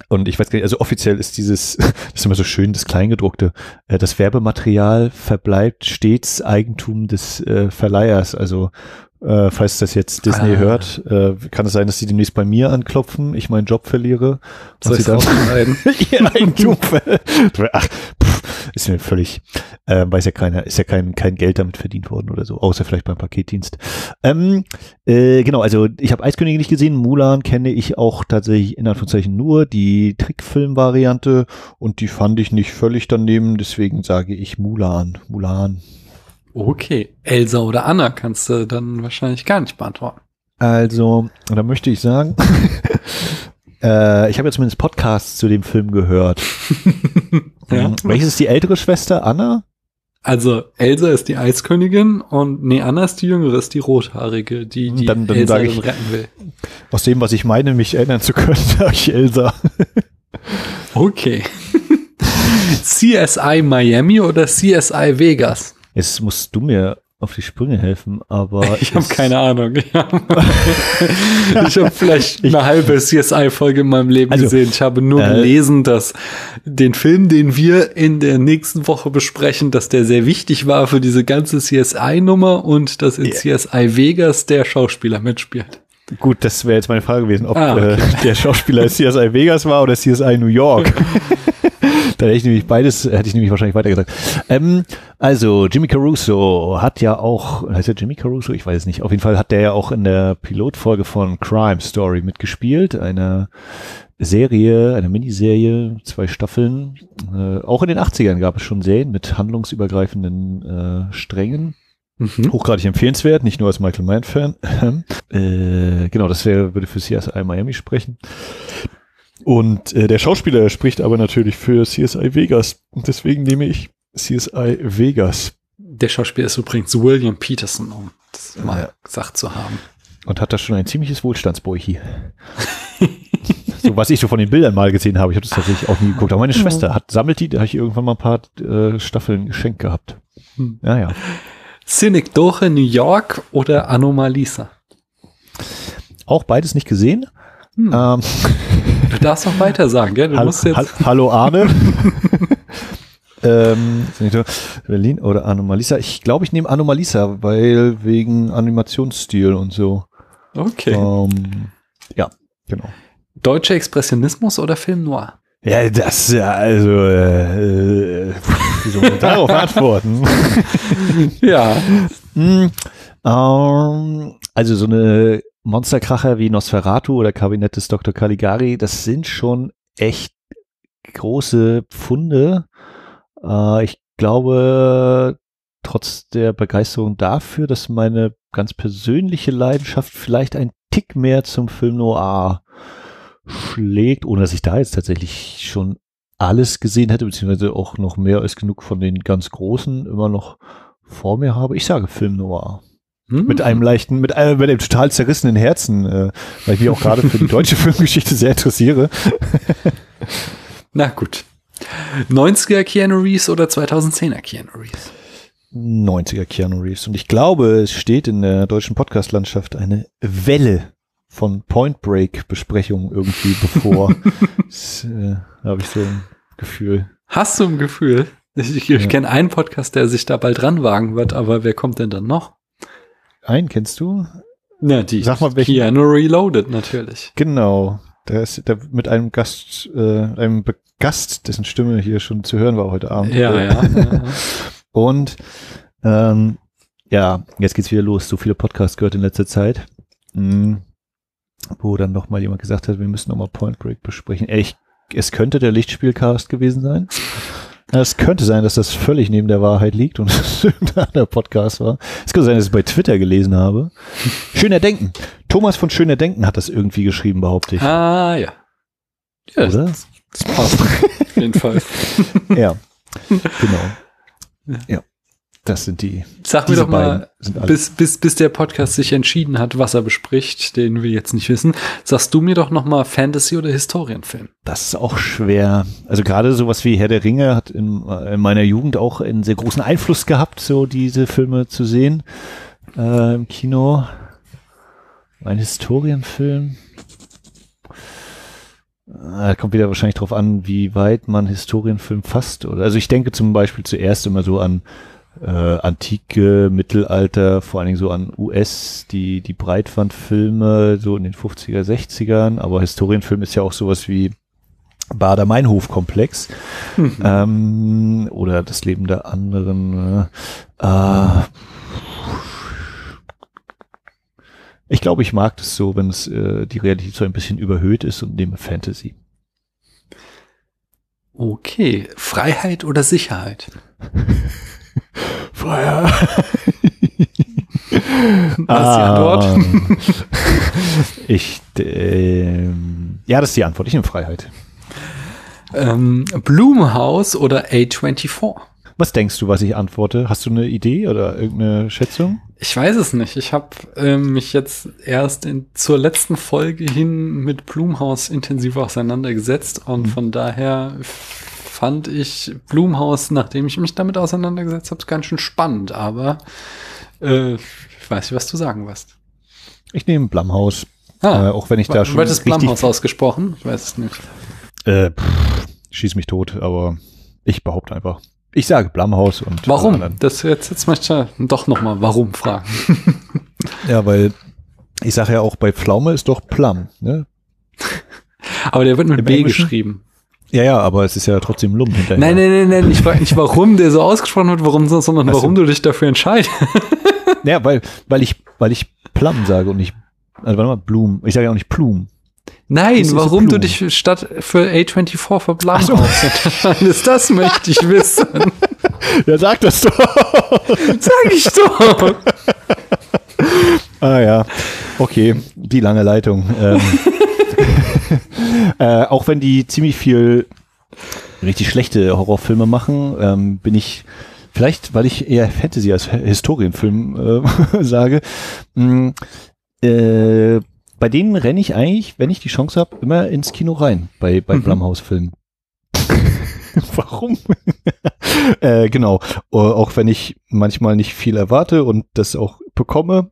[SPEAKER 2] und ich weiß gar nicht, also offiziell ist dieses, das ist immer so schön, das Kleingedruckte, äh, das Werbematerial verbleibt stets Eigentum des äh, Verleihers. Also äh, falls das jetzt Disney
[SPEAKER 1] Ah.
[SPEAKER 2] hört, äh, kann es sein, dass sie demnächst bei mir anklopfen, ich meinen Job verliere.
[SPEAKER 1] Soll
[SPEAKER 2] und
[SPEAKER 1] ich
[SPEAKER 2] sie dann ihr Eigentum Ach, pff, ist mir völlig, äh, weiß ja keiner, ist ja kein, kein Geld damit verdient worden oder so, außer vielleicht beim Paketdienst. Ähm, äh, genau, also ich habe Eiskönigin nicht gesehen, Mulan kenne ich auch tatsächlich in Anführungszeichen nur die Trickfilm-Variante und die fand ich nicht völlig daneben, deswegen sage ich Mulan, Mulan.
[SPEAKER 1] Okay. Elsa oder Anna kannst du dann wahrscheinlich gar nicht beantworten.
[SPEAKER 2] Also, da möchte ich sagen, äh, ich habe ja zumindest Podcasts zu dem Film gehört.
[SPEAKER 1] Ja.
[SPEAKER 2] Mhm. Welches ist die ältere Schwester? Anna?
[SPEAKER 1] Also Elsa ist die Eiskönigin und nee, Anna ist die Jüngere, ist die Rothaarige, die die
[SPEAKER 2] Dann- dann
[SPEAKER 1] Elsa dann retten will.
[SPEAKER 2] Aus dem, was ich meine, mich erinnern zu können, sage ich Elsa.
[SPEAKER 1] Okay. CSI Miami oder CSI Vegas?
[SPEAKER 2] Jetzt musst du mir auf die Sprünge helfen, aber
[SPEAKER 1] ich habe keine Ahnung. ich habe vielleicht eine halbe CSI-Folge in meinem Leben also, gesehen. Ich habe nur äh, gelesen, dass den Film, den wir in der nächsten Woche besprechen, dass der sehr wichtig war für diese ganze CSI-Nummer und dass in yeah. CSI Vegas der Schauspieler mitspielt.
[SPEAKER 2] Gut, das wäre jetzt meine Frage gewesen, ob ah, okay. äh, der Schauspieler CSI Vegas war oder CSI New York. da hätte ich nämlich beides, hätte ich nämlich wahrscheinlich weitergesagt. Ähm, also, Jimmy Caruso hat ja auch, heißt er Jimmy Caruso? Ich weiß es nicht. Auf jeden Fall hat der ja auch in der Pilotfolge von Crime Story mitgespielt, einer Serie, eine Miniserie, zwei Staffeln. Äh, auch in den 80ern gab es schon Serien mit handlungsübergreifenden äh, Strängen. Mhm. Hochgradig empfehlenswert, nicht nur als Michael Mann-Fan. äh, genau, das wäre, würde für CSI Miami sprechen. Und äh, der Schauspieler spricht aber natürlich für CSI Vegas. Und deswegen nehme ich CSI Vegas.
[SPEAKER 1] Der Schauspieler ist übrigens William Peterson, um das mal ja. gesagt zu haben.
[SPEAKER 2] Und hat da schon ein ziemliches Wohlstandsbräuchi. so was ich so von den Bildern mal gesehen habe. Ich habe das tatsächlich auch nie geguckt. Aber meine Schwester hat, sammelt die, da habe ich irgendwann mal ein paar äh, Staffeln geschenkt gehabt. Hm. Ja, ja.
[SPEAKER 1] Synekdoche New York oder Anomalisa?
[SPEAKER 2] Auch beides nicht gesehen. Hm. Ähm.
[SPEAKER 1] Du darfst noch weiter sagen, gell? Du
[SPEAKER 2] Hallo, musst jetzt Hallo Arne. ähm, Berlin oder Anomalisa. Ich glaube, ich nehme Anomalisa, weil wegen Animationsstil und so.
[SPEAKER 1] Okay.
[SPEAKER 2] Ähm, ja, genau.
[SPEAKER 1] Deutscher Expressionismus oder Film Noir?
[SPEAKER 2] Ja, das, ja, also, äh, äh wie soll man darauf antworten?
[SPEAKER 1] ja.
[SPEAKER 2] Mm, ähm, also so eine Monsterkracher wie Nosferatu oder Kabinett des Dr. Caligari, das sind schon echt große Pfunde. Äh, ich glaube, trotz der Begeisterung dafür, dass meine ganz persönliche Leidenschaft vielleicht ein Tick mehr zum Film Noir schlägt, ohne dass ich da jetzt tatsächlich schon alles gesehen hätte, beziehungsweise auch noch mehr als genug von den ganz großen immer noch vor mir habe. Ich sage Film Noir. Hm. Mit einem leichten, mit einem, mit einem total zerrissenen Herzen, äh, weil ich mich auch gerade für die deutsche Filmgeschichte sehr interessiere.
[SPEAKER 1] Na gut. 90er Keanu Reeves oder 2010er Keanu Reeves?
[SPEAKER 2] 90er Keanu Reeves. Und ich glaube, es steht in der deutschen Podcast-Landschaft eine Welle von Point Break Besprechungen irgendwie bevor. das, äh, habe ich so ein Gefühl.
[SPEAKER 1] Hast du ein Gefühl? Ich, ich, ich ja. kenne einen Podcast, der sich da bald ranwagen wird, aber wer kommt denn dann noch?
[SPEAKER 2] Einen kennst du?
[SPEAKER 1] Ja, die.
[SPEAKER 2] Sag mal, welchen.
[SPEAKER 1] Keanu Reloaded natürlich.
[SPEAKER 2] Genau. Der ist der mit einem Gast, äh, einem Gast, dessen Stimme hier schon zu hören war heute Abend.
[SPEAKER 1] Ja, ja. ja.
[SPEAKER 2] Und ähm, ja, jetzt geht's wieder los. So viele Podcasts gehört in letzter Zeit. Mhm wo dann noch mal jemand gesagt hat, wir müssen noch mal Point Break besprechen. Ich, es könnte der Lichtspielcast gewesen sein. Es könnte sein, dass das völlig neben der Wahrheit liegt und es irgendein anderer Podcast war. Es könnte sein, dass ich es bei Twitter gelesen habe. Schöner Denken. Thomas von Schöner Denken hat das irgendwie geschrieben, behaupte ich.
[SPEAKER 1] Ah, ja.
[SPEAKER 2] ja Oder?
[SPEAKER 1] Das, passt. Auf jeden Fall.
[SPEAKER 2] ja. Genau. Ja. Das sind die.
[SPEAKER 1] Sag mir doch mal, bis, bis, bis der Podcast sich entschieden hat, was er bespricht, den wir jetzt nicht wissen, sagst du mir doch noch mal Fantasy- oder Historienfilm?
[SPEAKER 2] Das ist auch schwer. Also gerade sowas wie Herr der Ringe hat in, in meiner Jugend auch einen sehr großen Einfluss gehabt, so diese Filme zu sehen äh, im Kino. Ein Historienfilm. Da kommt wieder wahrscheinlich drauf an, wie weit man Historienfilm fasst. Oder also ich denke zum Beispiel zuerst immer so an äh, Antike, Mittelalter, vor allen Dingen so an US, die, die Breitwandfilme, so in den 50er, 60ern, aber Historienfilm ist ja auch sowas wie Bader-Meinhof-Komplex mhm. ähm, oder das Leben der anderen. Äh, äh, ich glaube, ich mag das so, wenn es äh, die Realität so ein bisschen überhöht ist und nehme Fantasy.
[SPEAKER 1] Okay, Freiheit oder Sicherheit?
[SPEAKER 2] Feuer.
[SPEAKER 1] Was ist die Antwort?
[SPEAKER 2] Ähm, ich, äh, ja, das ist die Antwort. Ich nehme Freiheit.
[SPEAKER 1] Ähm, Blumenhaus oder A24?
[SPEAKER 2] Was denkst du, was ich antworte? Hast du eine Idee oder irgendeine Schätzung?
[SPEAKER 1] Ich weiß es nicht. Ich habe ähm, mich jetzt erst in, zur letzten Folge hin mit Blumhaus intensiv auseinandergesetzt und mhm. von daher fand ich Blumhaus, nachdem ich mich damit auseinandergesetzt habe, ganz schön spannend. Aber Äh, ich weiß nicht, was du sagen wirst.
[SPEAKER 2] Ich nehme Blumhaus. Ah, äh, auch wenn ich da schon.
[SPEAKER 1] Du hattest Blumhaus ausgesprochen? Ich weiß es nicht.
[SPEAKER 2] Äh, pff, schieß mich tot, aber ich behaupte einfach. Ich sage Blumhaus und.
[SPEAKER 1] Warum? Das jetzt, jetzt möchte ich doch nochmal warum fragen.
[SPEAKER 2] ja, weil ich sage ja auch bei Pflaume ist doch Plum, ne?
[SPEAKER 1] Aber der wird mit Im B Englischen? geschrieben.
[SPEAKER 2] Ja, ja, aber es ist ja trotzdem Lum hinterher.
[SPEAKER 1] Nein, nein, nein, nein. Ich frage nicht, warum der so ausgesprochen wird, warum, sondern also, warum du dich dafür entscheidest.
[SPEAKER 2] ja, weil, weil ich, weil ich Plum sage und nicht, also warte mal, Blum. Ich sage ja auch nicht Plum.
[SPEAKER 1] Nein, warum du dich statt für A24 für Blum so. entscheidest, das möchte ich wissen.
[SPEAKER 2] Ja, sag das doch.
[SPEAKER 1] Sag ich doch.
[SPEAKER 2] ah ja, okay, die lange Leitung. Ähm. äh, auch wenn die ziemlich viel richtig schlechte Horrorfilme machen, ähm, bin ich vielleicht, weil ich eher Fantasy als Historienfilm äh, sage, mh, mm, äh, bei denen renne ich eigentlich, wenn ich die Chance habe, immer ins Kino rein, bei, bei mhm. Blumhouse-Filmen. Warum? äh, genau. Auch wenn ich manchmal nicht viel erwarte und das auch bekomme.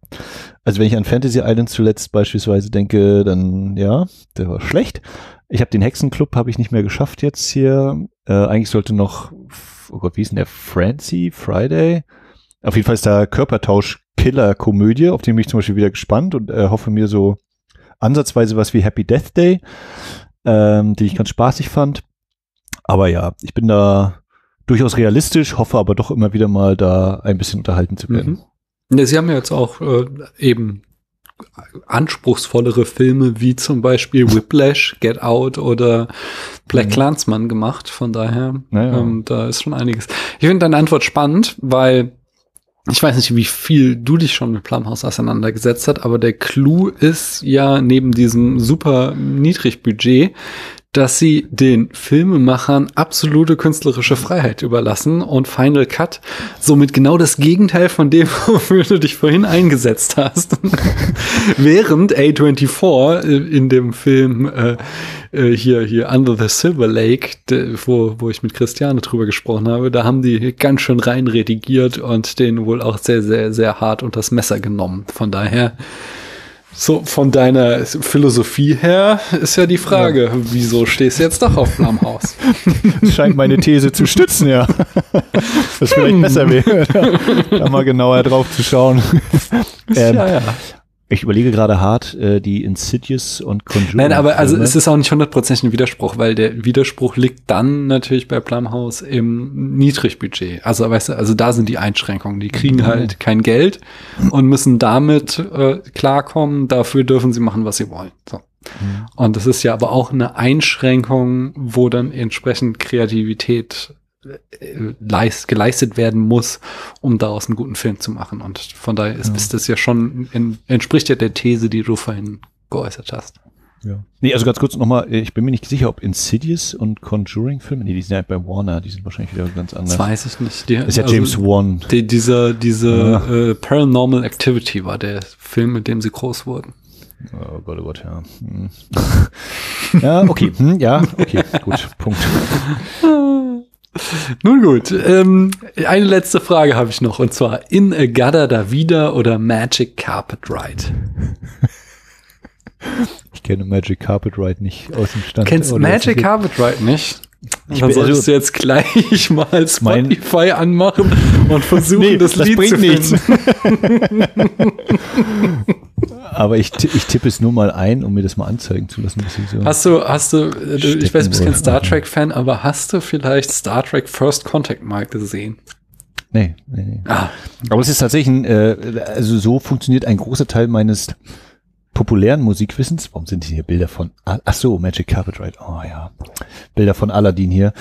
[SPEAKER 2] Also wenn ich an Fantasy Islands zuletzt beispielsweise denke, dann ja, der war schlecht. Ich habe den Hexenclub habe ich nicht mehr geschafft jetzt hier. Äh, eigentlich sollte noch, oh Gott, wie ist denn der? Francie Friday? Auf jeden Fall ist da Körpertausch Killer Komödie, auf den bin ich zum Beispiel wieder gespannt und äh, hoffe mir so ansatzweise was wie Happy Death Day, ähm, den ich ganz spaßig fand. Aber ja, ich bin da durchaus realistisch, hoffe aber doch immer wieder mal da ein bisschen unterhalten zu werden.
[SPEAKER 1] Mhm. Ja, Sie haben ja jetzt auch äh, eben anspruchsvollere Filme wie zum Beispiel Whiplash, Get Out oder Black mhm. Clansman gemacht. Von daher, naja. ähm, da ist schon einiges. Ich finde deine Antwort spannend, weil ich weiß nicht, wie viel du dich schon mit Plumhouse auseinandergesetzt hast, aber der Clou ist ja neben diesem super Niedrigbudget, dass sie den Filmemachern absolute künstlerische Freiheit überlassen und Final Cut somit genau das Gegenteil von dem, wofür du dich vorhin eingesetzt hast. Während A24 äh, in dem Film äh, äh, hier, hier Under the Silver Lake, wo, wo ich mit Christiane drüber gesprochen habe, da haben die ganz schön rein redigiert und den wohl auch sehr, sehr, sehr hart unters Messer genommen. Von daher so, von deiner Philosophie her ist ja die Frage, ja. wieso stehst du jetzt doch auf Blumhaus?
[SPEAKER 2] Das scheint meine These zu stützen, ja. Das vielleicht hm. besser wäre, da, da, mal genauer drauf zu schauen. Ähm, ja, ja. Ich überlege gerade hart äh, die Insidious und Conjuring.
[SPEAKER 1] Nein, aber also es ist auch nicht hundertprozentig ein Widerspruch, weil der Widerspruch liegt dann natürlich bei Plumhouse im Niedrigbudget. Also weißt du, also da sind die Einschränkungen. Die kriegen mhm. halt kein Geld und müssen damit äh, klarkommen. Dafür dürfen sie machen, was sie wollen. So. Mhm. Und das ist ja aber auch eine Einschränkung, wo dann entsprechend Kreativität leist, geleistet werden muss, um daraus einen guten Film zu machen. Und von daher ist, ja. ist das ja schon, in, entspricht ja der These, die du vorhin geäußert hast.
[SPEAKER 2] Ja. Nee, also ganz kurz nochmal, ich bin mir nicht sicher, ob Insidious und Conjuring-Filme, nee, die sind ja bei Warner, die sind wahrscheinlich wieder ganz anders.
[SPEAKER 1] Das weiß ich nicht. Die,
[SPEAKER 2] das ist ja also James Wan.
[SPEAKER 1] Die, dieser, diese ja. äh, Paranormal Activity war der Film, mit dem sie groß wurden.
[SPEAKER 2] Oh Gott, oh Gott, ja. Hm. ja, okay, hm, ja, okay, gut, Punkt.
[SPEAKER 1] Nun gut, ähm, eine letzte Frage habe ich noch und zwar In a Gada da Vida oder Magic Carpet Ride?
[SPEAKER 2] Ich kenne Magic Carpet Ride nicht aus dem Stand.
[SPEAKER 1] Kennst Magic Carpet Ride nicht? Ich dann solltest also, du jetzt gleich mal Spotify anmachen und versuchen, nee, das, das Lied zu finden.
[SPEAKER 2] Aber ich, ich tippe es nur mal ein, um mir das mal anzeigen zu lassen.
[SPEAKER 1] So hast du, hast du, ich weiß, du bist kein Star Trek-Fan, aber hast du vielleicht Star Trek First Contact mal gesehen?
[SPEAKER 2] Nee, nee, nee. Ah. Aber es ist tatsächlich ein, äh, also so funktioniert ein großer Teil meines populären Musikwissens. Warum sind hier Bilder von, ach so, Magic Carpet Ride. Oh ja. Bilder von Aladdin hier.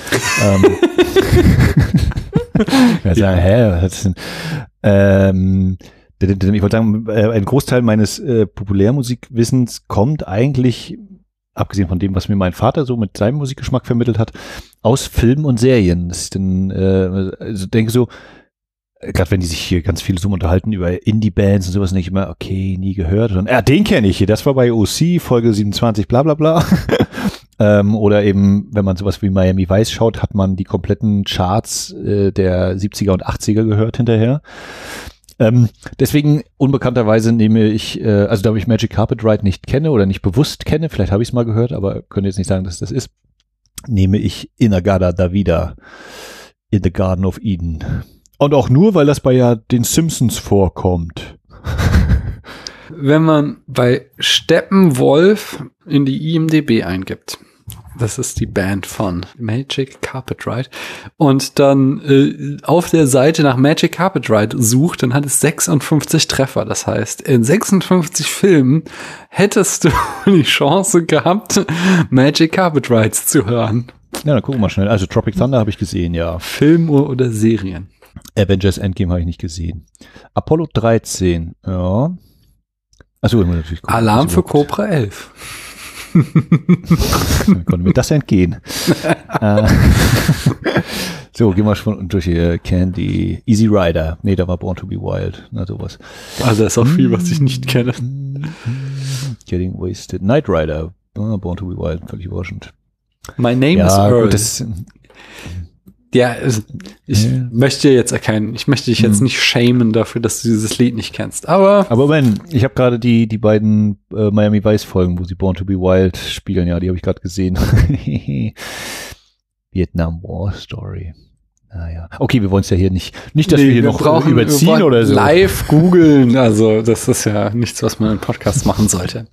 [SPEAKER 2] ähm, ja, sagen, hä, was ist denn? Ähm, ich wollte sagen, äh, ein Großteil meines äh, Populärmusikwissens kommt eigentlich, abgesehen von dem, was mir mein Vater so mit seinem Musikgeschmack vermittelt hat, aus Filmen und Serien. Das ist dann, äh, also denke so, gerade wenn die sich hier ganz viele so unterhalten über Indie-Bands und sowas, nicht immer, okay, nie gehört. Und, ja, den kenne ich hier, das war bei OC, Folge 27, bla bla bla. ähm, oder eben, wenn man sowas wie Miami Vice schaut, hat man die kompletten Charts äh, der 70er und 80er gehört hinterher. Ähm, deswegen unbekannterweise nehme ich, äh, also da ich Magic Carpet Ride nicht kenne oder nicht bewusst kenne, vielleicht habe ich es mal gehört, aber könnte jetzt nicht sagen, dass das ist, nehme ich Inagada Davida in the Garden of Eden. Und auch nur, weil das bei ja den Simpsons vorkommt.
[SPEAKER 1] Wenn man bei Steppenwolf in die IMDB eingibt, das ist die Band von Magic Carpet Ride. Und dann äh, auf der Seite nach Magic Carpet Ride sucht, dann hat es 56 Treffer. Das heißt, in 56 Filmen hättest du die Chance gehabt, Magic Carpet Rides zu hören.
[SPEAKER 2] Ja, dann gucken wir mal schnell. Also Tropic Thunder habe ich gesehen, ja.
[SPEAKER 1] Film oder Serien?
[SPEAKER 2] Avengers Endgame habe ich nicht gesehen. Apollo 13, ja.
[SPEAKER 1] Achso, natürlich gucken. Alarm für Cobra 11.
[SPEAKER 2] konnte mir das entgehen. Äh, so, gehen wir schon durch hier. Candy, Easy Rider. Nee, da war Born to be Wild. Na, sowas.
[SPEAKER 1] Also, da ist auch viel, was ich nicht kenne.
[SPEAKER 2] Getting Wasted. Knight Rider. Ah, Born to be Wild. Völlig überraschend.
[SPEAKER 1] My name ja, is Earl. Gut, das, ja, ich ja. möchte jetzt erkennen, ich möchte dich jetzt hm. nicht schämen dafür, dass du dieses Lied nicht kennst, aber.
[SPEAKER 2] Aber wenn, ich habe gerade die, die beiden äh, Miami Vice Folgen, wo sie Born to be Wild spielen, ja, die habe ich gerade gesehen. Vietnam War Story. Naja. Okay, wir wollen es ja hier nicht, nicht, dass nee, wir hier wir noch brauchen, überziehen oder so.
[SPEAKER 1] Live googeln, also das ist ja nichts, was man im Podcast machen sollte.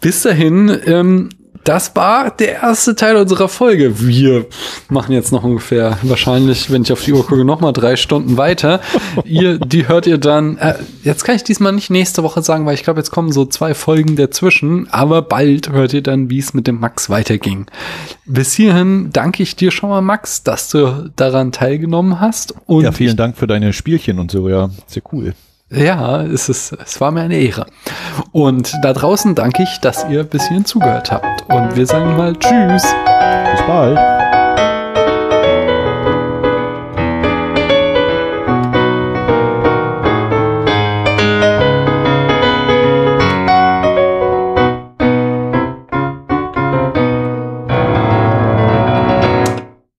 [SPEAKER 1] Bis dahin, ähm, das war der erste Teil unserer Folge. Wir machen jetzt noch ungefähr, wahrscheinlich, wenn ich auf die Uhr gucke, noch mal drei Stunden weiter. ihr, die hört ihr dann, äh, jetzt kann ich diesmal nicht nächste Woche sagen, weil ich glaube, jetzt kommen so zwei Folgen dazwischen, aber bald hört ihr dann, wie es mit dem Max weiterging. Bis hierhin danke ich dir schon mal, Max, dass du daran teilgenommen hast.
[SPEAKER 2] Und ja, vielen Dank für deine Spielchen und so, ja, sehr cool.
[SPEAKER 1] Ja, es, ist, es war mir eine Ehre. Und da draußen danke ich, dass ihr bis hierhin zugehört habt. Und wir sagen mal Tschüss.
[SPEAKER 2] Bis bald.